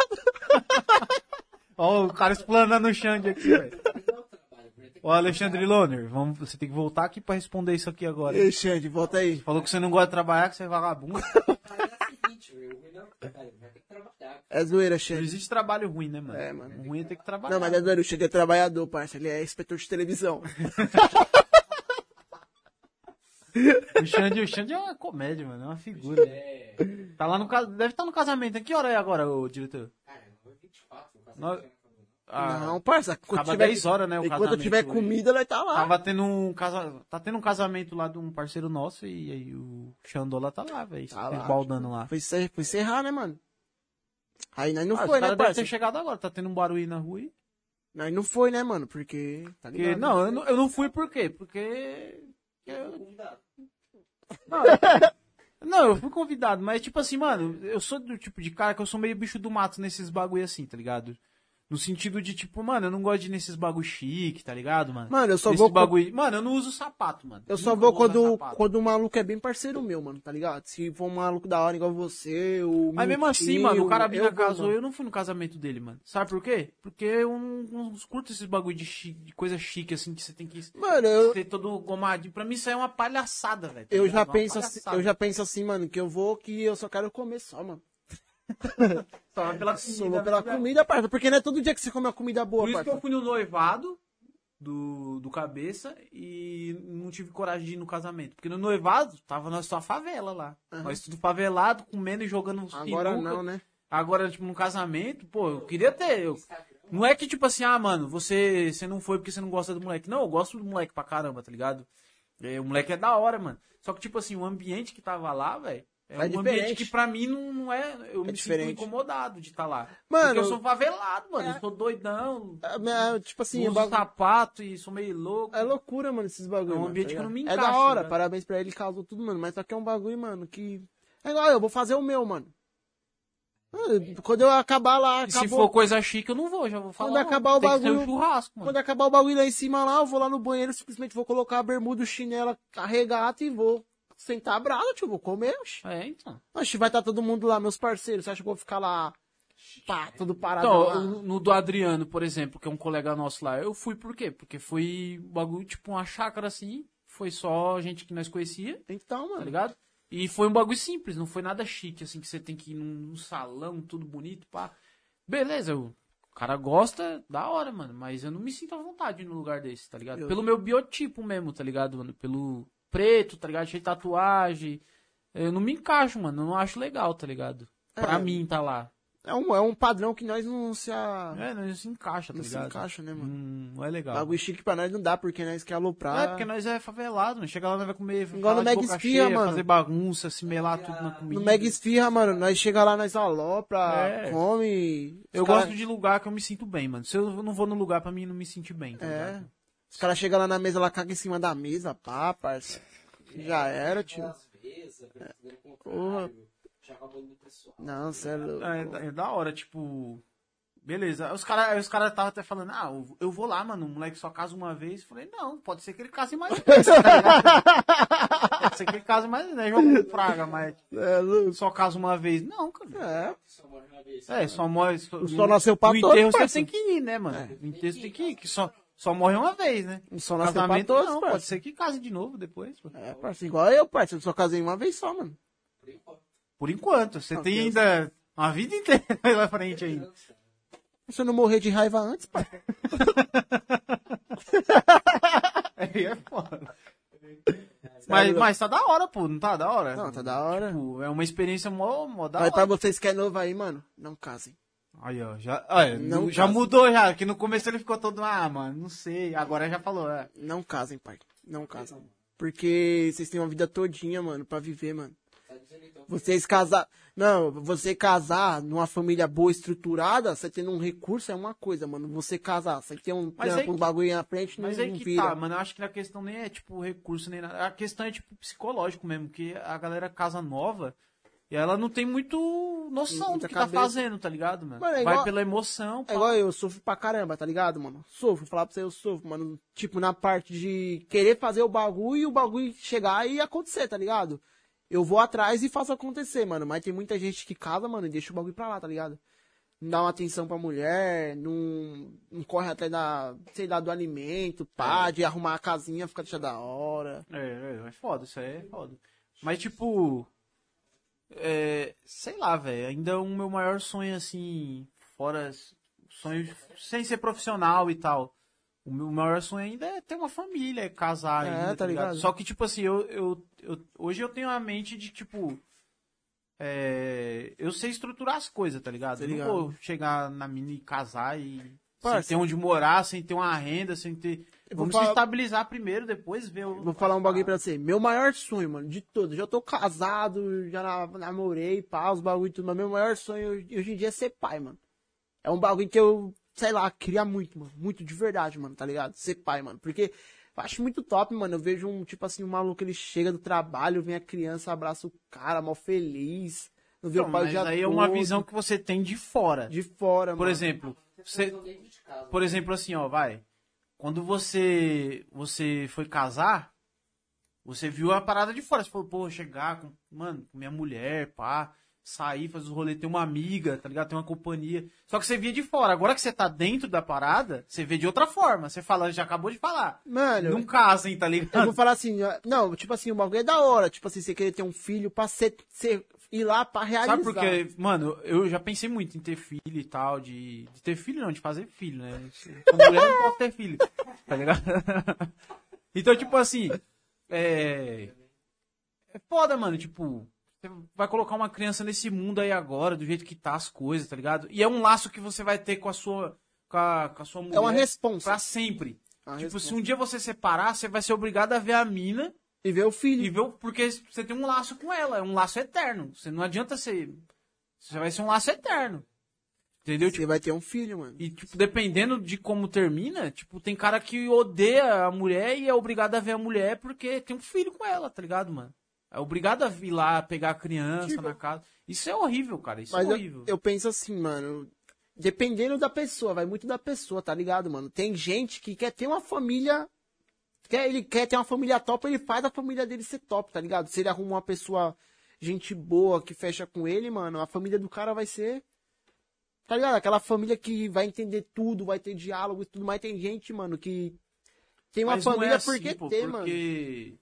Ó, o cara explanando o Xande aqui, velho. É Ô, Alexandre Loner, vamos, você tem que voltar aqui pra responder isso aqui agora. Xande, volta aí. Falou que você não gosta de trabalhar, que você é vagabundo. É zoeira, Xande. Não existe trabalho ruim, né, mano? É, mano. O ruim é ter que trabalhar. Não, mas é zoeira. O Xande é trabalhador, parça. Ele é inspetor de televisão. o, Xande, o Xande é uma comédia, mano. É uma figura. É... Tá lá no, deve estar no casamento. Que hora é agora, o diretor? Cara, 9h24. Ah, Não, parça, quando acaba tiver, 10 horas, né? O enquanto casamento tiver comida, nós tá lá. Tava tendo um casa... Tá tendo um casamento lá de um parceiro nosso e aí o Xandola tá lá, velho. Tá lá. Esbaldando lá. Foi, foi encerrar, né, mano? Aí nós não Ah, foi, né, parça? ter chegado agora. Tá tendo um barulho aí na rua aí. Nós não foi, né, mano? Porque. Tá Porque, ligado? não, eu não, eu não fui por quê? Porque. Eu convidado. Não, eu fui convidado, mas tipo assim, mano, eu sou do tipo de cara que eu sou meio bicho do mato nesses bagulho assim, tá ligado? No sentido de, tipo, mano, eu não gosto de ir nesses bagulho chique, tá ligado, mano? Mano, eu só Nesse vou. bagulho. Mano, eu não uso sapato, mano. Eu só Nunca vou usar quando, quando o maluco é bem parceiro meu, mano, tá ligado? Se for um maluco da hora igual você, o. Mas mesmo assim, mano, o cara vou, casou, mano. eu não fui no casamento dele, mano. Sabe por quê? Porque eu não, não curto esses bagulho de, de coisa chique, assim, que você tem que Mano, eu, ter todo gomadinho. Pra mim isso aí é uma palhaçada, velho. tá eu já Uma penso assim, eu já penso assim, mano, que eu vou que eu só quero comer só, mano. Só pela Só comida, vou pela né? comida, parça. Porque não é todo dia que você come uma comida boa, Por isso que parça. eu fui no noivado do, do cabeça e não tive coragem de ir no casamento. Porque no noivado tava nós só a favela lá. Aham. Nós tudo favelado, comendo e jogando Agora sinuca. não, né? Agora, tipo, no casamento, pô, eu queria ter. Eu... Não é que, tipo assim, ah, mano, você, você não foi porque você não gosta do moleque. Não, eu gosto do moleque pra caramba, tá ligado? É, o moleque é da hora, mano. Só que, tipo assim, o ambiente que tava lá, velho, é, É um ambiente diferente. que pra mim não, não é. Eu me diferente. sinto incomodado de estar lá. Mano, porque eu sou favelado, mano. é- Eu sou doidão. É, é, tipo assim, uso o bagulho- sapato e sou meio louco. é loucura, mano, esses bagulho. É um mano, ambiente tá que eu não me ligado? É da hora, né? parabéns pra ele, causou tudo, mano. Mas só que é um bagulho, mano, que. É igual eu, vou fazer o meu, mano. Ah, Quando eu acabar lá, E se acabou. for coisa chique, eu não vou, já vou falar. Quando acabar o Tem que ter um bagulho- churrasco, mano. Quando acabar o bagulho lá em cima lá, eu vou lá no banheiro, simplesmente vou colocar a bermuda, o chinelo, a regata e vou sentar brado, tio, vou comer. É, então. Oxi, vai estar todo mundo lá, meus parceiros, você acha que eu vou ficar lá, pá, todo parado Então, lá? no, do Adriano, por exemplo, que é um colega nosso lá, eu fui por quê? Porque foi um bagulho, tipo, uma chácara assim, foi só gente que nós conhecia, Então, tá mano, ligado? E foi um bagulho simples, não foi nada chique, assim, que você tem que ir num, num salão, tudo bonito, pá. Beleza, eu- o cara gosta, da hora, mano, mas eu não me sinto à vontade no lugar desse, tá ligado? Eu- Pelo meu biotipo mesmo, tá ligado, mano? Pelo preto, tá ligado? Cheio de tatuagem. Eu não me encaixo, mano, eu não acho legal, tá ligado? Pra É. mim, tá lá. É um, é um padrão que nós não se, a... É, não se encaixa, tá não se ligado? encaixa, né, mano? Hum, não é legal. Bagulho chique pra nós não dá, porque nós quer aloprar. É, porque nós é favelado, não chega lá, nós vai comer, Igual no Mega Esfirra, mano. fazer bagunça, se melar tudo na comida. No Mega Esfirra, mano, nós chega lá, nós alopra, É. come. Eu cara- gosto de lugar que eu me sinto bem, mano. Se eu não vou no lugar pra mim não me sentir bem, tá É. ligado? Os caras chegam lá na mesa, ela caga em cima da mesa, pá, parça. Já era, tio. Porra. contrário, já acabou do pessoal. Não, cê é louco. É, da- é da hora, tipo. Beleza. Os caras os cara estavam até falando, ah, eu- eu vou lá, mano. O moleque só casa uma vez. Falei, não, pode ser que ele case mais vezes, tá? Pode ser que ele case mais vezes, né? Jogo com praga, mas É louco. só casa uma vez. Não, cara. É. Só morre uma vez. É, só morre. Só, O sol nasceu pra todos, enterro você tem que ir, né, mano? No enterro você tem que ir, que só, só morre uma vez, né? Sol nasceu pra Casamento todos, não, pode ser que case de novo depois. pô. É, parça, igual eu, parça. Eu só casei uma vez só, mano. Por enquanto. Por enquanto, você Não, tem Deus. ainda uma vida inteira pela frente ainda. Se eu não morrer de raiva antes, pai. Aí é foda. Mas, mas tá da hora, pô, não tá da hora? Não, tá da hora. Tipo, é uma experiência mó, mó da Aí hora. pra vocês que é novo aí, mano, não casem. Aí, ó, já, olha, Não já casa. mudou já, que no começo ele ficou todo, ah, mano, não sei, agora já falou, é. Não casem, pai. Não casem. Porque vocês têm uma vida todinha, mano, pra viver, mano. Tá dizendo então. Vocês casar. Não, você casar numa família boa, estruturada, você tendo um recurso é uma coisa, mano. Você casar, você ter um Mas trampo, um bagulho na frente, não, Mas aí não que vira. tá, mano, eu acho que a questão nem é, tipo, recurso, nem nada, a questão é, tipo, psicológico mesmo, que a galera casa nova e ela não tem muito noção Muita do que cabeça. tá fazendo, tá ligado, mano? Mano, é Vai igual- pela emoção, É pá. igual eu, sofro pra caramba, tá ligado, mano? Sofro, falar pra você, eu sofro, mano. Tipo, na parte de querer fazer o bagulho e o bagulho chegar e acontecer, tá ligado? Eu vou atrás e faço acontecer, mano. Mas tem muita gente que casa, mano, e deixa o bagulho pra lá, tá ligado? Não dá uma atenção pra mulher, não, não corre atrás da, sei lá, do alimento, pá, de arrumar a casinha, fica deixa da hora. É, é, é foda, isso aí é foda. Mas, tipo. É, sei lá, velho. Ainda o meu maior sonho, assim. Fora. Sonho sem ser profissional e tal. O meu maior sonho ainda é ter uma família, é casar. É, ainda, tá ligado? Só que, tipo assim, eu, eu, eu- hoje eu tenho a mente de, tipo. é, eu sei estruturar as coisas, tá ligado? Tá Eu não ligado. vou chegar na mina e casar e. Parça. Sem ter onde morar, sem ter uma renda, sem ter. Vamos falar- se estabilizar primeiro, depois ver o. Vou falar um bagulho pra você. Meu maior sonho, mano, de todos. Já tô casado, já na- namorei, pá, os bagulho e tudo. Mas meu maior sonho hoje em dia é ser pai, mano. É um bagulho que eu, sei lá, queria muito, mano. Muito de verdade, mano, tá ligado? Ser pai, mano. Porque eu acho muito top, mano. Eu vejo um, tipo assim, um maluco, ele chega do trabalho, vem a criança, abraça o cara, mal feliz. Não vê Não, o pai mas dia aí é uma todo, visão que você tem de fora. de fora, Por mano. exemplo, você, por exemplo assim, ó, vai. Quando você você foi casar, você viu a parada de fora. Você falou, pô, chegar com, mano, com minha mulher, pá, sair, fazer os rolês, ter uma amiga, tá ligado? Ter uma companhia. Só que você via de fora. Agora que você tá dentro da parada, você vê de outra forma. Você fala, já acabou de falar. Mano, Não casem, tá Eu ligado? vou falar assim, não, tipo assim, o bagulho é da hora. Tipo assim, você querer ter um filho pra ser, ser- ir lá pra realizar. Sabe por quê? Mano, eu já pensei muito em ter filho e tal, de, de ter filho não, de fazer filho, né? Com mulher não posso ter filho, tá ligado? então, tipo assim, é... É foda, mano, tipo, você vai colocar uma criança nesse mundo aí agora, do jeito que tá as coisas, tá ligado? E é um laço que você vai ter com a sua, com a, com a sua mulher É uma responsa. pra sempre. Uma tipo, responsa. se um dia você separar, você vai ser obrigado a ver a mina E ver o filho. e ver porque você tem um laço com ela, é um laço eterno. Você não adianta ser. Você vai ser um laço eterno. Entendeu? Você Tipo, vai ter um filho, mano. e, tipo, dependendo de como termina, tipo, tem cara que odeia a mulher e é obrigado a ver a mulher porque tem um filho com ela, tá ligado, mano? É obrigado a vir lá pegar a criança Tipo- na casa. Isso é horrível, cara. Isso Mas é eu, horrível. eu penso assim, mano. Dependendo da pessoa, vai muito da pessoa, tá ligado, mano? Tem gente que quer ter uma família. Quer, ele quer ter uma família top, ele faz a família dele ser top, tá ligado? Se ele arruma uma pessoa, gente boa, que fecha com ele, mano, a família do cara vai ser. Tá ligado? Aquela família que vai entender tudo, vai ter diálogo e tudo, mas tem gente, mano, que tem uma Mas não família é assim, porque pô, tem, mano. porque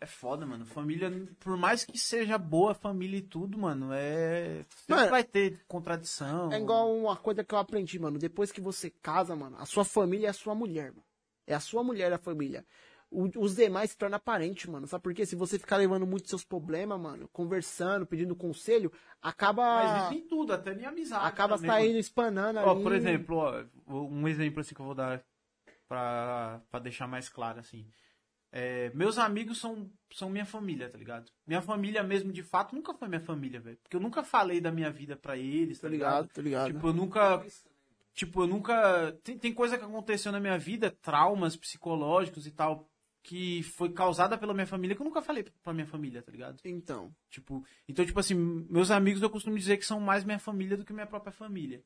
é foda, mano. Família, por mais que seja boa a família e tudo, mano, é. Mano, vai ter contradição. É igual uma coisa que eu aprendi, mano. Depois que você casa, mano, a sua família é a sua mulher, mano. É a sua mulher a família. o- os demais se tornam parente, mano. Sabe por quê? Se você ficar levando muito seus problemas, mano, conversando, pedindo conselho, acaba. Mas isso em tudo, até em amizade. acaba também, saindo, espanando ali. Ó, por exemplo, ó, um exemplo assim que eu vou dar pra, pra deixar mais claro, assim. É, meus amigos são, são minha família, tá ligado? Minha família mesmo, de fato, nunca foi minha família, velho. Porque eu nunca falei da minha vida pra eles, tá Tá ligado? ligado, tá ligado. Tipo, eu nunca. Tipo, eu nunca. Tem, tem coisa que aconteceu na minha vida, traumas psicológicos e tal, que foi causada pela minha família, que eu nunca falei pra minha família, tá ligado? Então. Tipo, então, tipo assim, meus amigos eu costumo dizer que são mais minha família do que minha própria família.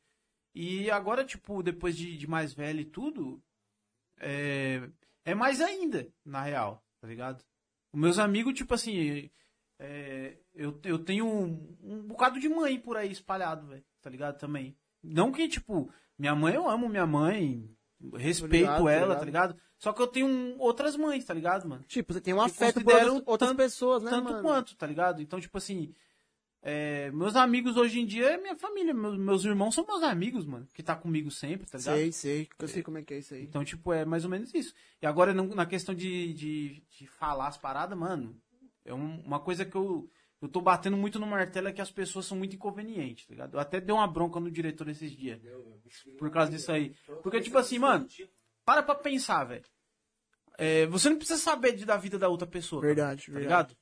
E agora, tipo, depois de, de mais velho e tudo, é, é mais ainda, na real, tá ligado? Os meus amigos, tipo assim, é, eu, eu tenho um, um bocado de mãe por aí espalhado, velho, tá ligado? Também. Não que, tipo, minha mãe, eu amo minha mãe, respeito ligado, ela, tá ligado? Só que eu tenho um- outras mães, tá ligado, mano? Tipo, você tem um afeto por outras, outras tanto- pessoas, né, tanto mano? quanto, tá ligado? Então, tipo assim, é, meus amigos hoje em dia é minha família. Meus, meus irmãos são meus amigos, mano, que tá comigo sempre, tá ligado? Sei, sei. Eu sei como é que é isso aí. Então, tipo, é mais ou menos isso. E agora, na questão de, de, de falar as paradas, mano, é um- uma coisa que eu, eu tô batendo muito no martelo é que as pessoas são muito inconvenientes, tá ligado? Eu até dei uma bronca no diretor esses dias. Por causa disso aí. Porque, tipo assim, mano, para pra pensar, velho. É, você não precisa saber de- da vida da outra pessoa. cara, Verdade, tá verdade. ligado?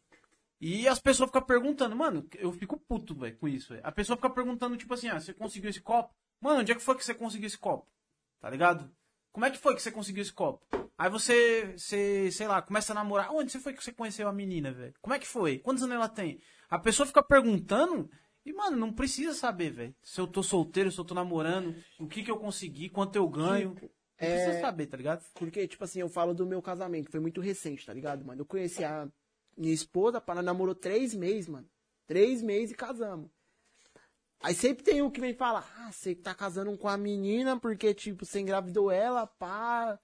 E as pessoas ficam perguntando, mano, eu fico puto, velho, com isso, velho. A pessoa fica perguntando, tipo assim, ah, você conseguiu esse copo? Mano, onde é que foi que você conseguiu esse copo? Tá ligado? Como é que foi que você conseguiu esse copo? Aí você, você, sei lá, começa a namorar. Onde você foi que você conheceu a menina, velho? Como é que foi? Quantos anos ela tem? A pessoa fica perguntando e, mano, não precisa saber, velho. Se eu tô solteiro, se eu tô namorando, o que que eu consegui, quanto eu ganho. Não é- precisa saber, tá ligado? Porque, tipo assim, eu falo do meu casamento, foi muito recente, tá ligado, mano? Eu conheci a minha esposa, para namorou três meses, mano. Três meses e casamos. Aí sempre tem um que vem falar, ah, você tá casando com a menina porque, tipo, você engravidou ela, pá.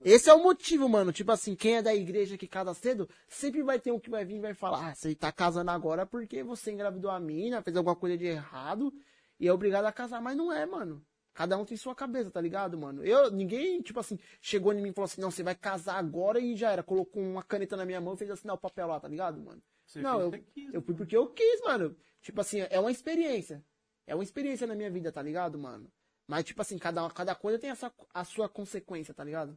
Esse é o motivo, mano. Tipo assim, quem é da igreja que casa cedo, sempre vai ter um que vai vir e vai falar, ah, você tá casando agora porque você engravidou a mina, fez alguma coisa de errado e é obrigado a casar. Mas não é, mano. Cada um tem sua cabeça, tá ligado, mano? Eu, ninguém, tipo assim, chegou em mim e falou assim, não, você vai casar agora e já era. Colocou uma caneta na minha mão e fez assinar o papel lá, tá ligado, mano? Você não, eu, quis, eu fui porque eu quis, mano. Tipo assim, é uma experiência. É uma experiência na minha vida, tá ligado, mano? Mas, tipo assim, cada, cada coisa tem a sua, a sua consequência, tá ligado?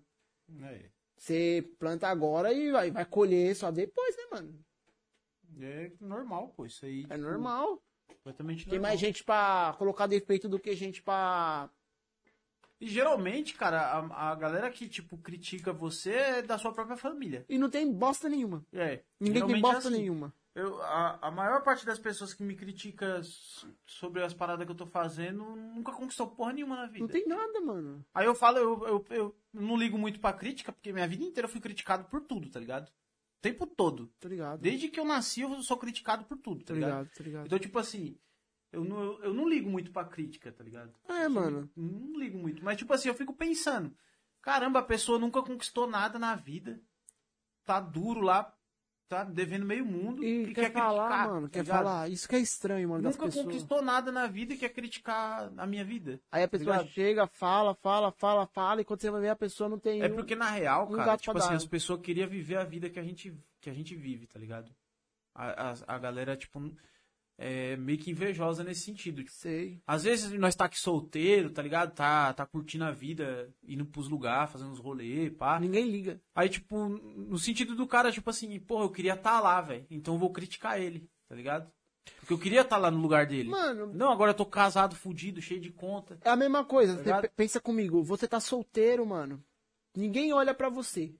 É, Você planta agora e vai, vai colher só depois, né, mano? é normal, pô. Isso aí. É tipo, normal. Completamente Tem normal. mais gente pra colocar defeito do que gente pra. E geralmente, cara, a, a galera que, tipo, critica você é da sua própria família. E não tem bosta nenhuma. É. Ninguém tem geralmente bosta é assim. nenhuma. Eu, a, a maior parte das pessoas que me critica sobre as paradas que eu tô fazendo nunca conquistou porra nenhuma na vida. Não tem nada, mano. Aí eu falo, eu, eu, eu não ligo muito pra crítica, porque minha vida inteira eu fui criticado por tudo, tá ligado? O tempo todo. Tô ligado. Desde que eu nasci, eu sou criticado por tudo, tá Tô ligado? ligado, tô ligado. Então, tipo assim, eu não, eu, eu não ligo muito pra crítica, tá ligado? É, mano. Não ligo muito. Mas, tipo assim, eu fico pensando. Caramba, a pessoa nunca conquistou nada na vida. Tá duro lá, tá devendo meio mundo. E, quer, falar, criticar, mano, tá quer ligado? falar. Isso que é estranho, mano, das Nunca pessoas. conquistou nada na vida e quer criticar a minha vida. Aí a pessoa ligado? chega, fala, fala, fala, fala, e quando você vai ver a pessoa não tem. É um- porque, na real, um cara, tipo assim, dar. as pessoas queriam viver a vida que a gente, que a gente vive, tá ligado? A, a, a galera, tipo, é meio que invejosa nesse sentido. Sei. Às vezes nós tá aqui solteiro, tá ligado? Tá, tá curtindo a vida, indo pros lugares, fazendo uns rolês, pá. Ninguém liga. Aí, tipo, no sentido do cara, tipo assim, porra, eu queria estar lá, velho. Então eu vou criticar ele, tá ligado? Porque eu queria estar lá no lugar dele. Mano, Não, agora eu tô casado, fudido, cheio de conta. é a mesma coisa. Pe- pensa comigo, você tá solteiro, mano. Ninguém olha pra você.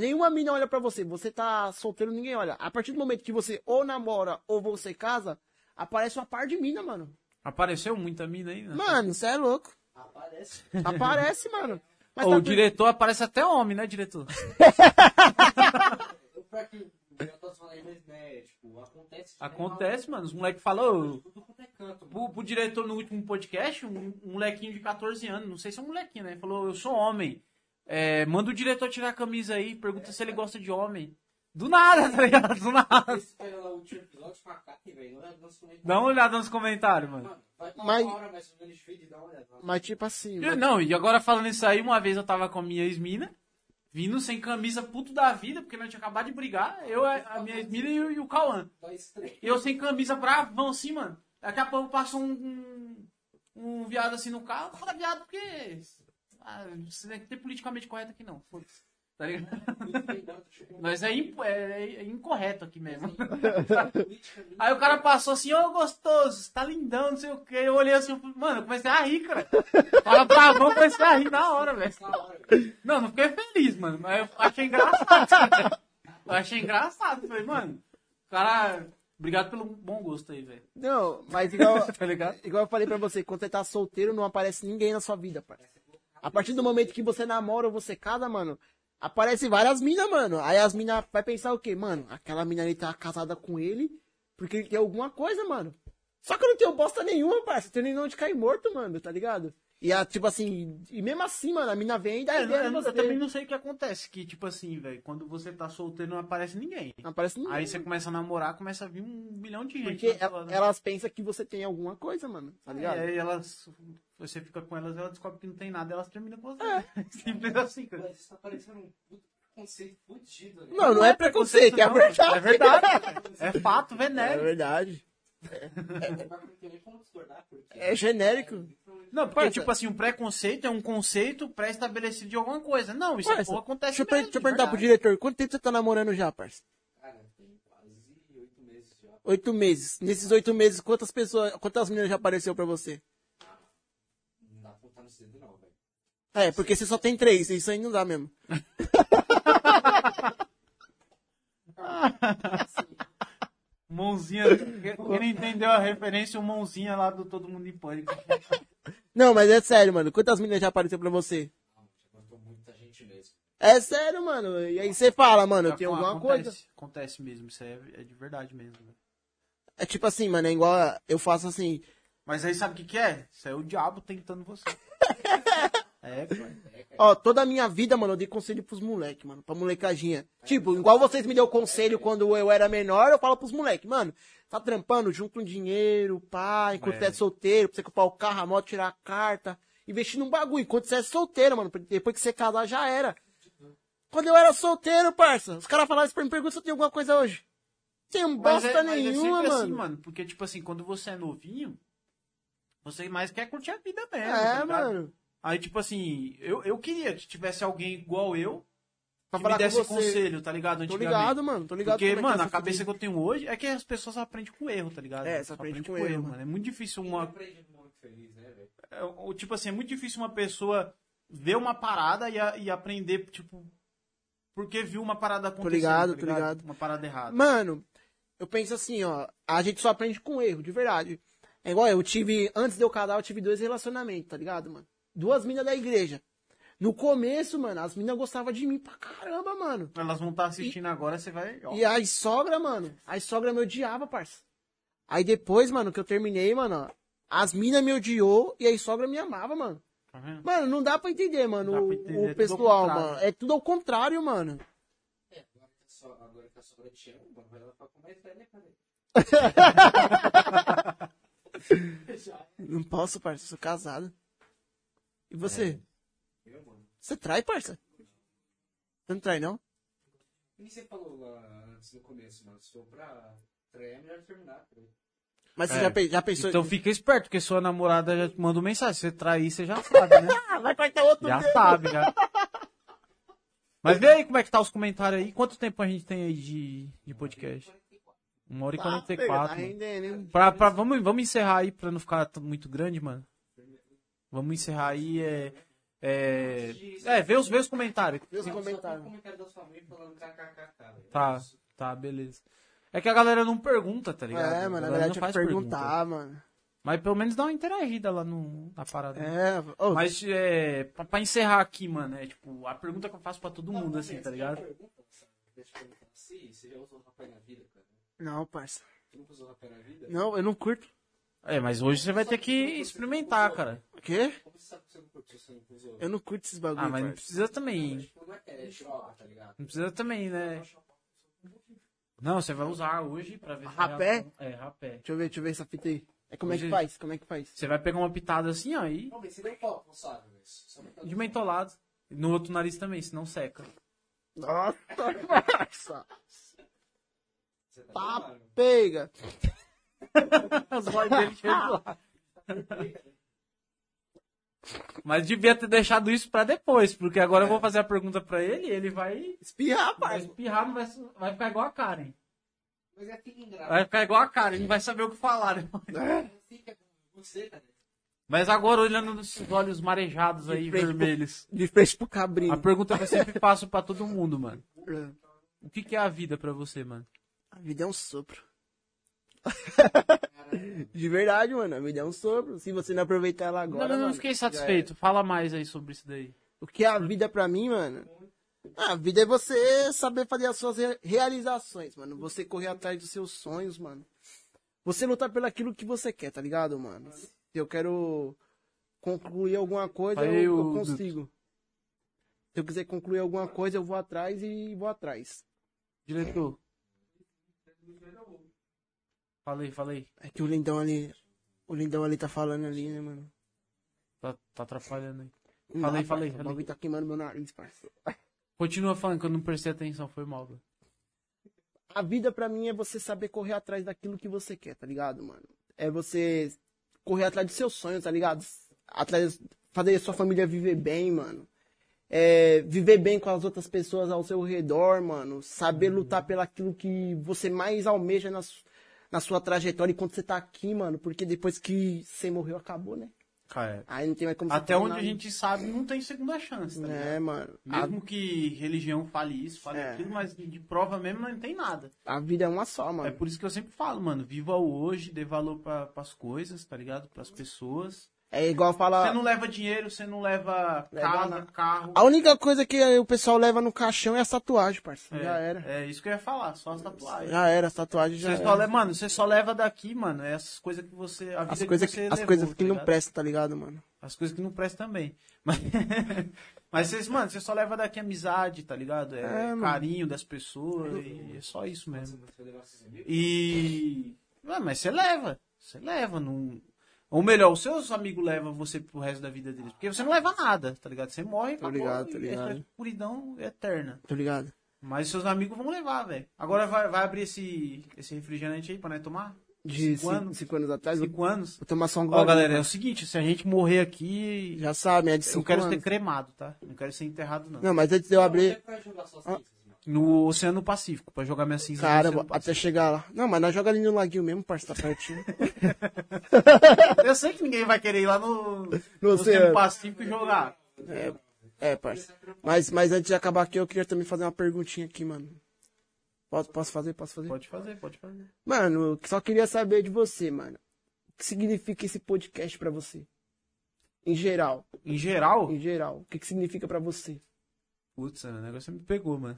Nenhuma mina olha pra você. Você tá solteiro, ninguém olha. A partir do momento que você ou namora ou você casa, aparece uma par de mina, mano. Apareceu muita mina aí, né? Mano, você é louco. Aparece. Aparece, mano. Mas Ô, tá o diretor aparece até homem, né, diretor? Né, tipo, acontece. Acontece, mano. Os moleques falam, é pro, pro diretor no último podcast, um, um molequinho de 14 anos, não sei se é um molequinho, né? Ele falou, eu sou homem. É, manda o diretor tirar a camisa aí, pergunta se ele gosta de homem. Do nada, tá ligado? Do nada. É Dá uma olhada nos comentários, mano. Mano, vai tomar Mas-. Mas tipo assim, mano, Não, e agora falando isso aí, uma vez eu tava com a minha ex-mina, Vindo sem camisa, puto da vida, porque nós tinha acabado de brigar. Eu, a, a minha Esmira e, o- e o Cauã. Eu sem camisa, bravão assim, mano. Daqui a pouco passou um, um, um viado assim no carro. Fala viado porque. Ah, você tem que ter politicamente correto aqui não. Foda-se. Tá ligado? Tipo, Nós é, impo- é- é incorreto aqui mesmo. politicamente- Aí o cara passou assim, ô gostoso, você tá lindão, não sei o quê. Eu olhei assim, eu falei, mano, eu comecei a rir, cara. Fala pra mão, eu comecei a rir na hora, velho. Não, não fiquei feliz, mano, mas eu achei engraçado. Eu achei engraçado. Falei, mano, cara, obrigado pelo bom gosto aí, velho. Não, mas igual, Tá igual eu falei pra você, quando você tá solteiro, não aparece ninguém na sua vida, parça. A partir do momento que você namora ou você casa, mano, aparece várias minas, mano. Aí as minas vai pensar o quê? Mano, aquela mina ali tá casada com ele porque ele tem alguma coisa, mano. Só que eu não tenho bosta nenhuma, parça. Eu tenho nem onde cair morto, mano, tá ligado? E a, tipo assim, e mesmo assim, mano, a mina vem e dá É, ideia eu, eu também não sei o que acontece, que tipo assim, velho, quando você tá solteiro não aparece ninguém. Não aparece ninguém. Aí você começa a namorar, começa a vir um milhão de gente. Porque na sua- el- elas pensam que você tem alguma coisa, mano. Tá E ligado? aí elas. Você fica com elas, elas descobrem que não tem nada, elas terminam com você. É. Simples assim, cara. Mas tá parecendo um puto conceito fudido, né? Não, não é preconceito, é não, verdade. É verdade. É fato, É venéreo. verdade. Discordar, porque... É genérico. Não, porque, Parça. tipo assim, um preconceito é um conceito pré-estabelecido de alguma coisa. Não, isso Parça, porra, acontece Deixa eu, per- mesmo, deixa eu perguntar pro diretor, quanto tempo você tá namorando já, parça? Cara, tem quase oito meses já. Oito meses. Nesses oito meses, quantas pessoas, quantas meninas já apareceu pra você? Não dá pra contar nos dedos não, velho. É, porque você só tem três, isso aí não dá mesmo. Mãozinha. Quem não entendeu a referência, o mãozinha lá do Todo Mundo em Pânico. Não, mas é sério, mano. Quantas meninas já apareceu pra você? É sério, mano. E aí você fala, mano, eu tenho alguma acontece, coisa. Acontece mesmo, isso é, é de verdade mesmo. né? É tipo assim, mano, é igual eu faço assim. Mas aí sabe o que, que é? Isso é o diabo tentando você. É, pô. Ó, toda a minha vida, mano, eu dei conselho pros moleques, mano, pra molecadinha. Tipo, igual vocês me deu conselho quando eu era menor, eu falo pros moleques, mano, tá trampando, junta um dinheiro, pá, enquanto É. você é solteiro, pra você comprar o carro, a moto, tirar a carta, investir num bagulho, enquanto você é solteiro, mano, porque depois que você casar já era. Quando eu era solteiro, parça, os caras falavam isso pra mim, pergunta se eu tenho alguma coisa hoje. Tenho Mas bosta é, mas é nenhuma, sempre mano. assim, mano. Porque, tipo assim, quando você é novinho, você mais quer curtir a vida mesmo. É, tá ligado? mano. Aí, tipo assim, eu, eu queria que tivesse alguém igual eu Pra que me com desse você. conselho, tá ligado? Tô ligado, mano, tô ligado. Porque, é que mano, tá a cabeça que eu tenho hoje é que as pessoas aprendem com erro, tá ligado? É, você aprende com erro, mano. É muito difícil uma. aprende muito feliz, né, velho? é, o- tipo assim, é muito difícil uma pessoa ver uma parada e, a- e aprender, tipo, porque viu uma parada acontecendo. ligado, tá tô ligado. Uma parada errada. Mano, eu penso assim, ó. A gente só aprende com erro, de verdade. É igual eu tive, antes de eu casar, eu tive dois relacionamentos, tá ligado, mano? Duas minas da igreja. No começo, mano, as minas gostavam de mim pra caramba, mano. Elas vão estar assistindo agora, você vai. ó, E as sogra, mano, as sogra me odiava, parça. Aí depois, mano, que eu terminei, mano, ó, as minas me odiou e as sogra me amava, mano. tá vendo? Mano, não dá pra entender, mano, pra o, entender, o é tudo ao pessoal, mano. É tudo ao contrário, mano. É, agora que a sogra te ama, ela ficar com mais velha, cara. Já é. Não posso, parça, sou casado. E você? Eu, mano. Você trai, parça? Você não trai, não? E você falou lá antes no começo, mano, se for pra trair, é melhor terminar, cara. Mas você É. já, já pensou... Então fica esperto, porque sua namorada já te manda uma mensagem. Se você trair, você já sabe, né? Ah, vai cortar outro já dedo. sabe, já. Mas vê aí como é que tá os comentários aí. Quanto tempo a gente tem aí de, de podcast? Uma hora e Tá, quarenta e quatro. Tá mano. hein? Pra, pra, vamos, vamos encerrar aí pra não ficar muito grande, mano. Vamos encerrar aí. É, é, é vê, os, vê os comentários. Vê os comentários. velho. Tá, tá, beleza. É que a galera não pergunta, tá ligado? É, A mano, na galera verdade não tinha que faz perguntar, mano. pergunta. Mas pelo menos dá uma interagida lá no, na parada. É, ô, Mas é, pra, pra encerrar aqui, mano, é tipo, a pergunta que eu faço pra todo mundo, assim, tá ligado? Pergunta, sabe? Deixa eu perguntar. Se você já usou rapé na vida, cara? Não, parça. Você nunca usou rapé na vida? Não, eu não curto. É, mas hoje você vai ter que experimentar, cara. O quê? Como você sabe que você não curtiu, você nunca usou? Eu não curto esses bagulho, Ah, mas não precisa também. Não é, é tá? Não precisa também, né? Não, você vai usar hoje pra ver se Rapé? É, rapé. Deixa eu ver, deixa eu ver essa fita aí. É como é que Hoje- faz? Como é que faz? Você vai pegar uma pitada assim, ó, e Não, mas você sabe, de mentolado. No outro nariz também, senão seca. Nossa, parça. Você tá Tá pega. As vozes dele chegam lá. Mas devia ter deixado isso pra depois, porque agora eu vou fazer a pergunta pra ele e ele vai, Espirrar, vai parça. espirrar, não vai, vai ficar igual a Karen. Mas é assim engraçado. Vai ficar igual a Karen, não vai saber o que falar. né? É. Mas agora, olhando nesses olhos marejados aí, De frente pro- vermelhos, De frente pro a cabrinho. pergunta que eu sempre faço pra todo mundo, mano. É. O que, que é a vida pra você, mano? A vida é um sopro. De verdade, mano. A vida é um sopro. Se você não aproveitar ela agora. não, não, não mano, fiquei satisfeito. Fala mais aí sobre isso daí. O que é a vida pra mim, mano? Ah, A vida é você saber fazer as suas re- realizações, mano. Você correr atrás dos seus sonhos, mano. Você lutar pelo aquilo que você quer, tá ligado, mano? Se eu quero concluir alguma coisa, eu, eu consigo. Se eu quiser concluir alguma coisa, eu vou atrás e vou atrás. Diretor. Falei, falei. É que o lindão ali. O lindão ali tá falando ali, né, mano? Tá, tá atrapalhando aí. Não Falei, dá, falei. O bagulho tá queimando meu nariz, parceiro. Continua falando que eu não prestei atenção, foi mal. A vida pra mim é você saber correr atrás daquilo que você quer, tá ligado, mano? É você correr atrás dos seus sonhos, tá ligado? Atrás, fazer a sua família viver bem, mano. É, viver bem com as outras pessoas ao seu redor, mano. Saber lutar pelo aquilo que você mais almeja na, su- na sua trajetória enquanto você tá aqui, mano. Porque depois que você morreu, acabou, né? Cara, Aí não tem mais como até onde a gente sabe, não tem segunda chance, tá ligado? É, mano. A, Mesmo que religião fale isso, fale É. aquilo, mas de prova mesmo não tem nada. a vida é uma só, É mano. por isso que eu sempre falo, mano, viva o hoje, dê valor pra, pras coisas, tá ligado? Pras pessoas. É igual falar. Você não leva dinheiro, você não leva Leva casa, nada. carro. A única coisa que o pessoal leva no caixão é as tatuagens, parceiro. É, Já era. É isso que eu ia falar, só as tatuagens. Já era, as tatuagens já Você só era. le- Mano, você só leva daqui, mano, essas coisas que você. A vida As que coisas você que, as levou, coisas que tá não prestam, tá ligado, mano? As coisas que não prestam também. Mas, mas vocês, mano, você só leva daqui amizade, tá ligado? É, É, mano. carinho das pessoas, e é só isso mesmo. E. Ué, mas você leva. Você leva. Não... Ou melhor, os seus amigos levam você pro resto da vida deles. Porque você não leva nada, tá ligado? Você morre, Tô ligado, tô e ligado. essa escuridão eterna. Tô ligado? Mas seus amigos vão levar, velho. Agora vai, vai abrir esse, esse refrigerante aí pra nós tomar? De Cinco cinco, anos? cinco anos atrás, vou, Cinco anos. vou tomar só um Ó, gole. galera, é o seguinte, se a gente morrer aqui, Já sabe, é de eu cinco quero anos. ser cremado, tá? Não quero ser enterrado, não. Não, mas antes de eu é abrir... Ah. No Oceano Pacífico, pra jogar minha cinza Cara, no até chegar lá. Não, mas nós joga ali no laguinho mesmo, parceiro, tá pertinho. Eu sei que ninguém vai querer ir lá no, no Oceano Oceano. Pacífico e jogar. É, é, parceiro. Mas, mas antes de acabar aqui, eu queria também fazer uma perguntinha aqui, mano. Posso, posso fazer? Posso fazer? Pode fazer, pode fazer. Mano, eu só queria saber de você, mano. O que significa esse podcast pra você? Em geral, Em geral, em geral. O que, que significa pra você? putz, o negócio me pegou, mano.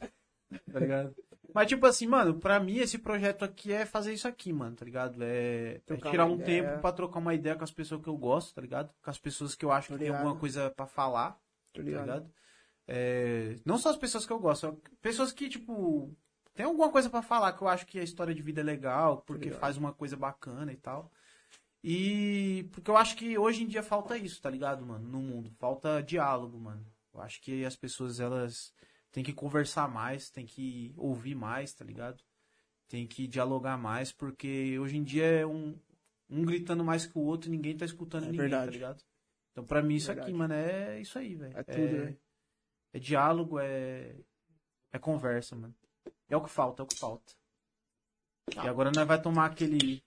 Tá ligado? Mas, tipo assim, mano, pra mim esse projeto aqui é fazer isso aqui, mano, tá ligado? É, é tirar um ideia. tempo pra trocar uma ideia com as pessoas que eu gosto, tá ligado? Com as pessoas que eu acho Tô que tem alguma coisa pra falar. Tô tá ligado? ligado? É, não só as pessoas que eu gosto, só pessoas que, tipo, tem alguma coisa pra falar que eu acho que a história de vida é legal, porque ligado. faz uma coisa bacana e tal. E porque eu acho que hoje em dia falta isso, tá ligado, mano? No mundo. Falta diálogo, mano. Eu acho que as pessoas, elas têm que conversar mais, têm que ouvir mais, tá ligado? Tem que dialogar mais, porque hoje em dia é um, um gritando mais que o outro e ninguém tá escutando É ninguém, tá verdade. ligado? Então, pra mim, isso Verdade. aqui, mano, é isso aí, velho. É tudo, velho. É diálogo, é. É conversa, mano. É o que falta, é o que falta. Tá. E agora nós vai tomar aquele.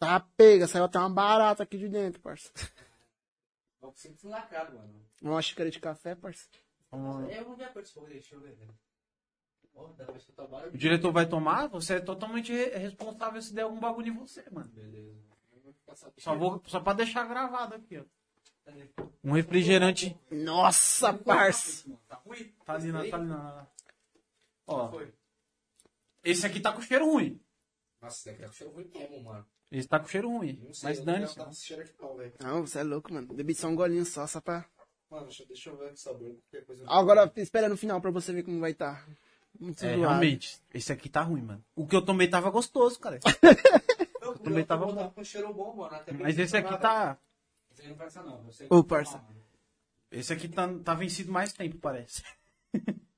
Tá pega, saiu até uma barata aqui de dentro, parça. Vou sempre lacrado, mano. Uma xícara de café, parça. O diretor vai tomar, você é totalmente re- responsável se der algum bagulho em você, mano. Beleza. Só, vou, só pra deixar gravado aqui, ó. Um refrigerante. Nossa, parça. Tá ruim? Tá ali na. Esse Tá ali na... Ó, esse aqui tá com cheiro ruim. Nossa, esse daqui tá com cheiro ruim como, mano? Esse tá com cheiro ruim. Não sei, Mas dane-se. aqui não. Não, você é louco, mano. Bebi só um golinho só, só pra... Mano, deixa, eu ver o sabor. Qualquer coisa. Agora, espera no final pra você ver como vai estar. Tá. Muito É, zoado. realmente. Esse aqui tá ruim, mano. O que eu tomei tava gostoso, cara. Não, eu tava vou bom. dar com cheiro bom, mano. Até Mas esse aqui tá. Esse aí não presta não. Eu sei Ô, que- parça. Mano. Esse aqui tá, tá vencido mais tempo, parece.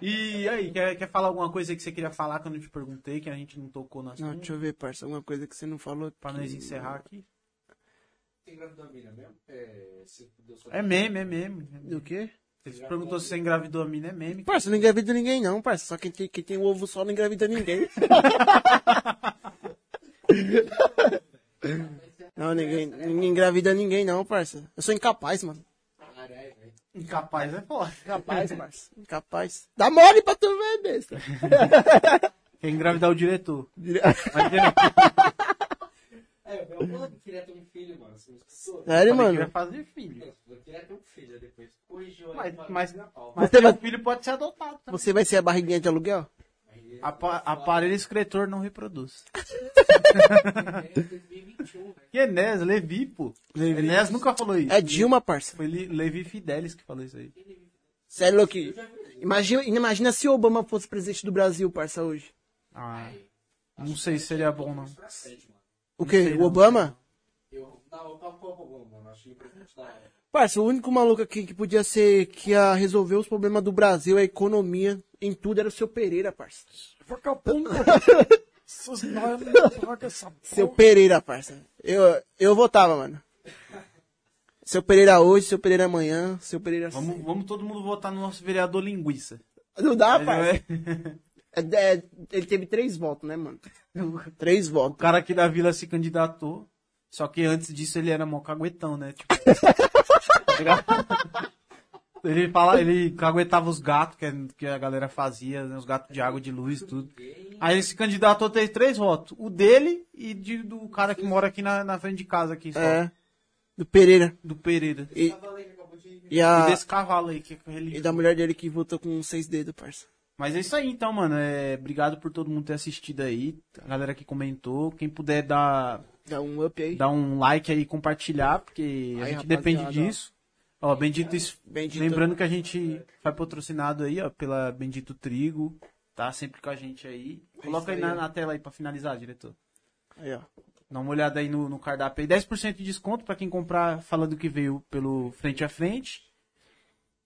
E aí, quer, quer falar alguma coisa que você queria falar que eu não te perguntei, que a gente não tocou na Não, deixa eu ver, parça. Alguma coisa que você não falou. Pra nós que- encerrar aqui. Tem engravidou a mina mesmo? É. É meme, é meme. Do quê? Você perguntou se você engravidou a mina, é meme. Parça, não engravida ninguém não, parça. Só quem tem, quem tem o ovo só não engravida ninguém. não, ninguém, ninguém engravida ninguém não, parça. Eu sou incapaz, mano. Caralho, velho. Incapaz é foda. Incapaz, parça. Incapaz. Dá mole pra tu ver, besta. Quer engravidar o diretor. Dire- Mas, diretor, É, eu falei que queria ter um filho, mano. Escutou? Sério, mano? fazer filho. Eu queria ter um filho, depois corrigiu Mas, mas, mas Você vai- o filho pode ser adotado também. Você vai ser a barriguinha de aluguel? Apa- aparelho excretor não reproduz. É 2021, né? Que Enéas, Levi, pô. Levi. Enéas nunca falou isso. É Dilma, parça. Foi Le- Levi Fidelis que falou isso aí. Sério, louco. Imagina, imagina se o Obama fosse presidente do Brasil, parça, hoje. Ah, não sei se seria bom, não. O quê? O. Obama? Eu, não, eu tava com o mano. Achei. Parça, o único maluco aqui que podia ser, que ia resolver os problemas do Brasil, a economia, em tudo, era o seu Pereira, parça. Seu Pereira, parça. Eu, eu votava, mano. Seu Pereira hoje, seu Pereira amanhã, seu Pereira Vamos, vamos todo mundo votar no nosso vereador linguiça. Não dá, parça. é- É, é, ele teve três votos, né, mano? Três O votos. cara aqui da vila se candidatou. Só que antes disso ele era mó caguetão, né? Tipo, ele fala, ele caguetava os gatos que, que a galera fazia, né? os gatos de água, de luz e tudo. Aí ele se candidatou, teve três votos. O dele e de- do cara que mora aqui na, na frente de casa aqui, só, É. Do Pereira. do Pereira. E, Tava aí que acabou de. e, E a, desse cavalo aí que é e da mulher dele que votou com seis dedos, parça. Mas é isso aí então, mano. É, obrigado por todo mundo ter assistido aí. A galera que comentou. Quem puder dar, Dá um up aí. dar um like aí e compartilhar, porque a Aí, gente depende disso. Ó, Bendito, Bendito- Lembrando que a gente foi patrocinado aí, ó, pela Bendito Trigo. Tá sempre com a gente aí. Coloca aí, na, na tela aí pra finalizar, diretor. Aí, ó. Dá uma olhada aí no, no cardápio aí. 10% de desconto pra quem comprar falando que veio pelo frente a frente.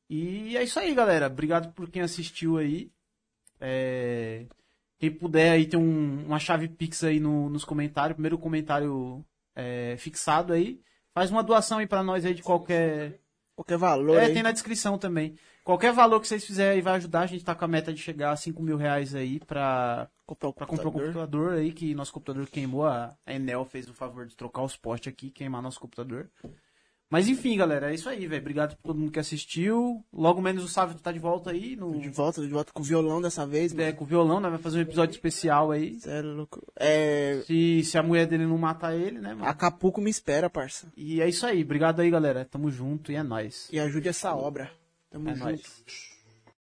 E é isso aí, galera. Obrigado por quem assistiu aí. É, Quem puder aí tem um- uma chave Pix aí no- nos comentários. Primeiro comentário é, fixado aí. Faz uma doação aí pra nós aí de qualquer. Qualquer valor É, aí. tem na descrição também. Qualquer valor que vocês fizerem aí vai ajudar. A gente tá com a meta de chegar a 5 mil reais aí pra, Comprar o pra comprar um computador aí, que nosso computador queimou. A a Enel fez o favor de trocar os postes aqui, queimar nosso computador. Mas enfim, galera, é isso aí, velho. Obrigado por todo mundo que assistiu. Logo menos o Sávio tá de volta aí no, De volta, de volta com o violão dessa vez, é, mano. com o violão, né? Vai fazer um episódio especial aí. Sério, louco. É. Se, se a mulher dele não matar ele, né, mano? Acapulco me espera, parça. E é isso aí. Obrigado aí, galera. Tamo junto e é nóis. E ajude essa obra. Tamo É junto. nóis.